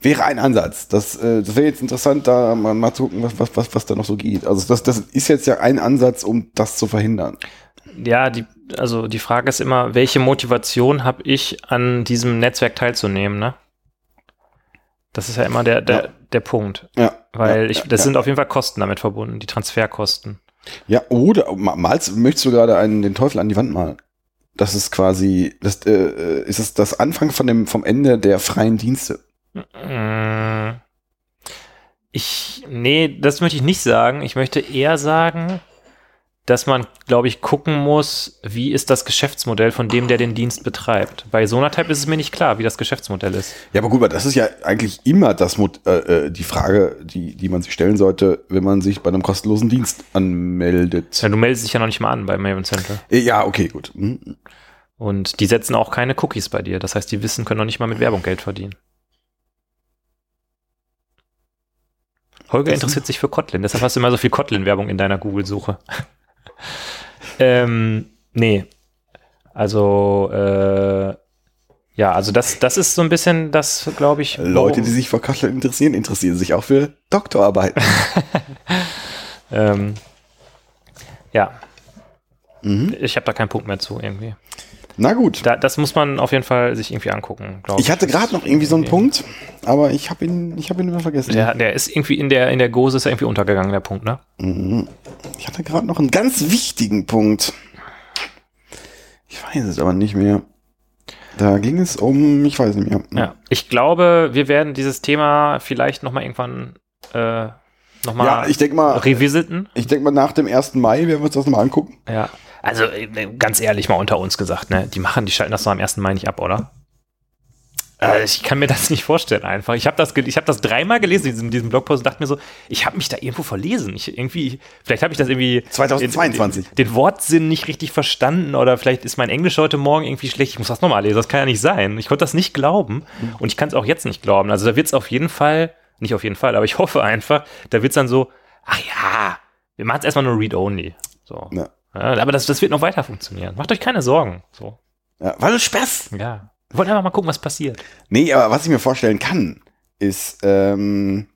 Speaker 1: wäre ein Ansatz. Das, äh, das wäre jetzt interessant, da mal, mal zu gucken, was, was, was, was da noch so geht. Also das, das ist jetzt ja ein Ansatz, um das zu verhindern.
Speaker 2: Ja, die, also die Frage ist immer, welche Motivation habe ich, an diesem Netzwerk teilzunehmen, ne? Das ist ja immer der, der,
Speaker 1: Ja.
Speaker 2: der Punkt.
Speaker 1: Ja.
Speaker 2: Weil
Speaker 1: ja,
Speaker 2: ich, das
Speaker 1: ja.
Speaker 2: sind auf jeden Fall Kosten damit verbunden, die Transferkosten.
Speaker 1: Ja, oder ma- malst, möchtest du gerade einen, den Teufel an die Wand malen? Das ist quasi, das äh, äh, ist es das Anfang von dem, vom Ende der freien Dienste.
Speaker 2: Mm. Ich, nee, das möchte ich nicht sagen. Ich möchte eher sagen, dass man, glaube ich, gucken muss, wie ist das Geschäftsmodell von dem, der den Dienst betreibt. Bei Sonatype ist es mir nicht klar, wie das Geschäftsmodell ist.
Speaker 1: Ja, aber gut, aber das ist ja eigentlich immer das äh, äh, die Frage, die, die man sich stellen sollte, wenn man sich bei einem kostenlosen Dienst anmeldet.
Speaker 2: Ja, du meldest dich ja noch nicht mal an bei Maven Central.
Speaker 1: Äh, Ja, okay, gut. Hm.
Speaker 2: Und die setzen auch keine Cookies bei dir. Das heißt, die wissen, können noch nicht mal mit Werbung Geld verdienen. Holger
Speaker 1: Das-
Speaker 2: interessiert sich für Kotlin, deshalb hast du immer so viel Kotlin-Werbung in deiner Google-Suche. Ähm, nee. Also, äh, ja, also das, das ist so ein bisschen das, glaube ich.
Speaker 1: Leute, die sich für Kotlin interessieren, interessieren sich auch für Doktorarbeiten. (laughs)
Speaker 2: ähm, ja,
Speaker 1: mhm.
Speaker 2: ich habe da keinen Punkt mehr zu irgendwie.
Speaker 1: Na gut.
Speaker 2: Da, das muss man auf jeden Fall sich irgendwie angucken, glaube
Speaker 1: Ich hatte gerade noch irgendwie so einen Punkt, aber ich habe ihn, ich habe ihn immer vergessen.
Speaker 2: Der, der ist irgendwie in der, in der Gose ist er irgendwie untergegangen, der Punkt, ne?
Speaker 1: Mhm. Ich hatte gerade noch einen ganz wichtigen Punkt. Ich weiß es aber nicht mehr. Da ging es um, ich weiß nicht mehr.
Speaker 2: Ja. Ich glaube, wir werden dieses Thema vielleicht nochmal irgendwann äh, nochmal
Speaker 1: Ja, ich denke mal,
Speaker 2: revisiten.
Speaker 1: ich denke mal nach dem 1. Mai werden wir uns das nochmal angucken.
Speaker 2: Ja. Also äh, ganz ehrlich mal unter uns gesagt, ne? Die machen, die schalten das noch am 1. Mai nicht ab, oder? Äh, ich kann mir das nicht vorstellen einfach. Ich habe das, ich hab das dreimal gelesen in diesem, diesem Blogpost und dachte mir so, ich habe mich da irgendwo verlesen. Ich irgendwie, vielleicht habe ich das irgendwie
Speaker 1: 2022.
Speaker 2: Den, den Wortsinn nicht richtig verstanden oder vielleicht ist mein Englisch heute Morgen irgendwie schlecht. Ich muss das nochmal lesen. Das kann ja nicht sein. Ich konnte das nicht glauben und ich kann es auch jetzt nicht glauben. Also da wird es auf jeden Fall, nicht auf jeden Fall, aber ich hoffe einfach, da wird es dann so, ach ja, wir machen es erstmal nur Read-Only. So.
Speaker 1: Ja.
Speaker 2: Ja, aber das, das wird noch weiter funktionieren. Macht euch keine Sorgen. So.
Speaker 1: Ja, weil es Spaß.
Speaker 2: Ja. Wir wollen einfach mal gucken, was passiert.
Speaker 1: Nee, aber was ich mir vorstellen kann, ist ähm,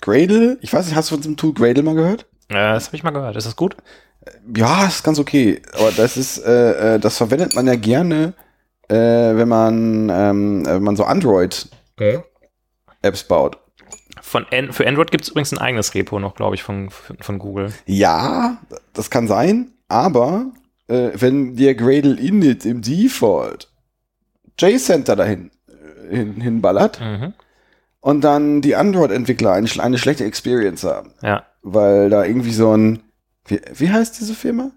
Speaker 1: Gradle. Ich weiß nicht, hast du von diesem Tool Gradle mal gehört?
Speaker 2: Äh, das habe ich mal gehört. Ist das gut?
Speaker 1: Ja, ist ganz okay. Aber das ist, äh, äh, das verwendet man ja gerne, äh, wenn man, ähm, wenn man so Android-Apps baut.
Speaker 2: Von An für Android gibt es übrigens ein eigenes Repo noch, glaube ich, von, von Google.
Speaker 1: Ja, das kann sein, aber äh, wenn dir Gradle Init im Default JCenter dahin äh, hin, hinballert
Speaker 2: Mhm.
Speaker 1: und dann die Android-Entwickler eine, eine schlechte Experience haben,
Speaker 2: Ja.
Speaker 1: weil da irgendwie so ein, wie, wie heißt diese Firma?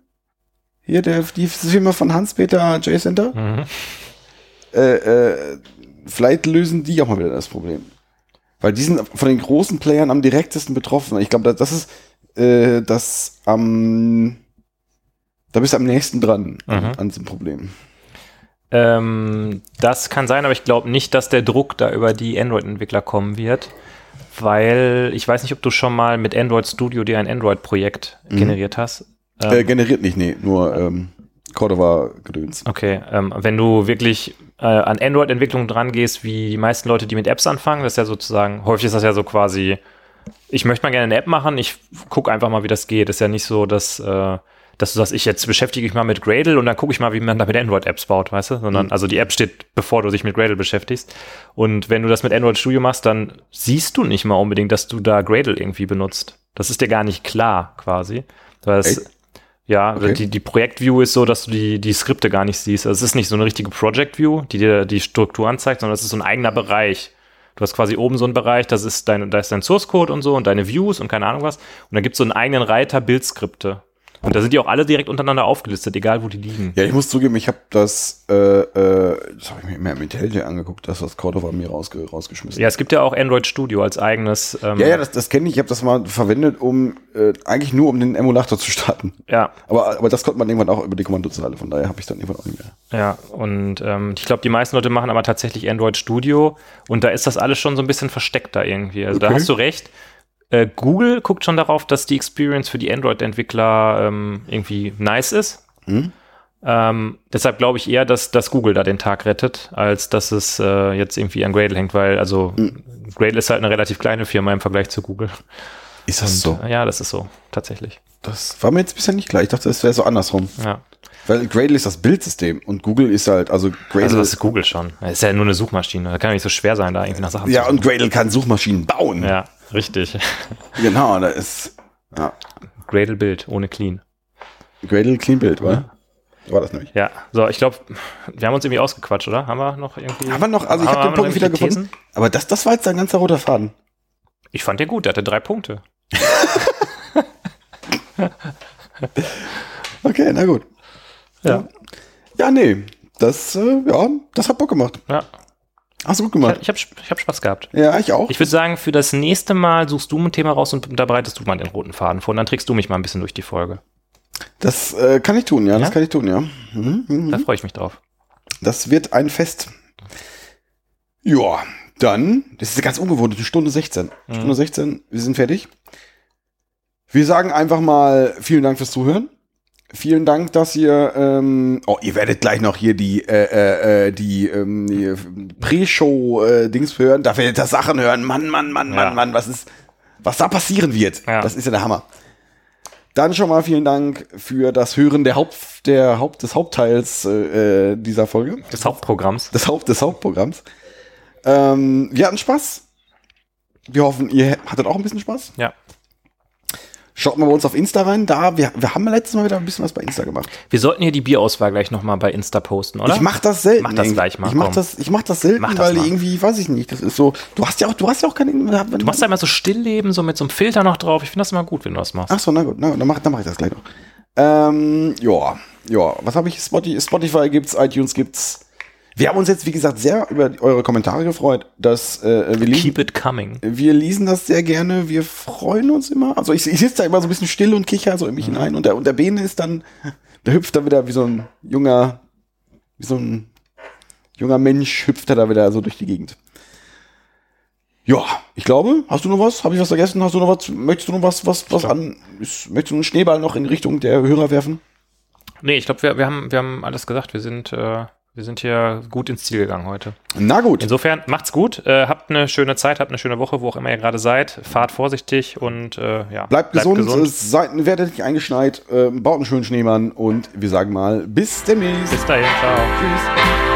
Speaker 1: Hier, der, die Firma von Hans-Peter J. Center.
Speaker 2: Mhm.
Speaker 1: Äh, äh, vielleicht lösen die auch mal wieder das Problem. Weil die sind von den großen Playern am direktesten betroffen. Ich glaube, das ist äh, das am da bist du am nächsten dran
Speaker 2: Mhm.
Speaker 1: an diesem Problem.
Speaker 2: Ähm, das kann sein, aber ich glaube nicht, dass der Druck da über die Android-Entwickler kommen wird, weil ich weiß nicht, ob du schon mal mit Android Studio dir ein Android-Projekt
Speaker 1: Mhm.
Speaker 2: generiert hast. Ähm,
Speaker 1: Äh, generiert nicht, nee, nur ähm, Cordova-Gedöns.
Speaker 2: Okay, ähm, wenn du wirklich äh, an Android-Entwicklung dran gehst, wie die meisten Leute, die mit Apps anfangen, das ist ja sozusagen, häufig ist das ja so quasi, ich möchte mal gerne eine App machen, ich gucke einfach mal, wie das geht. ist ja nicht so, dass, äh, dass du sagst, ich jetzt beschäftige mich mal mit Gradle und dann gucke ich mal, wie man damit Android-Apps baut, weißt du? Sondern, also die App steht, bevor du dich mit Gradle beschäftigst. Und wenn du das mit Android Studio machst, dann siehst du nicht mal unbedingt, dass du da Gradle irgendwie benutzt. Das ist dir gar nicht klar, quasi.
Speaker 1: Echt?
Speaker 2: ja,
Speaker 1: Okay.
Speaker 2: die, die Projektview ist so, dass du die, die Skripte gar nicht siehst. Also es ist nicht so eine richtige Project View, die dir die Struktur anzeigt, sondern es ist so ein eigener Bereich. Du hast quasi oben so einen Bereich, das ist dein, da ist dein Source Code und so und deine Views und keine Ahnung was. Und da gibt es so einen eigenen Reiter Bildskripte. Und da sind die auch alle direkt untereinander aufgelistet, egal wo die liegen.
Speaker 1: Ja, ich muss zugeben, ich habe das, äh, äh, das habe ich mir mehr mit Intelligent angeguckt, dass das Cordova mir rausge rausgeschmissen
Speaker 2: Ja, es gibt ja auch Android Studio als eigenes. Ähm,
Speaker 1: Ja, ja, das, das kenne ich. Ich habe das mal verwendet, um äh, eigentlich nur um den Emulator zu starten.
Speaker 2: ja,
Speaker 1: Aber, aber das konnte man irgendwann auch über die Kommandozeile, von daher habe ich dann irgendwann auch nicht mehr.
Speaker 2: Ja, und ähm, ich glaube, die meisten Leute machen aber tatsächlich Android Studio und da ist das alles schon so ein bisschen versteckter irgendwie. Also da
Speaker 1: Okay.
Speaker 2: hast du recht. Äh, Google guckt schon darauf, dass die Experience für die Android-Entwickler ähm, irgendwie nice ist.
Speaker 1: Hm?
Speaker 2: Ähm, deshalb glaube ich eher, dass, dass Google da den Tag rettet, als dass es äh, jetzt irgendwie an Gradle hängt, weil also
Speaker 1: Hm.
Speaker 2: Gradle ist halt eine relativ kleine Firma im Vergleich zu Google.
Speaker 1: Ist das so?
Speaker 2: Äh, Ja, das ist so, tatsächlich.
Speaker 1: Das war mir jetzt bisher nicht klar. Ich dachte, das wäre so andersrum.
Speaker 2: Ja.
Speaker 1: Weil Gradle ist das Bildsystem und Google ist halt, also Gradle.
Speaker 2: Also das ist Google schon. Das ist ja nur eine Suchmaschine. Da kann ja nicht so schwer sein, da irgendwie nach Sachen
Speaker 1: ja,
Speaker 2: zu
Speaker 1: und Gradle kann Suchmaschinen bauen.
Speaker 2: Ja, richtig.
Speaker 1: Genau, da ist ja,
Speaker 2: Gradle Bild ohne Clean.
Speaker 1: Gradle Clean Bild, oder? War das nämlich.
Speaker 2: Ja, so, ich glaube, wir haben uns irgendwie ausgequatscht, oder? Haben wir noch irgendwie.
Speaker 1: Aber noch, also ich
Speaker 2: Haben
Speaker 1: habe
Speaker 2: wir
Speaker 1: den Punkt wieder gefunden. Aber das, das war jetzt ein ganzer roter Faden.
Speaker 2: Ich fand den gut, der hatte drei Punkte. (laughs)
Speaker 1: Okay, na gut.
Speaker 2: Ja.
Speaker 1: Ja, nee. Das, äh, ja, das hat Bock gemacht.
Speaker 2: Ja.
Speaker 1: Hast du gut gemacht.
Speaker 2: Ich habe ich hab Spaß gehabt.
Speaker 1: Ja, ich auch.
Speaker 2: Ich würde sagen, für das nächste Mal suchst du ein Thema raus und da bereitest du mal den roten Faden vor und dann trägst du mich mal ein bisschen durch die Folge.
Speaker 1: Das äh, kann ich tun, ja, das
Speaker 2: Ja?
Speaker 1: kann ich tun, ja. Mhm, mhm.
Speaker 2: Da freue ich mich drauf.
Speaker 1: Das wird ein Fest. Ja, dann, das ist ganz ungewohnt, eine Stunde 16.
Speaker 2: Mhm.
Speaker 1: Stunde 16, wir sind fertig. Wir sagen einfach mal vielen Dank fürs Zuhören. Vielen Dank, dass ihr, ähm, oh, ihr werdet gleich noch hier die, äh, äh, äh, die, ähm, die Pre-Show-Dings hören. Da werdet ihr Sachen hören. Mann, Mann, Mann, Mann,
Speaker 2: Ja.
Speaker 1: Mann, was ist, was da passieren wird.
Speaker 2: Ja.
Speaker 1: Das ist ja der Hammer. Dann schon mal vielen Dank für das Hören der Haupt, der Haupt, des Hauptteils äh, äh, dieser Folge
Speaker 2: Des Hauptprogramms.
Speaker 1: des, Haupt, des Hauptprogramms. Ähm, wir hatten Spaß. Wir hoffen, ihr hattet auch ein bisschen Spaß.
Speaker 2: Ja.
Speaker 1: Schaut mal bei uns auf Insta rein. Da, wir, wir haben letztes Mal wieder ein bisschen was bei Insta gemacht.
Speaker 2: Wir sollten hier die Bierauswahl gleich nochmal bei Insta posten, oder?
Speaker 1: Ich mach das selten.
Speaker 2: Mach das
Speaker 1: irgendwie.
Speaker 2: gleich mal,
Speaker 1: Ich mach
Speaker 2: komm.
Speaker 1: das, ich mach das selten,
Speaker 2: Mach das
Speaker 1: weil
Speaker 2: mal.
Speaker 1: irgendwie, weiß ich nicht, das ist so. Du hast ja auch, du hast ja auch keine.
Speaker 2: du machst da immer so Stillleben, so mit so einem Filter noch drauf. Ich finde das immer gut, wenn du das machst.
Speaker 1: Ach so, na gut, na, dann mach, dann mach ich das gleich noch. Ähm, ja, ja, was habe ich? Spotify, Spotify gibt's, iTunes gibt's. Wir haben uns jetzt, wie gesagt, sehr über eure Kommentare gefreut, dass äh, wir lesen,
Speaker 2: Keep it coming.
Speaker 1: wir lesen das sehr gerne. Wir freuen uns immer. Also ich, ich sitze da immer so ein bisschen still und kicher so in mich hinein und der, und der Bene ist dann, der hüpft da wieder wie so ein junger, wie so ein junger Mensch hüpft er da wieder so durch die Gegend. Ja, ich glaube, hast du noch was? Habe ich was vergessen? Hast du noch was? Möchtest du noch was, was, was an? Ist, möchtest du einen Schneeball noch in Richtung der Hörer werfen?
Speaker 2: Nee, ich glaube, wir, wir, haben, wir haben alles gesagt. Wir sind, äh, wir sind hier gut ins Ziel gegangen heute.
Speaker 1: Na gut.
Speaker 2: Insofern macht's gut, äh, habt eine schöne Zeit, habt eine schöne Woche, wo auch immer ihr gerade seid. Fahrt vorsichtig und äh, ja,
Speaker 1: Bleibt, gesund, Äh, Seid, werdet nicht eingeschneit, äh, baut einen schönen Schneemann und wir sagen mal bis demnächst.
Speaker 2: Bis dahin, ciao.
Speaker 1: Tschüss.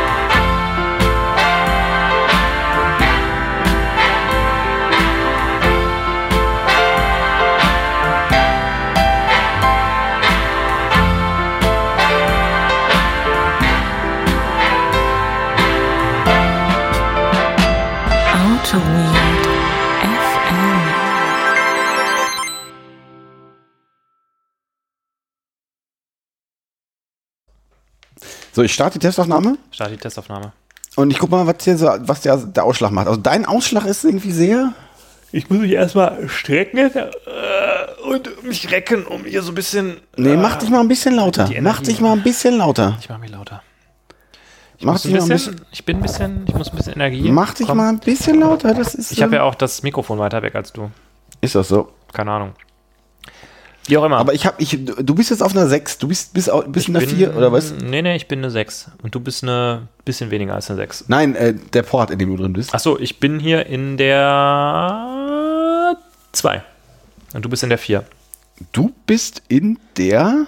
Speaker 1: So, ich starte die Testaufnahme
Speaker 2: Start die Testaufnahme.
Speaker 1: und ich guck mal, was hier so, was der, der Ausschlag macht. Also dein Ausschlag ist irgendwie sehr.
Speaker 2: Ich muss mich erstmal strecken äh, und mich recken, um hier so ein bisschen.
Speaker 1: Nee, mach dich mal ein bisschen lauter. Mach dich mal ein bisschen lauter.
Speaker 2: Ich mach mich lauter. Ich,
Speaker 1: Mach
Speaker 2: muss
Speaker 1: dich
Speaker 2: ein
Speaker 1: mal ein
Speaker 2: bisschen,
Speaker 1: bisschen,
Speaker 2: ich bin ein bisschen, ich muss ein bisschen Energie.
Speaker 1: mach dich
Speaker 2: Komm.
Speaker 1: mal ein bisschen lauter. Das ist.
Speaker 2: Ich habe
Speaker 1: ähm,
Speaker 2: ja auch das Mikrofon weiter weg als du.
Speaker 1: Ist das so?
Speaker 2: Keine Ahnung. Wie auch immer.
Speaker 1: Aber ich habe, ich, du bist jetzt auf einer 6. Du bist bis, au- bis in der 4 oder was?
Speaker 2: Nee, nee, ich bin eine 6. Und du bist eine bisschen weniger als eine 6.
Speaker 1: Nein, äh, der Port, in dem du drin bist.
Speaker 2: Achso, ich bin hier in der 2. Und du bist in der 4.
Speaker 1: Du bist in der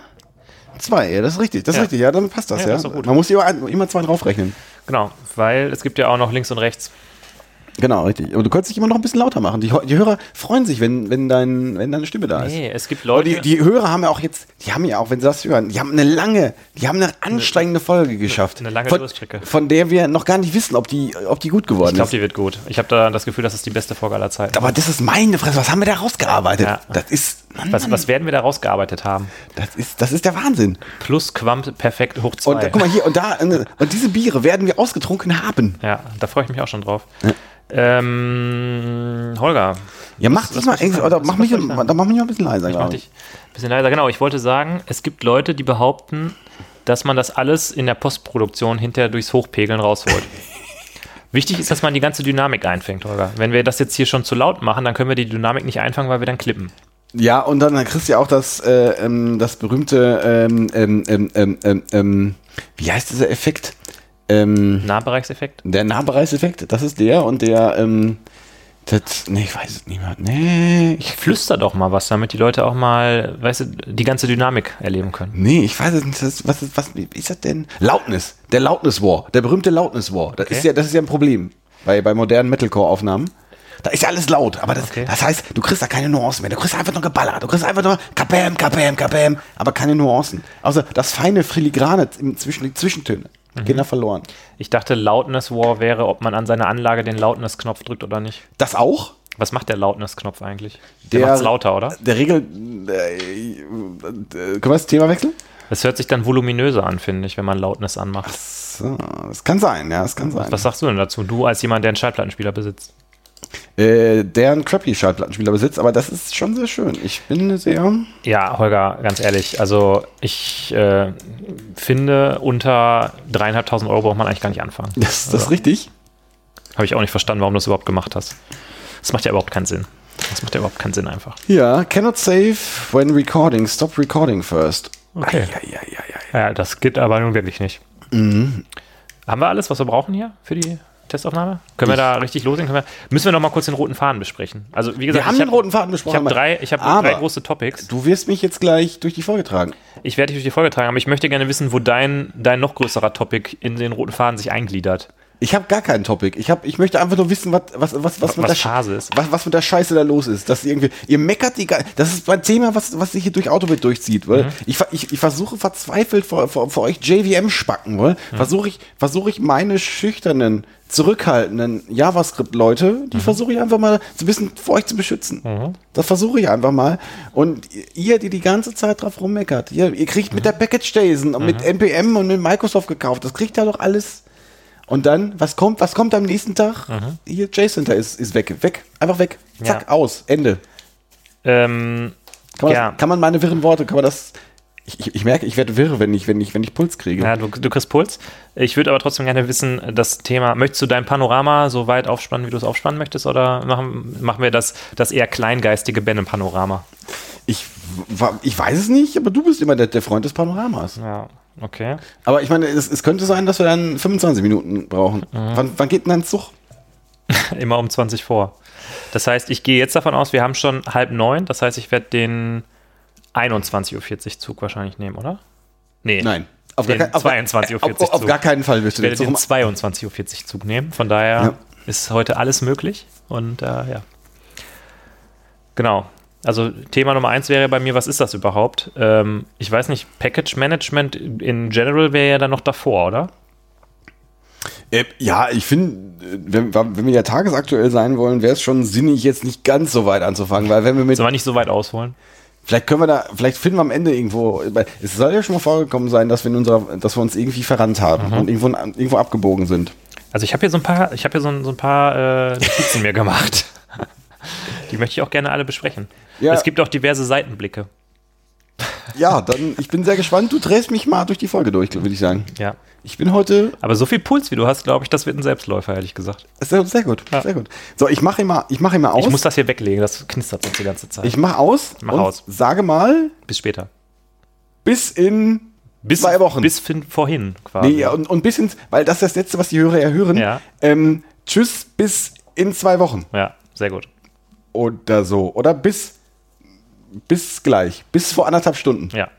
Speaker 1: 2. Ja, das ist richtig. Das ist
Speaker 2: Ja.
Speaker 1: richtig. Ja, dann passt das,
Speaker 2: Ja,
Speaker 1: ja.
Speaker 2: das ist.
Speaker 1: Man muss immer, immer zwei draufrechnen.
Speaker 2: Genau, weil es gibt ja auch noch links und rechts.
Speaker 1: Genau, richtig. Aber du könntest dich immer noch ein bisschen lauter machen. Die, die Hörer freuen sich, wenn, wenn, dein, wenn deine Stimme da ist.
Speaker 2: Nee, es gibt Leute.
Speaker 1: die, die Hörer haben ja auch jetzt, die haben ja auch, wenn sie das hören, die haben eine lange, die haben eine anstrengende Folge geschafft.
Speaker 2: eine lange
Speaker 1: von,
Speaker 2: Durststrecke.
Speaker 1: von der wir noch gar nicht wissen, ob die, ob die gut geworden
Speaker 2: ich glaube,
Speaker 1: ist.
Speaker 2: die wird gut. Ich habe da das Gefühl, das ist die beste Folge aller Zeiten.
Speaker 1: Aber das ist meine Fresse. Was haben wir da rausgearbeitet?
Speaker 2: Ja.
Speaker 1: Das ist, Mann,
Speaker 2: Was,
Speaker 1: Mann,
Speaker 2: was werden wir da rausgearbeitet haben?
Speaker 1: das ist, das ist der Wahnsinn.
Speaker 2: Plus Quamp perfekt hoch 2.
Speaker 1: Und guck mal hier, und da, äh, und diese Biere werden wir ausgetrunken haben.
Speaker 2: Ja, da freue ich mich auch schon drauf. Ähm, Holger,
Speaker 1: Ja, mach
Speaker 2: Was-
Speaker 1: dich
Speaker 2: was
Speaker 1: mal,
Speaker 2: sagen?
Speaker 1: oder
Speaker 2: Was-
Speaker 1: mach
Speaker 2: was
Speaker 1: mich, dann mach mich mal ein bisschen leiser,
Speaker 2: ich mach dich ein bisschen leiser. Genau, ich wollte sagen, es gibt Leute, die behaupten, dass man das alles in der Postproduktion hinterher durchs Hochpegeln rausholt. (laughs) Wichtig ist, dass man die ganze Dynamik einfängt, Holger. Wenn wir das jetzt hier schon zu laut machen, dann können wir die Dynamik nicht einfangen, weil wir dann klippen.
Speaker 1: Ja, und dann kriegst du ja auch das, äh, ähm, das berühmte, ähm, ähm, ähm, ähm, ähm, ähm, wie heißt dieser Effekt? Ähm,
Speaker 2: Nahbereichseffekt.
Speaker 1: der Nahbereichseffekt, das ist der und der, ähm, das, nee, ich weiß es nicht mehr. Nee, ich,
Speaker 2: Flüster doch mal was, damit die Leute auch mal, weißt du, die ganze Dynamik erleben können.
Speaker 1: nee, ich weiß es nicht. Das, was, ist, was wie ist das denn? Loudness, der Loudness War, der berühmte Loudness War. Das,
Speaker 2: Okay.
Speaker 1: ist ja, das ist ja ein Problem bei, bei modernen Metalcore-Aufnahmen. Da ist ja alles laut, aber das,
Speaker 2: Okay.
Speaker 1: das heißt, du kriegst da keine Nuancen mehr. Du kriegst einfach nur geballert. Du kriegst einfach nur kabam, kabam, kabam, aber keine Nuancen. Also das feine Filigrane zwischen die Zwischentöne
Speaker 2: Mhm.
Speaker 1: gehen da verloren.
Speaker 2: Ich dachte, Loudness War wäre, ob man an seiner Anlage den Loudness-Knopf drückt oder nicht.
Speaker 1: Das auch?
Speaker 2: Was macht der Loudness-Knopf eigentlich? Der,
Speaker 1: Der-
Speaker 2: macht's lauter, oder?
Speaker 1: Der Regel. Äh, äh, können wir das Thema wechseln?
Speaker 2: Es hört sich dann voluminöser an, finde ich, wenn man Loudness anmacht.
Speaker 1: So, das kann sein, ja, das kann sein.
Speaker 2: Was sagst du denn dazu? Du als jemand, der einen Schallplattenspieler besitzt.
Speaker 1: Äh, der einen crappy Schallplattenspieler besitzt, aber das ist schon sehr schön. Ich bin sehr.
Speaker 2: Ja, Holger, ganz ehrlich, also ich äh, finde, unter dreieinhalbtausend Euro braucht man eigentlich gar nicht anfangen.
Speaker 1: Das, das ist richtig.
Speaker 2: Habe ich auch nicht verstanden, warum du das überhaupt gemacht hast. Das macht ja überhaupt keinen Sinn. Das macht ja überhaupt keinen Sinn einfach.
Speaker 1: Ja, cannot save when recording. Stop recording first.
Speaker 2: Okay.
Speaker 1: Eieieiei.
Speaker 2: Ja, das geht aber nun wirklich nicht.
Speaker 1: Mhm.
Speaker 2: Haben wir alles, was wir brauchen hier für die Testaufnahme? Können wir da richtig loslegen? Können wir, müssen wir noch mal kurz den roten Faden besprechen? Also, wie gesagt,
Speaker 1: Wir haben
Speaker 2: ich
Speaker 1: den roten Faden besprochen.
Speaker 2: Ich habe drei, ich hab drei große Topics.
Speaker 1: Du wirst mich jetzt gleich durch die Folge tragen.
Speaker 2: Ich werde dich durch die Folge tragen, aber ich möchte gerne wissen, wo dein, dein noch größerer Topic in den roten Faden sich eingliedert.
Speaker 1: Ich habe gar keinen Topic. Ich, hab, ich möchte einfach nur wissen, was, was, was, was, mit
Speaker 2: Was
Speaker 1: der
Speaker 2: Phase ist.
Speaker 1: Was, was mit der Scheiße da los ist. Dass irgendwie, ihr meckert die Das ist mein Thema, was, was sich hier durch Autobit durchzieht. Weil
Speaker 2: Mhm.
Speaker 1: ich, ich, ich versuche verzweifelt vor, vor, vor euch JVM-Spacken, weil
Speaker 2: Mhm.
Speaker 1: versuche ich, versuche ich meine schüchternen, zurückhaltenden JavaScript-Leute,
Speaker 2: Mhm.
Speaker 1: die versuche ich einfach mal so ein bisschen vor euch zu beschützen. Das versuche ich einfach mal. Und ihr, die die ganze Zeit drauf rummeckert, ihr, ihr kriegt mit der Package JSON und
Speaker 2: Mhm.
Speaker 1: mit NPM und mit Microsoft gekauft, das kriegt ja doch alles. Und dann, was kommt, was kommt am nächsten Tag? Hier, JCenter ist, ist weg, weg, einfach weg. Zack,
Speaker 2: Mhm. Ja.
Speaker 1: aus, Ende.
Speaker 2: Ähm,
Speaker 1: Kann man,
Speaker 2: ja,
Speaker 1: kann man meine wirren Worte, kann man das. Ich, ich, ich merke, ich werde wirr, wenn ich, wenn ich, wenn ich Puls kriege.
Speaker 2: ja du, du kriegst Puls. Ich würde aber trotzdem gerne wissen, das Thema, möchtest du dein Panorama so weit aufspannen, wie du es aufspannen möchtest, oder machen, machen wir das, das eher kleingeistige Ben-Panorama?
Speaker 1: Ich, wa- ich weiß es nicht, aber du bist immer der, der Freund des Panoramas.
Speaker 2: Ja, okay.
Speaker 1: Aber ich meine, es, es könnte sein, dass wir dann 25 Minuten brauchen.
Speaker 2: Mhm.
Speaker 1: Wann, wann geht denn dein Zug? (laughs)
Speaker 2: Immer um 20 vor. Das heißt, ich gehe jetzt davon aus, wir haben schon halb neun. Das heißt, ich werde den 21.40 Uhr Zug wahrscheinlich nehmen, oder? Nee.
Speaker 1: Nein. Auf
Speaker 2: Den
Speaker 1: gar, kein- auf,
Speaker 2: 22.40 Uhr
Speaker 1: auf, auf, gar keinen Fall wirst du
Speaker 2: Ich werde
Speaker 1: den
Speaker 2: den
Speaker 1: Zug
Speaker 2: 22.40 Uhr Zug nehmen. Von daher
Speaker 1: Ja.
Speaker 2: ist heute alles möglich. Und äh, ja. Genau. Also Thema Nummer eins wäre bei mir, was ist das überhaupt? Ähm, ich weiß nicht, Package Management in general wäre ja dann noch davor, oder?
Speaker 1: Äh, ja, ich finde, äh, wenn, wenn wir ja tagesaktuell sein wollen, wäre es schon sinnig, jetzt nicht ganz so weit anzufangen, weil wenn wir mit.
Speaker 2: Sollen wir nicht so weit ausholen?
Speaker 1: Vielleicht können wir da, vielleicht finden wir am Ende irgendwo, es soll ja schon mal vorgekommen sein, dass wir in unserer, dass wir uns irgendwie verrannt haben
Speaker 2: Mhm.
Speaker 1: und irgendwo, irgendwo abgebogen sind.
Speaker 2: Also ich habe hier so ein paar, ich habe hier so ein, so ein paar äh, Notizen (laughs) mir gemacht. Die möchte ich auch gerne alle besprechen.
Speaker 1: Ja.
Speaker 2: Es gibt auch diverse Seitenblicke.
Speaker 1: Ja, dann, ich bin sehr gespannt. Du drehst mich mal durch die Folge durch, würde ich sagen.
Speaker 2: Ja.
Speaker 1: Ich bin heute
Speaker 2: Aber so viel Puls, wie du hast, glaube ich, das wird ein Selbstläufer, ehrlich gesagt.
Speaker 1: sehr, sehr gut,
Speaker 2: Ja.
Speaker 1: sehr gut. So, ich mache mal, ich mache mal aus.
Speaker 2: Ich muss das hier weglegen, das knistert sonst die ganze Zeit.
Speaker 1: ich mache aus
Speaker 2: Mach
Speaker 1: und
Speaker 2: aus.
Speaker 1: sage mal
Speaker 2: bis später.
Speaker 1: bis in
Speaker 2: Bis,
Speaker 1: Zwei Wochen.
Speaker 2: Bis vorhin quasi.
Speaker 1: nee, und, und bis ins, weil das ist das letzte, was die Hörer ja hören.
Speaker 2: Ja.
Speaker 1: Ähm, tschüss bis in zwei Wochen
Speaker 2: ja, sehr gut.
Speaker 1: oder so oder bis bis gleich, bis vor anderthalb Stunden.
Speaker 2: Ja.